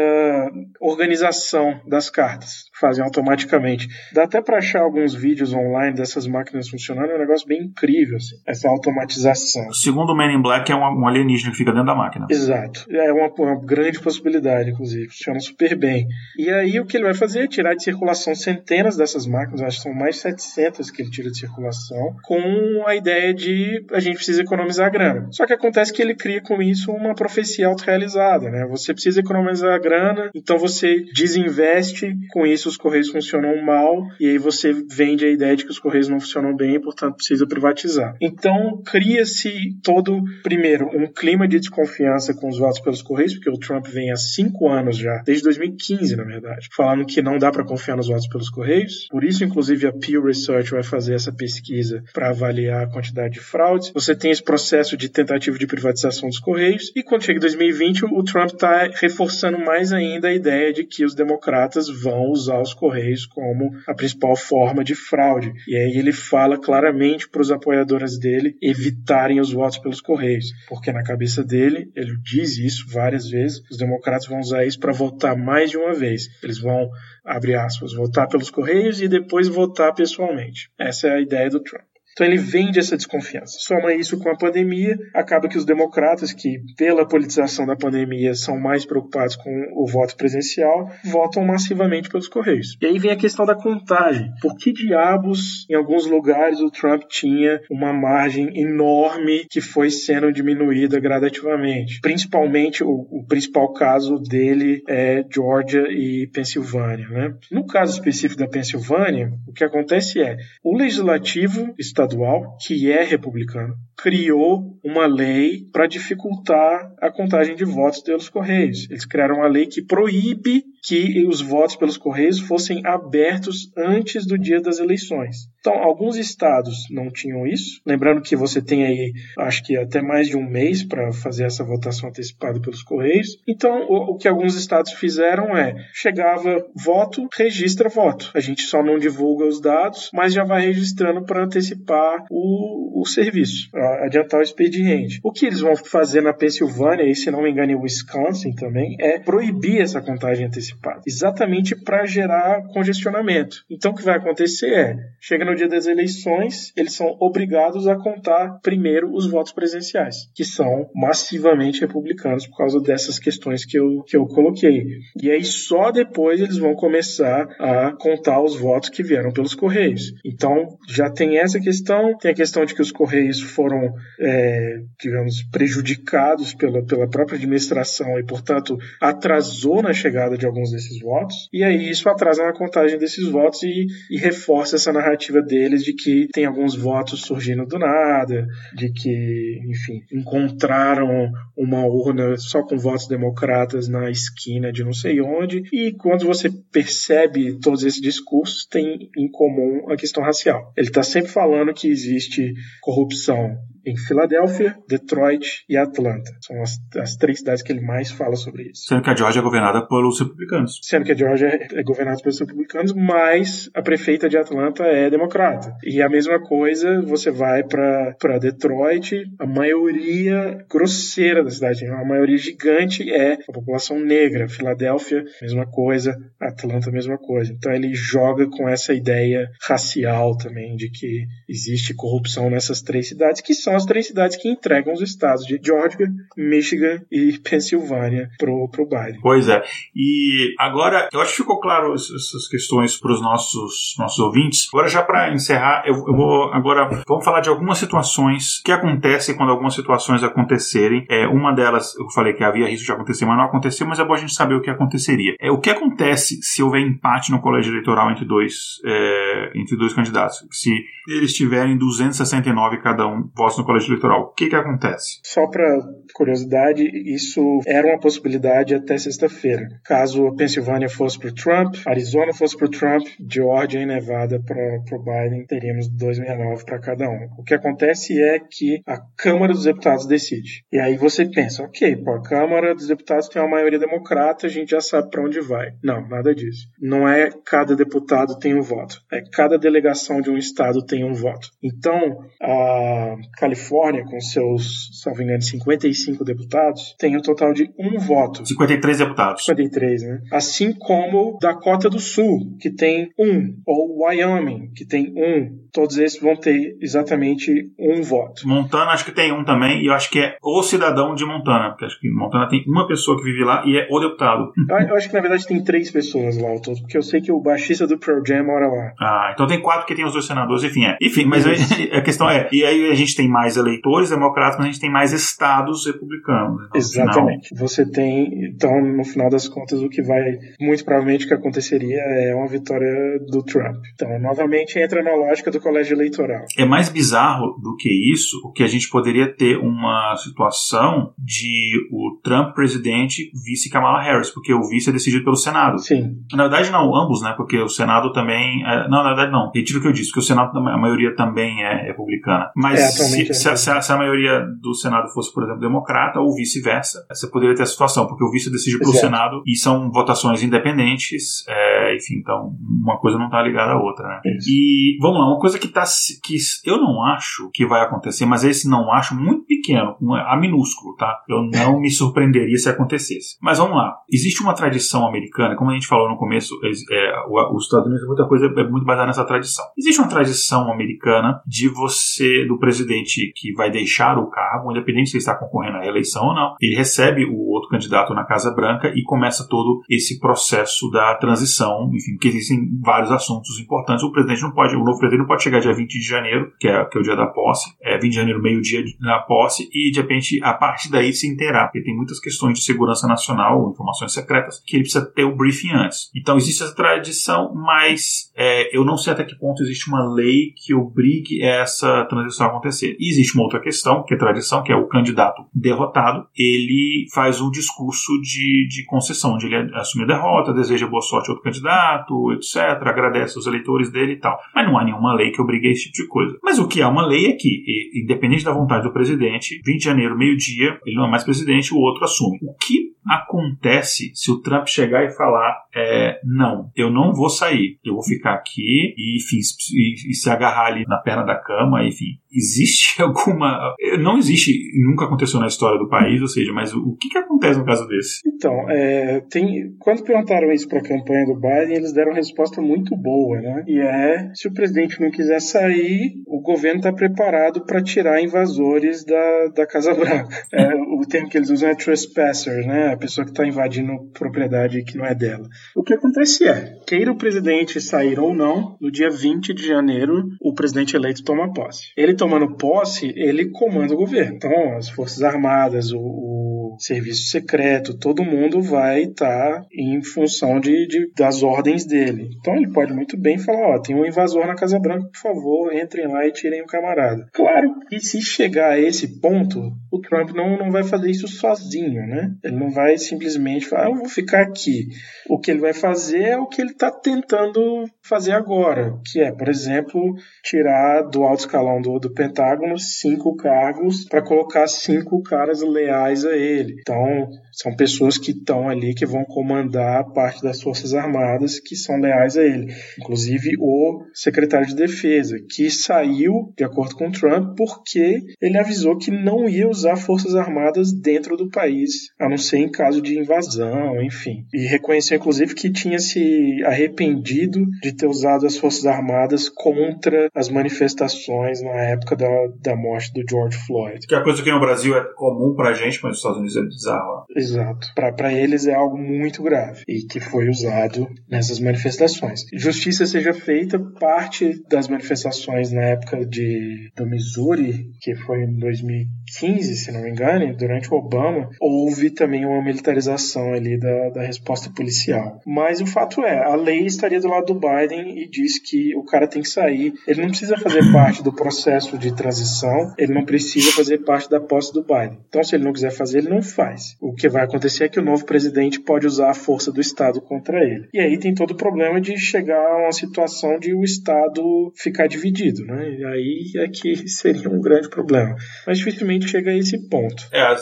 organização das cartas fazem automaticamente. Dá até para achar alguns vídeos online dessas máquinas funcionando, é um negócio bem incrível, assim, essa automatização. Segundo o Man in Black, é um, alienígena que fica dentro da máquina. Exato. É uma, uma, grande possibilidade, inclusive. Funciona super bem. E aí o que ele vai fazer é tirar de circulação centenas dessas essas máquinas, acho que são mais 700 que ele tira de circulação, com a ideia de a gente precisa economizar grana. Só que acontece que ele cria com isso uma profecia autorrealizada, né? Você precisa economizar grana, então você desinveste, com isso os Correios funcionam mal, e aí você vende a ideia de que os Correios não funcionam bem e, portanto, precisa privatizar. Então, cria-se todo, primeiro, um clima de desconfiança com os votos pelos Correios, porque o Trump vem há cinco anos já, desde 2015, na verdade, falando que não dá para confiar nos votos pelos Correios. Por isso, inclusive, a Pew Research vai fazer essa pesquisa para avaliar a quantidade de fraudes. Você tem esse processo de tentativa de privatização dos Correios, e quando chega 2020, o Trump está reforçando mais ainda a ideia de que os democratas vão usar os Correios como a principal forma de fraude. E aí ele fala claramente para os apoiadores dele evitarem os votos pelos Correios, porque na cabeça dele, ele diz isso várias vezes, os democratas vão usar isso para votar mais de uma vez. Eles vão, abre aspas, votar pelos Correios e depois votar pessoalmente. Essa é a ideia do Trump. Então ele vende essa desconfiança. Soma isso com a pandemia, acaba que os democratas, que pela politização da pandemia são mais preocupados com o voto presencial, votam massivamente pelos Correios. E aí vem a questão da contagem. Por que diabos, em alguns lugares, o Trump tinha uma margem enorme que foi sendo diminuída gradativamente? Principalmente, o, o principal caso dele é Georgia e Pensilvânia. Né? No caso específico da Pensilvânia, o que acontece é o legislativo está estadual, que é republicano, criou uma lei para dificultar a contagem de votos pelos Correios. Eles criaram uma lei que proíbe que os votos pelos Correios fossem abertos antes do dia das eleições. Então, alguns estados não tinham isso. Lembrando que você tem aí, acho que até mais de um mês para fazer essa votação antecipada pelos Correios. Então, o, o, que alguns estados fizeram é: chegava voto, registra voto. A gente só não divulga os dados, mas já vai registrando para antecipar o, o serviço, adiantar o expediente. O que eles vão fazer na Pensilvânia, e se não me engano em Wisconsin também, é proibir essa contagem antecipada, exatamente para gerar congestionamento. Então, o que vai acontecer é: chega no dia das eleições, eles são obrigados a contar primeiro os votos presenciais, que são massivamente republicanos por causa dessas questões que eu, que eu coloquei. E aí só depois eles vão começar a contar os votos que vieram pelos Correios. Então já tem essa questão, tem a questão de que os Correios foram, é, digamos, prejudicados pela, pela própria administração e, portanto, atrasou na chegada de alguns desses votos. E aí isso atrasa na contagem desses votos e, e reforça essa narrativa deles de que tem alguns votos surgindo do nada, de que, enfim, encontraram uma urna só com votos democratas na esquina de não sei onde. E quando você percebe todos esses discursos, tem em comum a questão racial. Ele está sempre falando que existe corrupção em Filadélfia, Detroit e Atlanta. São as, as, três cidades que ele mais fala sobre isso. Sendo que a Georgia é governada pelos republicanos. Sendo que a Georgia é, é governada pelos republicanos, mas a prefeita de Atlanta é democrata. E a mesma coisa, você vai para Detroit, a maioria grosseira da cidade, a maioria gigante é a população negra. Filadélfia, mesma coisa. Atlanta, mesma coisa. Então ele joga com essa ideia racial também de que existe corrupção nessas três cidades, que são as três cidades que entregam os estados de Georgia, Michigan e Pensilvânia pro, pro Biden. Pois é. E agora, eu acho que ficou claro essas questões para os nossos, nossos ouvintes. Agora, já para encerrar, eu, eu, vou agora vamos falar de algumas situações que acontecem quando algumas situações acontecerem. É, uma delas, eu falei que havia risco de acontecer, mas não aconteceu, mas é bom a gente saber o que aconteceria. É, o que acontece se houver empate no colégio eleitoral entre dois, é, entre dois candidatos? Se eles tiverem 269 cada um votos no colégio eleitoral. O que, que acontece? Só para curiosidade, isso era uma possibilidade até sexta-feira. Caso a Pensilvânia fosse para Trump, Arizona fosse para Trump, Georgia e Nevada para o Biden, teríamos 269 para cada um. O que acontece é que a Câmara dos Deputados decide. E aí você pensa, ok, pô, a Câmara dos Deputados tem uma maioria democrata, a gente já sabe para onde vai. Não, nada disso. Não é cada deputado tem um voto. É cada delegação de um estado tem um voto. Então, a Califórnia, com seus, salvo engano, 55 deputados, tem um total de um voto. 53 deputados. 53, né? Assim como Dakota do Sul, que tem um, ou Wyoming, que tem um. Todos esses vão ter exatamente um voto. Montana acho que tem um também, e eu acho que é o cidadão de Montana, porque acho que Montana tem uma pessoa que vive lá e é o deputado. Eu acho que na verdade tem três pessoas lá ao todo, porque eu sei que o baixista do Pearl Jam mora lá. Ah, então tem quatro que tem os dois senadores, enfim, é. Enfim, mas a questão é, e aí a gente tem mais eleitores democratas, mas a gente tem mais estados republicanos. Então, Exatamente. Final... Você tem, então, no final das contas, o que vai, muito provavelmente o que aconteceria é uma vitória do Trump. Então, novamente entra na lógica do colégio eleitoral. É mais bizarro do que isso, o que a gente poderia ter uma situação de o Trump presidente, vice Kamala Harris, porque o vice é decidido pelo Senado. Sim. Na verdade, não, ambos, né? Porque o Senado também. É... não, na verdade, não. Retiro o que eu disse, que o Senado, a maioria também é republicana. Mas é, se, é. se, a, se, a, maioria do Senado fosse, por exemplo, democrata ou vice-versa, você poderia ter a situação, porque o vice decide pelo. Senado e são votações independentes, é, enfim, então uma coisa não está ligada à outra, né? E vamos lá, uma coisa que, tá, que eu não acho que vai acontecer, mas esse não acho muito pequeno, a minúsculo, tá? Eu não me surpreenderia se acontecesse. Mas vamos lá, existe uma tradição americana, como a gente falou no começo, é, os Estados Unidos, muita coisa é muito baseada nessa tradição. Existe uma tradição americana de você, do presidente que vai deixar o cargo, independente se ele está concorrendo à eleição ou não, ele recebe o outro candidato na Casa Branca e começa todo esse processo da transição, enfim, porque existem vários assuntos importantes. O presidente não pode, o novo presidente não pode chegar dia 20 de janeiro, que é, que é o dia da posse, é 20 de janeiro, meio-dia na posse, e de repente, a partir daí se inteirar, porque tem muitas questões de segurança nacional, informações secretas, que ele precisa ter o briefing antes. Então existe essa tradição, mas é, eu não sei até que ponto existe uma lei que obrigue essa transição a acontecer. E existe uma outra questão, que é tradição, que é o candidato derrotado, ele faz um discurso de, de concessão, onde ele assume a derrota, deseja boa sorte ao outro candidato, etc., agradece os eleitores dele e tal. Mas não há nenhuma lei que obrigue esse tipo de coisa. Mas o que há uma lei é que, independente da vontade do presidente, 20 de janeiro, meio-dia, ele não é mais presidente, o outro assume. O que acontece se o Trump chegar e falar é, não, eu não vou sair, eu vou ficar aqui e, enfim, e, e se agarrar ali na perna da cama, enfim, existe alguma. Não existe, nunca aconteceu na história do país, ou seja, mas o, o que, que acontece no caso desse? Então, é, tem, quando perguntaram isso para a campanha do Biden, eles deram uma resposta muito boa, né? E é: se o presidente não quiser sair, o governo está preparado para tirar invasores da, da Casa Branca. É, o termo que eles usam é trespassers, né? A pessoa que está invadindo propriedade que não é dela. O que acontece é: queira o presidente sair ou não, no dia 20 de janeiro, o presidente eleito toma posse. Ele tomando posse, ele comanda o governo. Então, as Forças Armadas, o, o Serviço Secreto, todo mundo vai estar tá em função de, de, das ordens dele. Então, ele pode muito bem falar: ó, tem um invasor na Casa Branca, por favor, entrem lá e tirem o camarada. Claro que se chegar a esse ponto, o Trump não, não vai fazer isso sozinho, né? Ele não vai simplesmente falar, ah, eu vou ficar aqui. O que ele vai fazer é o que ele está tentando fazer agora, que é, por exemplo, tirar do alto escalão do, do Pentágono cinco cargos para colocar cinco caras leais a ele. Então, são pessoas que estão ali que vão comandar parte das Forças Armadas que são leais a ele. Inclusive o secretário de Defesa, que saiu, de acordo com Trump, porque ele avisou que não ia usar Forças Armadas dentro do país, a não ser em caso de invasão, enfim. E reconheceu, inclusive, que tinha se arrependido de ter usado as Forças Armadas contra as manifestações na época da, da morte do George Floyd. Que é a coisa que no Brasil é comum pra gente, mas nos Estados Unidos é bizarro. Exato. Para eles é algo muito grave e que foi usado nessas manifestações. Justiça seja feita, parte das manifestações na época de, do Missouri, que foi em 2015, se não me engano, durante o Obama, houve também uma militarização ali da, da resposta policial. Mas o fato é, a lei estaria do lado do Biden e diz que o cara tem que sair. Ele não precisa fazer parte do processo de transição, ele não precisa fazer parte da posse do Biden. Então, se ele não quiser fazer, ele não tanto faz. O que vai acontecer é que o novo presidente pode usar a força do Estado contra ele. E aí tem todo o problema de chegar a uma situação de o Estado ficar dividido, né? E aí é que seria um grande problema. Mas dificilmente chega a esse ponto. É,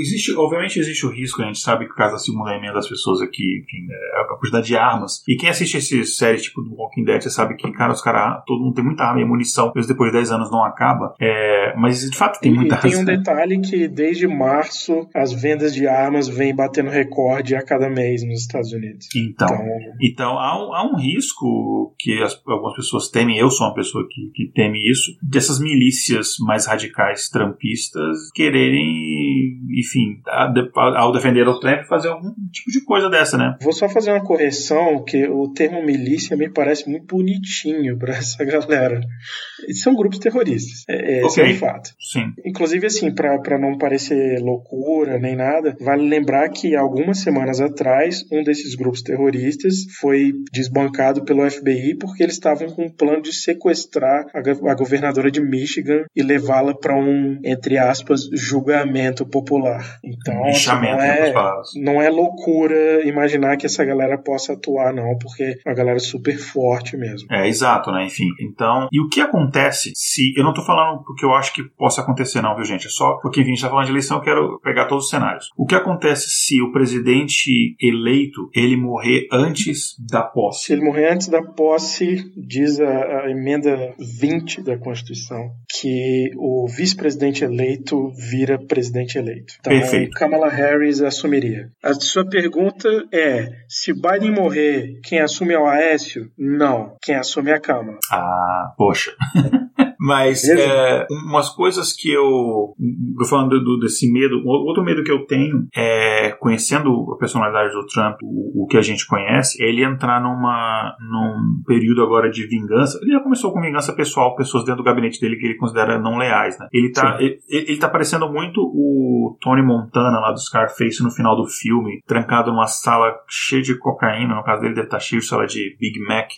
existe, obviamente existe o risco, a gente sabe que caso assim, simulacro das pessoas aqui, enfim, é a quantidade de armas. E quem assiste esse série tipo do Walking Dead, sabe que, cara, os caras, todo mundo tem muita arma e munição, mesmo depois de 10 anos não acaba. É, mas de fato tem muita e tem um detalhe que desde março as vendas de armas vêm batendo recorde a cada mês nos Estados Unidos. Então, então, então há, um, há um risco que as, algumas pessoas temem, eu sou uma pessoa que, que teme isso, dessas milícias mais radicais trampistas quererem, enfim, ao defender o Trump, fazer algum tipo de coisa dessa, né? Vou só fazer uma correção, que o termo milícia me parece muito bonitinho para essa galera. São grupos terroristas. É, esse okay. é um fato. Sim. Inclusive, assim, para não parecer loucura nem nada, vale lembrar que algumas semanas atrás, um desses grupos terroristas foi desbancado pelo FBI porque eles estavam com um plano de sequestrar a, governadora de Michigan e levá-la para um, entre aspas, julgamento popular. Então, assim, não, é, não é loucura imaginar que essa galera possa atuar, não, porque é uma galera super forte mesmo. É, exato, né? Enfim. Então, e o que acontece se. Eu não tô falando porque eu acho que possa acontecer, não, viu, gente? É só porque, enfim, a gente tá falando de eleição, eu quero pegar todos os cenários. O que acontece se o presidente eleito ele morrer antes da posse? Se ele morrer antes da posse, diz a, a emenda 20 da Constituição que o vice-presidente eleito vira presidente eleito. Então, Perfeito. Kamala Harris assumiria. A sua pergunta é: se Biden morrer, quem assume é o Aécio? Não. Quem assume é a Câmara. Ah, poxa. Mas é, umas coisas que eu. Falando do, desse medo, outro medo que eu tenho é, conhecendo a personalidade do Trump, o, o, que a gente conhece, é ele entrar numa, num período agora de vingança. Ele já começou com vingança pessoal, pessoas dentro do gabinete dele que ele considera não leais, né? Ele tá, ele, ele tá parecendo muito o Tony Montana lá do Scarface no final do filme, trancado numa sala cheia de cocaína, no caso dele deve estar cheio de sala de Big Mac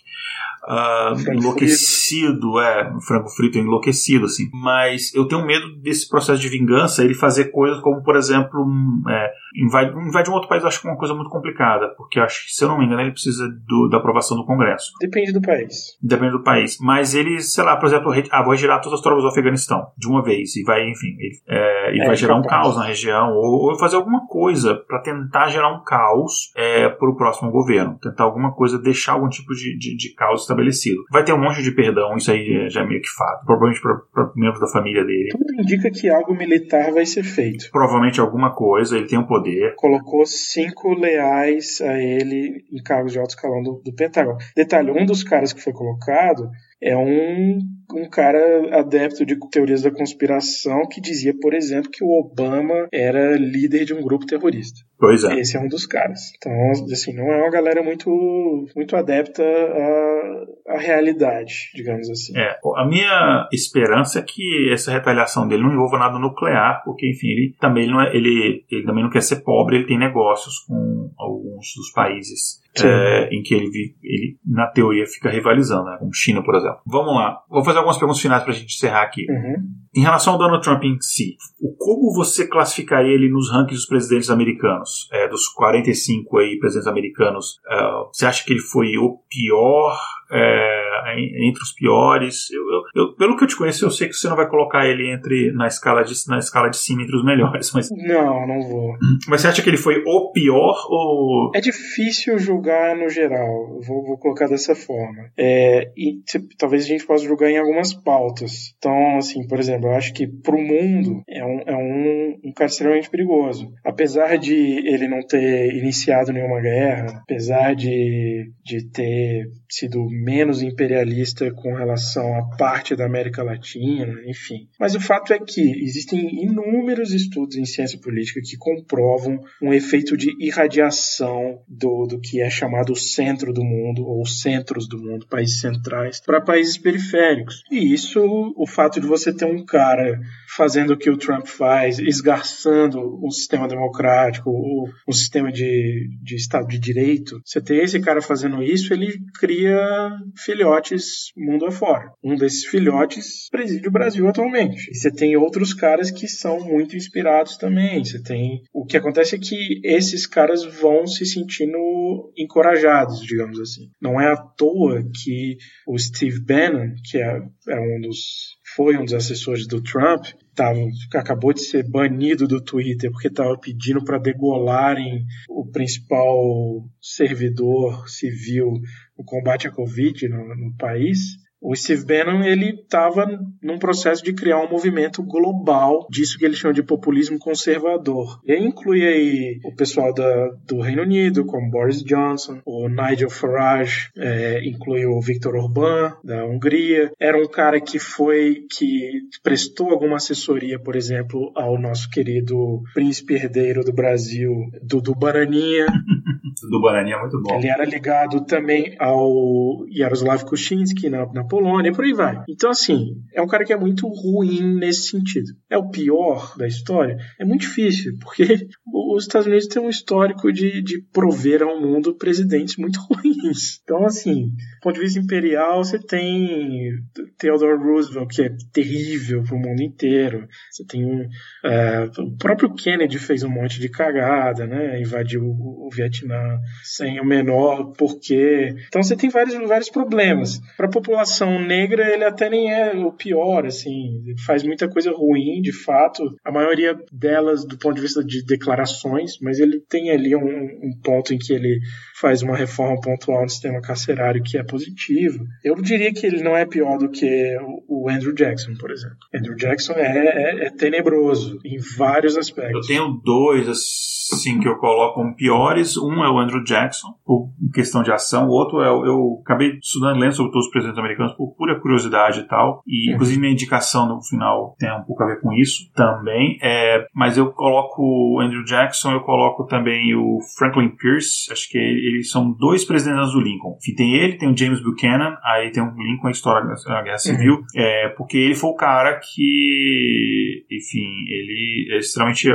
uh, enlouquecido, é, frango frito enlouquecido, assim. Mas eu tenho medo desse processo de vingança, ele fazer coisas como, por exemplo, um, é, invade, invade um outro país, eu acho que é uma coisa muito complicada, porque acho que, se eu não me engano, ele precisa do, da aprovação do Congresso. Depende do país. Depende do país. Mas ele, sei lá, por exemplo, ah, vou retirar todas as tropas do Afeganistão de uma vez, e vai, enfim, ele, é, e é, vai gerar um caos na região, ou, ou fazer alguma coisa para tentar gerar um caos é, para o próximo governo. Tentar alguma coisa, deixar algum tipo de, de, de caos estabelecido. Vai ter um monte de perdão, isso aí já é meio que fato. Provavelmente para membros da família dele. Tudo indica que algo militar vai ser feito. Provavelmente alguma coisa, ele tem o um poder. Colocou cinco leais a ele em cargos de alto escalão do, do Pentágono. Detalhe, um dos caras que foi colocado é um, um cara adepto de teorias da conspiração que dizia, por exemplo, que o Obama era líder de um grupo terrorista. Pois é. Esse é um dos caras. Então, assim, não é uma galera muito, muito adepta à, à realidade, digamos assim. É, a minha esperança é que essa retaliação dele não envolva nada nuclear, porque, enfim, ele também não é, ele, ele também não quer ser pobre, ele tem negócios com alguns dos países é, em que ele, ele, na teoria, fica rivalizando, né, como China, por exemplo. Vamos lá. Vou fazer algumas perguntas finais para a gente encerrar aqui. Uhum. Em relação ao Donald Trump em si, como você classificaria ele nos rankings dos presidentes americanos? É, dos 45 aí, presidentes americanos, é, você acha que ele foi o pior? é, entre os piores. Eu, eu, eu, pelo que eu te conheço, eu sei que você não vai colocar ele entre na escala de, na escala de cima entre os melhores. Mas... Não, não vou. Mas você acha que ele foi o pior ou. É difícil julgar no geral. Vou, vou colocar dessa forma. É, e talvez a gente possa julgar em algumas pautas. Então, assim, por exemplo, eu acho que pro mundo é um, é um, um cara extremamente perigoso. Apesar de ele não ter iniciado nenhuma guerra, apesar de, de ter sido menos imperialista com relação à parte da América Latina, enfim. Mas o fato é que existem inúmeros estudos em ciência política que comprovam um efeito de irradiação do, do que é chamado centro do mundo, ou centros do mundo, países centrais, para países periféricos. E isso, o fato de você ter um cara fazendo o que o Trump faz, esgarçando o sistema democrático, o sistema de, de Estado de Direito, você ter esse cara fazendo isso, ele cria filhotes mundo afora. Um desses filhotes preside o Brasil atualmente. E você tem outros caras que são muito inspirados também. Você tem. O que acontece é que esses caras vão se sentindo encorajados, digamos assim. Não é à toa que o Steve Bannon, que é, é um dos foi um dos assessores do Trump, tava, acabou de ser banido do Twitter porque estava pedindo para degolarem o principal servidor civil no combate à Covid no, no país. O Steve Bannon ele estava num processo de criar um movimento global disso que ele chama de populismo conservador. E aí inclui aí o pessoal da, do Reino Unido, como Boris Johnson, o Nigel Farage, é, inclui o Viktor Orbán da Hungria. Era um cara que foi que prestou alguma assessoria, por exemplo, ao nosso querido príncipe herdeiro do Brasil, Dudu Bananinha. do Bananinha é muito bom. Ele era ligado também ao Jaroslav Kuczynski na, na Polônia, e por aí vai. Então, assim, é um cara que é muito ruim nesse sentido. É o pior da história? É muito difícil, porque os Estados Unidos têm um histórico de, de prover ao mundo presidentes muito ruins. Então, assim, do ponto de vista imperial, você tem Theodore Roosevelt, que é terrível para o mundo inteiro. Você tem um, é, o próprio Kennedy fez um monte de cagada, né? Invadiu o, o Vietnã sem o menor porquê. Então, você tem vários, vários problemas. Para a população população negra, ele até nem é o pior, assim, faz muita coisa ruim, de fato, a maioria delas do ponto de vista de declarações, mas ele tem ali um, um ponto em que ele faz uma reforma pontual no sistema carcerário que é positivo. Eu diria que ele não é pior do que o Andrew Jackson, por exemplo. Andrew Jackson é, é, é tenebroso em vários aspectos. Eu tenho dois, assim, que eu coloco como piores. Um é o Andrew Jackson, por questão de ação. O outro é, eu acabei estudando, lendo sobre todos os presidentes americanos por pura curiosidade e tal. E, uhum. inclusive, minha indicação no final tem um pouco a ver com isso também. É, mas eu coloco o Andrew Jackson, eu coloco também o Franklin Pierce. Acho que eles são dois presidentes do Lincoln. Enfim, tem ele, tem o James Buchanan, aí tem o Lincoln, a história da Guerra Civil. Uhum. É, porque ele foi o cara que, enfim, ele é extremamente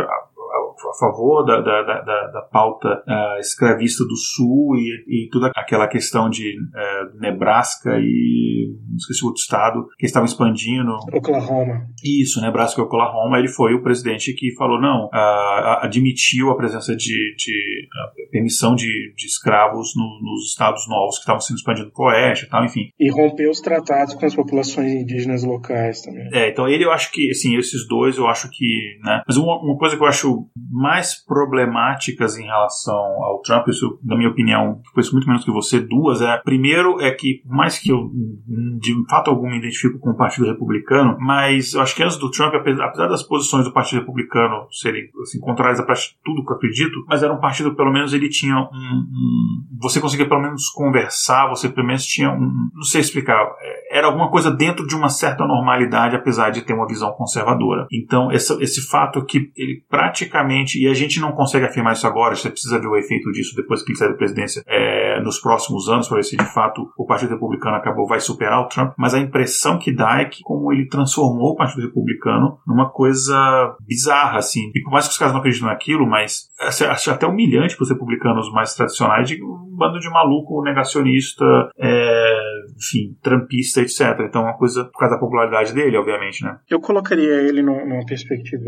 a favor da, da, da, da pauta uh, escravista do Sul e, e, toda aquela questão de uh, Nebraska e não esqueci o outro estado que estava expandindo. Oklahoma. Isso, Nebraska e Oklahoma. Ele foi o presidente que falou não, uh, admitiu a presença de, de permissão de, de escravos no, nos estados novos que estavam sendo expandidos para o oeste e tal, enfim. E rompeu os tratados com as populações indígenas locais também. É, então ele eu acho que, assim, esses dois eu acho que, né, mas uma, uma coisa que eu acho mais problemáticas em relação ao Trump, isso, na minha opinião, conheço muito menos que você, duas, é, primeiro é que, mais que eu, de fato algum, me identifico com o Partido Republicano, mas eu acho que antes do Trump, apesar das posições do Partido Republicano serem, assim, contrárias a tudo que eu acredito, mas era um partido, pelo menos, ele tinha um, um você conseguia pelo menos conversar, você pelo menos tinha um, não sei explicar, é, era alguma coisa dentro de uma certa normalidade, apesar de ter uma visão conservadora. Então, esse fato que ele praticamente e a gente não consegue afirmar isso agora, você precisa ver o efeito disso depois que ele sair da presidência é, nos próximos anos, para ver se de fato o Partido Republicano acabou, vai superar o Trump, mas a impressão que dá é que como ele transformou o Partido Republicano numa coisa bizarra, assim, e por mais que os caras não acreditem naquilo, mas acho até humilhante para os republicanos mais tradicionais de um bando de maluco negacionista, é, enfim, trampista, etc. Então, uma coisa por causa da popularidade dele, obviamente, né? Eu colocaria ele numa perspectiva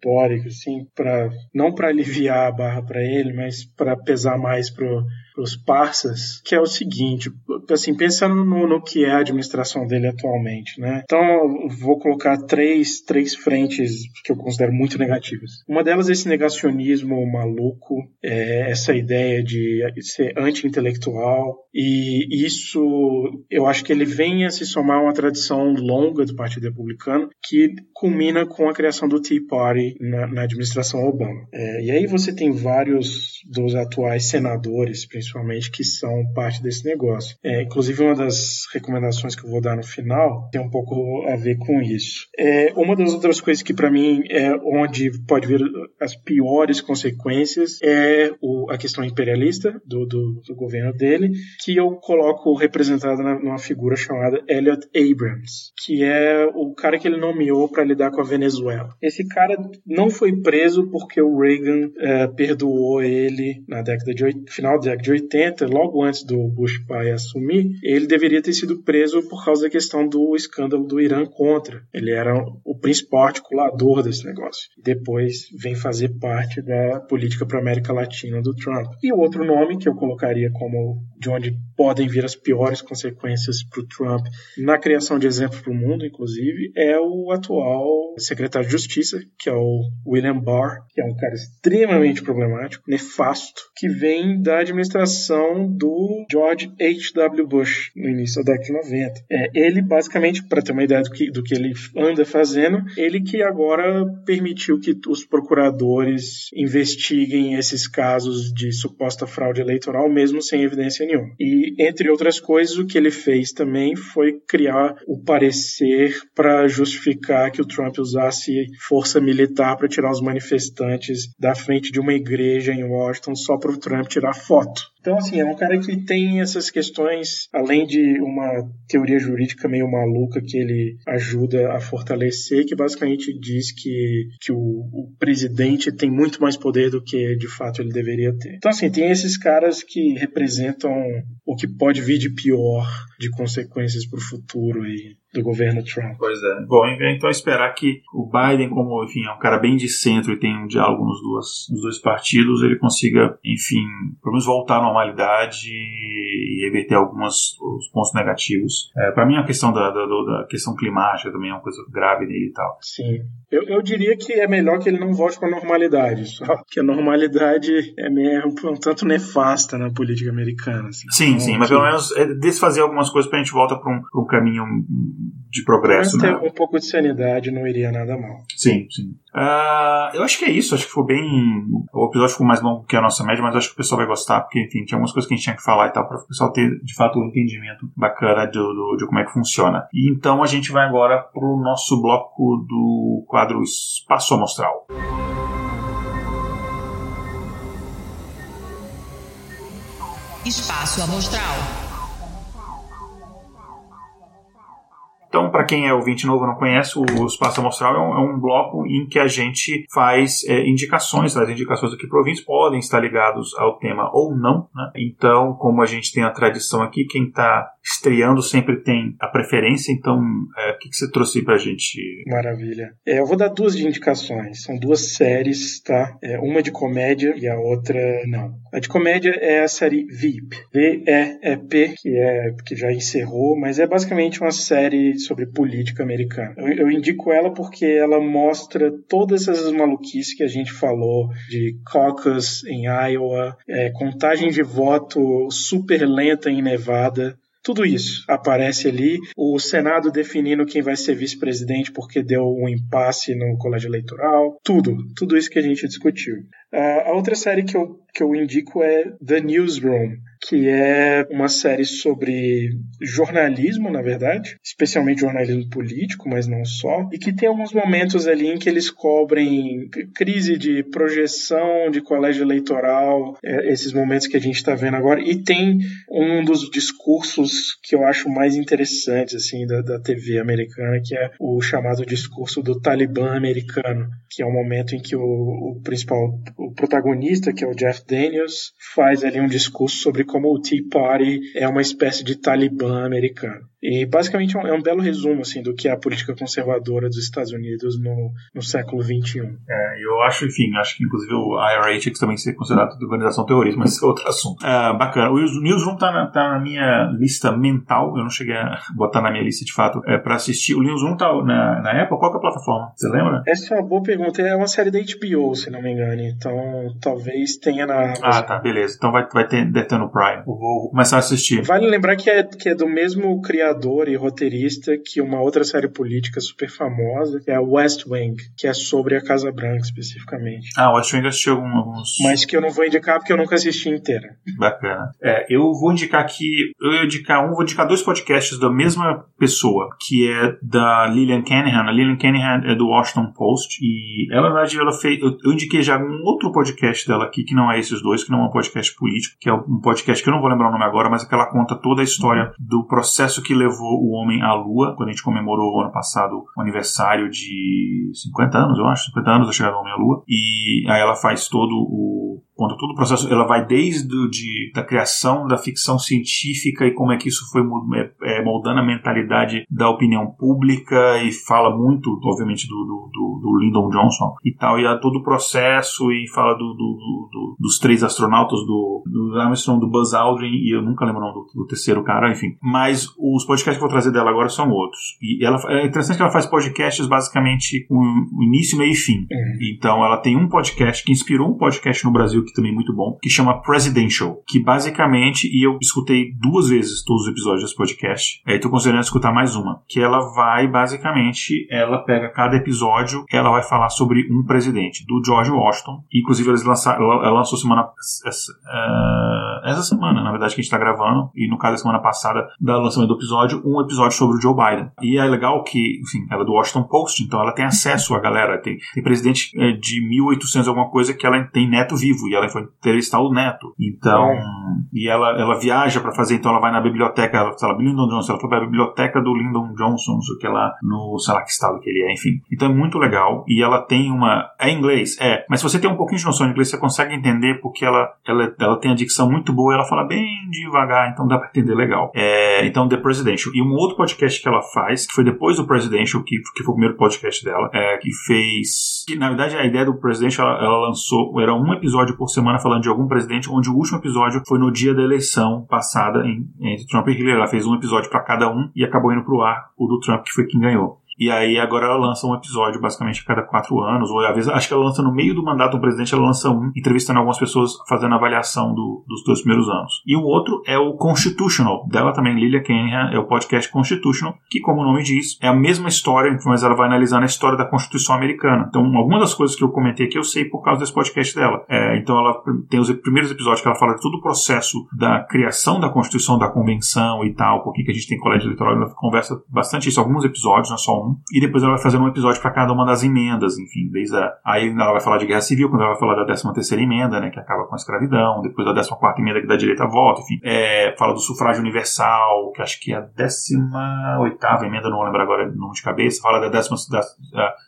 teórica, assim, para não para aliviar a barra para ele, mas para pesar mais pro os parceiros, que é o seguinte, assim, pensando no, no, que é a administração dele atualmente, né? Então, vou colocar três, três frentes que eu considero muito negativas. Uma delas é esse negacionismo maluco, é essa ideia de ser anti-intelectual, e isso eu acho que ele vem a se somar a uma tradição longa do Partido Republicano que culmina com a criação do Tea Party na, na administração Obama. É, e aí você tem vários dos atuais senadores, principalmente, que são parte desse negócio. É, inclusive, uma das recomendações que eu vou dar no final tem um pouco a ver com isso. É, uma das outras coisas que, para mim, é onde pode vir as piores consequências é o, a questão imperialista do, do, do, governo dele, que eu coloco representada numa figura chamada Elliot Abrams, que é o cara que ele nomeou para lidar com a Venezuela. Esse cara não foi preso porque o Reagan é, perdoou ele na década de final da década de 80, logo antes do Bush pai assumir. Ele deveria ter sido preso por causa da questão do escândalo do Irã contra. Ele era o principal articulador desse negócio. Depois vem fazer parte da política para América Latina do Trump. E outro nome que eu colocaria como de onde podem vir as piores consequências para o Trump na criação de exemplos para o mundo, inclusive, é o atual secretário de Justiça, que é o William Barr, que é um cara extremamente problemático, nefasto, que vem da administração do George H.W. Bush no início da década de 90. É, ele, basicamente, para ter uma ideia do que, do que ele anda fazendo, ele que agora permitiu que os procuradores investiguem esses casos de suposta fraude eleitoral, mesmo sem evidência nenhuma. E, entre outras coisas, o que ele fez também foi criar o parecer para justificar que o Trump usasse força militar para tirar os manifestantes da frente de uma igreja em Washington só para o Trump tirar foto. Então, assim, é um cara que tem essas questões, além de uma teoria jurídica meio maluca que ele ajuda a fortalecer, que basicamente diz que, que o, o presidente tem muito mais poder do que de fato ele deveria ter. Então, assim, tem esses caras que representam o que pode vir de pior de consequências para o futuro aí do governo Trump. Pois é. Bom, então esperar que o Biden, como enfim, é um cara bem de centro e tem um diálogo nos, duas, nos dois partidos, ele consiga, enfim, pelo menos voltar à normalidade e reverter alguns os pontos negativos. É, para mim, a questão da, da, da, questão climática também é uma coisa grave nele e tal. Sim. Eu, eu diria que é melhor que ele não volte com a normalidade, só que a normalidade é meio um tanto nefasta na política americana. Assim. Sim, então, sim, mas pelo menos é desfazer algumas coisas pra gente voltar pra um, pra um caminho de progresso. Mas né? ter um pouco de sanidade não iria nada mal. Sim, sim. Uh, eu acho que é isso, acho que foi bem. O episódio ficou mais longo que a nossa média, mas acho que o pessoal vai gostar, porque, enfim, tinha algumas coisas que a gente tinha que falar e tal, para o pessoal ter de fato um entendimento bacana do, do, de como é que funciona. E então a gente vai agora pro nosso bloco do quadro Espaço Amostral. Espaço Amostral. Então, para quem é ouvinte novo não conhece, o Espaço Amostral é um, é um bloco em que a gente faz é, indicações, as indicações aqui ouvintes podem estar ligados ao tema ou não. Né? Então, como a gente tem a tradição aqui, quem está estreando sempre tem a preferência. Então, é, o que, que você trouxe para a gente? Maravilha. É, eu vou dar duas indicações. São duas séries, tá? É, uma de comédia e a outra não. A de comédia é a série VIP, V-E-E-P, que é que já encerrou, mas é basicamente uma série sobre política americana. Eu, eu, indico ela porque ela mostra todas essas maluquices que a gente falou de caucus em Iowa, é, contagem de voto super lenta em Nevada, tudo isso aparece ali. O Senado definindo quem vai ser vice-presidente porque deu um impasse no colégio eleitoral. Tudo. Tudo isso que a gente discutiu. Uh, a outra série que eu, que eu indico é The Newsroom que é uma série sobre jornalismo, na verdade, especialmente jornalismo político, mas não só, e que tem alguns momentos ali em que eles cobrem crise de projeção de colégio eleitoral, é, esses momentos que a gente está vendo agora, e tem um dos discursos que eu acho mais interessantes assim da, da TV americana, que é o chamado discurso do Talibã americano, que é o momento em que o, o principal, o protagonista, que é o Jeff Daniels, faz ali um discurso sobre como o Tea Party é uma espécie de Talibã americano. E basicamente é um, é belo resumo assim do que é a política conservadora dos Estados Unidos no, no século XXI. É, eu acho, enfim, acho que inclusive o IRA tinha que também ser considerado de organização terrorista, mas esse é outro assunto. É, bacana. O Newsroom tá na, tá na minha lista mental, eu não cheguei a botar na minha lista de fato é, para assistir. O Newsroom tá na, na Apple? Qual é a plataforma? Você lembra? Essa é uma boa pergunta. É uma série da HBO, se não me engano. Então talvez tenha na. Ah, tá, beleza. Então vai, vai ter, deve ter no Prime. vou, vou começar a assistir. Vale lembrar que é, que é do mesmo criador criador e roteirista que uma outra série política super famosa, que é a West Wing, que é sobre a Casa Branca especificamente. Ah, West Wing assistiu alguns. Mas que eu não vou indicar porque eu nunca assisti inteira. Bacana. É, eu vou indicar aqui, eu vou indicar um, vou indicar dois podcasts da mesma pessoa, que é da Lillian Canahan. A Lillian Canahan é do Washington Post e ela, na verdade, ela fez. Eu, eu indiquei já um outro podcast dela aqui, que não é esses dois, que não é um podcast político, que é um podcast que eu não vou lembrar o nome agora, mas é que ela conta toda a história do processo que levou o homem à Lua, quando a gente comemorou ano passado o aniversário de 50 anos, eu acho, 50 anos da chegada do homem à Lua, e aí ela faz todo o conta todo o processo, ela vai desde de, da criação da ficção científica e como é que isso foi é, é, moldando a mentalidade da opinião pública e fala muito, obviamente, do, do, do, do Lyndon Johnson e tal, e a todo o processo e fala do, do, dos três astronautas, do, do Armstrong, do Buzz Aldrin e eu nunca lembro o nome do, terceiro cara, enfim. Mas os podcasts que eu vou trazer dela agora são outros. E ela, é interessante que ela faz podcasts basicamente com início, meio e fim. Uhum. Então ela tem um podcast que inspirou um podcast no Brasil também é muito bom, que chama Presidential, que basicamente, e eu escutei duas vezes todos os episódios desse podcast, aí tô considerando escutar mais uma, que ela vai basicamente, ela pega cada episódio, ela vai falar sobre um presidente, do George Washington, inclusive eles lançaram, ela, lançou semana essa, uh, essa semana, na verdade, que a gente tá gravando, e no caso da semana passada, da lançamento do episódio, um episódio sobre o Joe Biden. E é legal que, enfim, ela é do Washington Post, então ela tem acesso à galera, tem, tem presidente é, de 1800 alguma coisa que ela tem neto vivo, e ela foi entrevistar o neto. Então, é. e ela, ela viaja para fazer, então ela vai na biblioteca, ela, lá, Lyndon Johnson, ela foi pra biblioteca do Lyndon Johnson, não sei o que lá, no, sei lá que estado que ele é, enfim. Então é muito legal, e ela tem uma, é inglês, é, mas se você tem um pouquinho de noção de inglês, você consegue entender porque ela, ela, ela tem a dicção muito boa, ela fala bem devagar, então dá para entender legal. É, então, The Presidential. E um outro podcast que ela faz, que foi depois do Presidential, que, que foi o primeiro podcast dela, é, que fez. Que, na verdade, a ideia do Presidential, ela, ela lançou, era um episódio por semana falando de algum presidente, onde o último episódio foi no dia da eleição passada em, entre Trump e Hillary. Ela fez um episódio para cada um e acabou indo pro ar o do Trump, que foi quem ganhou. E aí agora ela lança um episódio basicamente a cada quatro anos, ou às vezes acho que ela lança no meio do mandato do presidente, ela lança um, entrevistando algumas pessoas fazendo avaliação do, dos dois primeiros anos. E o outro é o Constitutional, dela também, Lilia Kenha, é o podcast Constitutional, que como o nome diz, é a mesma história, mas ela vai analisando a história da Constituição americana. Então, algumas das coisas que eu comentei aqui eu sei por causa desse podcast dela. É, então ela tem os primeiros episódios que ela fala de todo o processo da criação da Constituição, da Convenção e tal, por que a gente tem colégio eleitoral, ela conversa bastante isso, alguns episódios, não é só um e depois ela vai fazer um episódio para cada uma das emendas, enfim, desde a, aí ela vai falar de guerra civil, quando ela vai falar da 13 terceira emenda, né, que acaba com a escravidão, depois da 14 quarta emenda que dá direito a voto, enfim, é, fala do sufrágio universal, que acho que é a 18 oitava emenda, não lembro agora o nome de cabeça, fala da 12 da,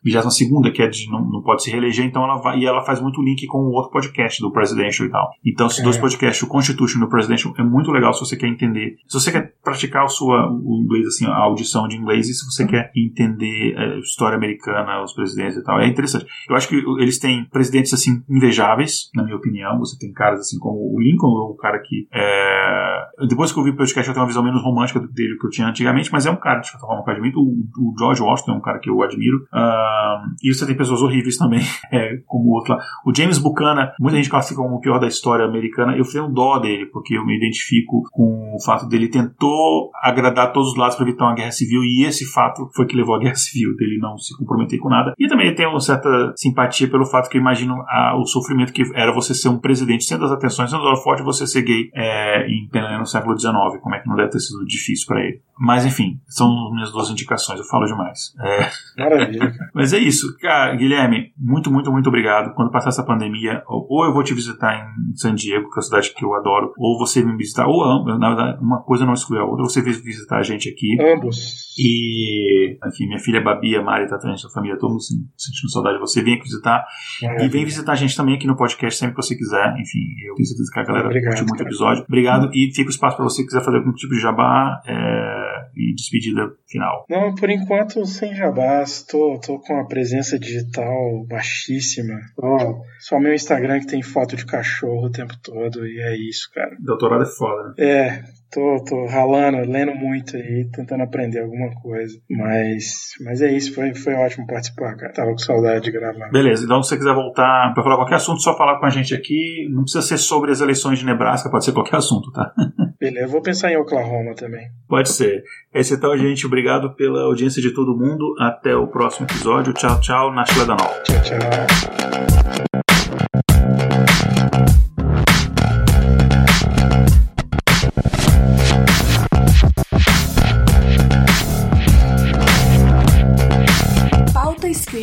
22 segunda, que é de não, não pode se reeleger, então ela vai, e ela faz muito link com o outro podcast do Presidential e tal. Então, esses é. dois podcasts, o Constitution e o Presidential, é muito legal se você quer entender, se você quer praticar o, sua, o inglês, assim, a audição de inglês, e se você quer entender é, história americana, os presidentes e tal. É interessante. Eu acho que eles têm presidentes assim invejáveis, na minha opinião. Você tem caras assim como o Lincoln, o cara que é... depois que eu vi o podcast eu tenho uma visão menos romântica dele que eu tinha antigamente, mas é um cara de certa forma que eu admiro. O, George Washington é um cara que eu admiro. Uh, e você tem pessoas horríveis também, é, como o outro lá. O James Buchanan, muita gente classifica como o pior da história americana. Eu tenho dó dele porque eu me identifico com o fato dele tentou agradar todos os lados para evitar uma guerra civil e esse fato foi que levou à guerra civil dele não se comprometer com nada. E também tenho uma certa simpatia pelo fato que eu imagino a, o sofrimento que era você ser um presidente, sendo as atenções, sendo forte você ser gay é, em no século XIX. Como é que não deve ter sido difícil para ele. Mas enfim, são minhas duas indicações, eu falo demais. É... Maravilha. Mas é isso. Cara, Guilherme, muito, muito, muito obrigado. Quando passar essa pandemia, ou eu vou te visitar em San Diego, que é a cidade que eu adoro, ou você me visitar, ou na verdade, uma coisa não exclui a outra, você visitar a gente aqui. Ambos. E, enfim, minha filha Babi, a Mari, tá também, a família, todo mundo sentindo saudade de você. Vem aqui visitar. É. E vem visitar a gente também aqui no podcast sempre que você quiser. Enfim, eu tenho certeza que a galera Obrigado, curte muito o episódio. Obrigado. E fica o espaço para você quiser fazer algum tipo de jabá. É e despedida final. Não, por enquanto sem jabás, tô, tô com a presença digital baixíssima. Oh, só meu Instagram que tem foto de cachorro o tempo todo e é isso, cara. Doutorado é foda, né? É, tô, tô ralando, lendo muito aí, tentando aprender alguma coisa. Mas, mas é isso, foi, foi ótimo participar, cara. Tava com saudade de gravar. Beleza, então se você quiser voltar para falar qualquer assunto, só falar com a gente aqui. Não precisa ser sobre as eleições de Nebraska, pode ser qualquer assunto, tá? Beleza, vou pensar em Oklahoma também. Pode ser. Esse então, gente. Obrigado pela audiência de todo mundo. Até o próximo episódio. Tchau, tchau. Na Tchau, tchau.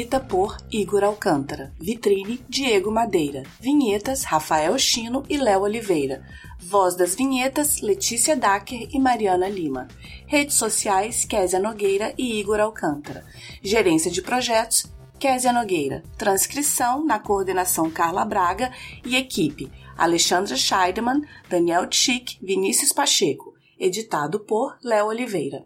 Escrita por Igor Alcântara. Vitrine, Diego Madeira. Vinhetas, Rafael Chino e Léo Oliveira. Voz das vinhetas, Letícia Dacker e Mariana Lima. Redes sociais, Késia Nogueira e Igor Alcântara. Gerência de projetos, Késia Nogueira. Transcrição, na coordenação Carla Braga e equipe, Alexandra Scheidemann, Daniel Tchick, Vinícius Pacheco. Editado por Léo Oliveira.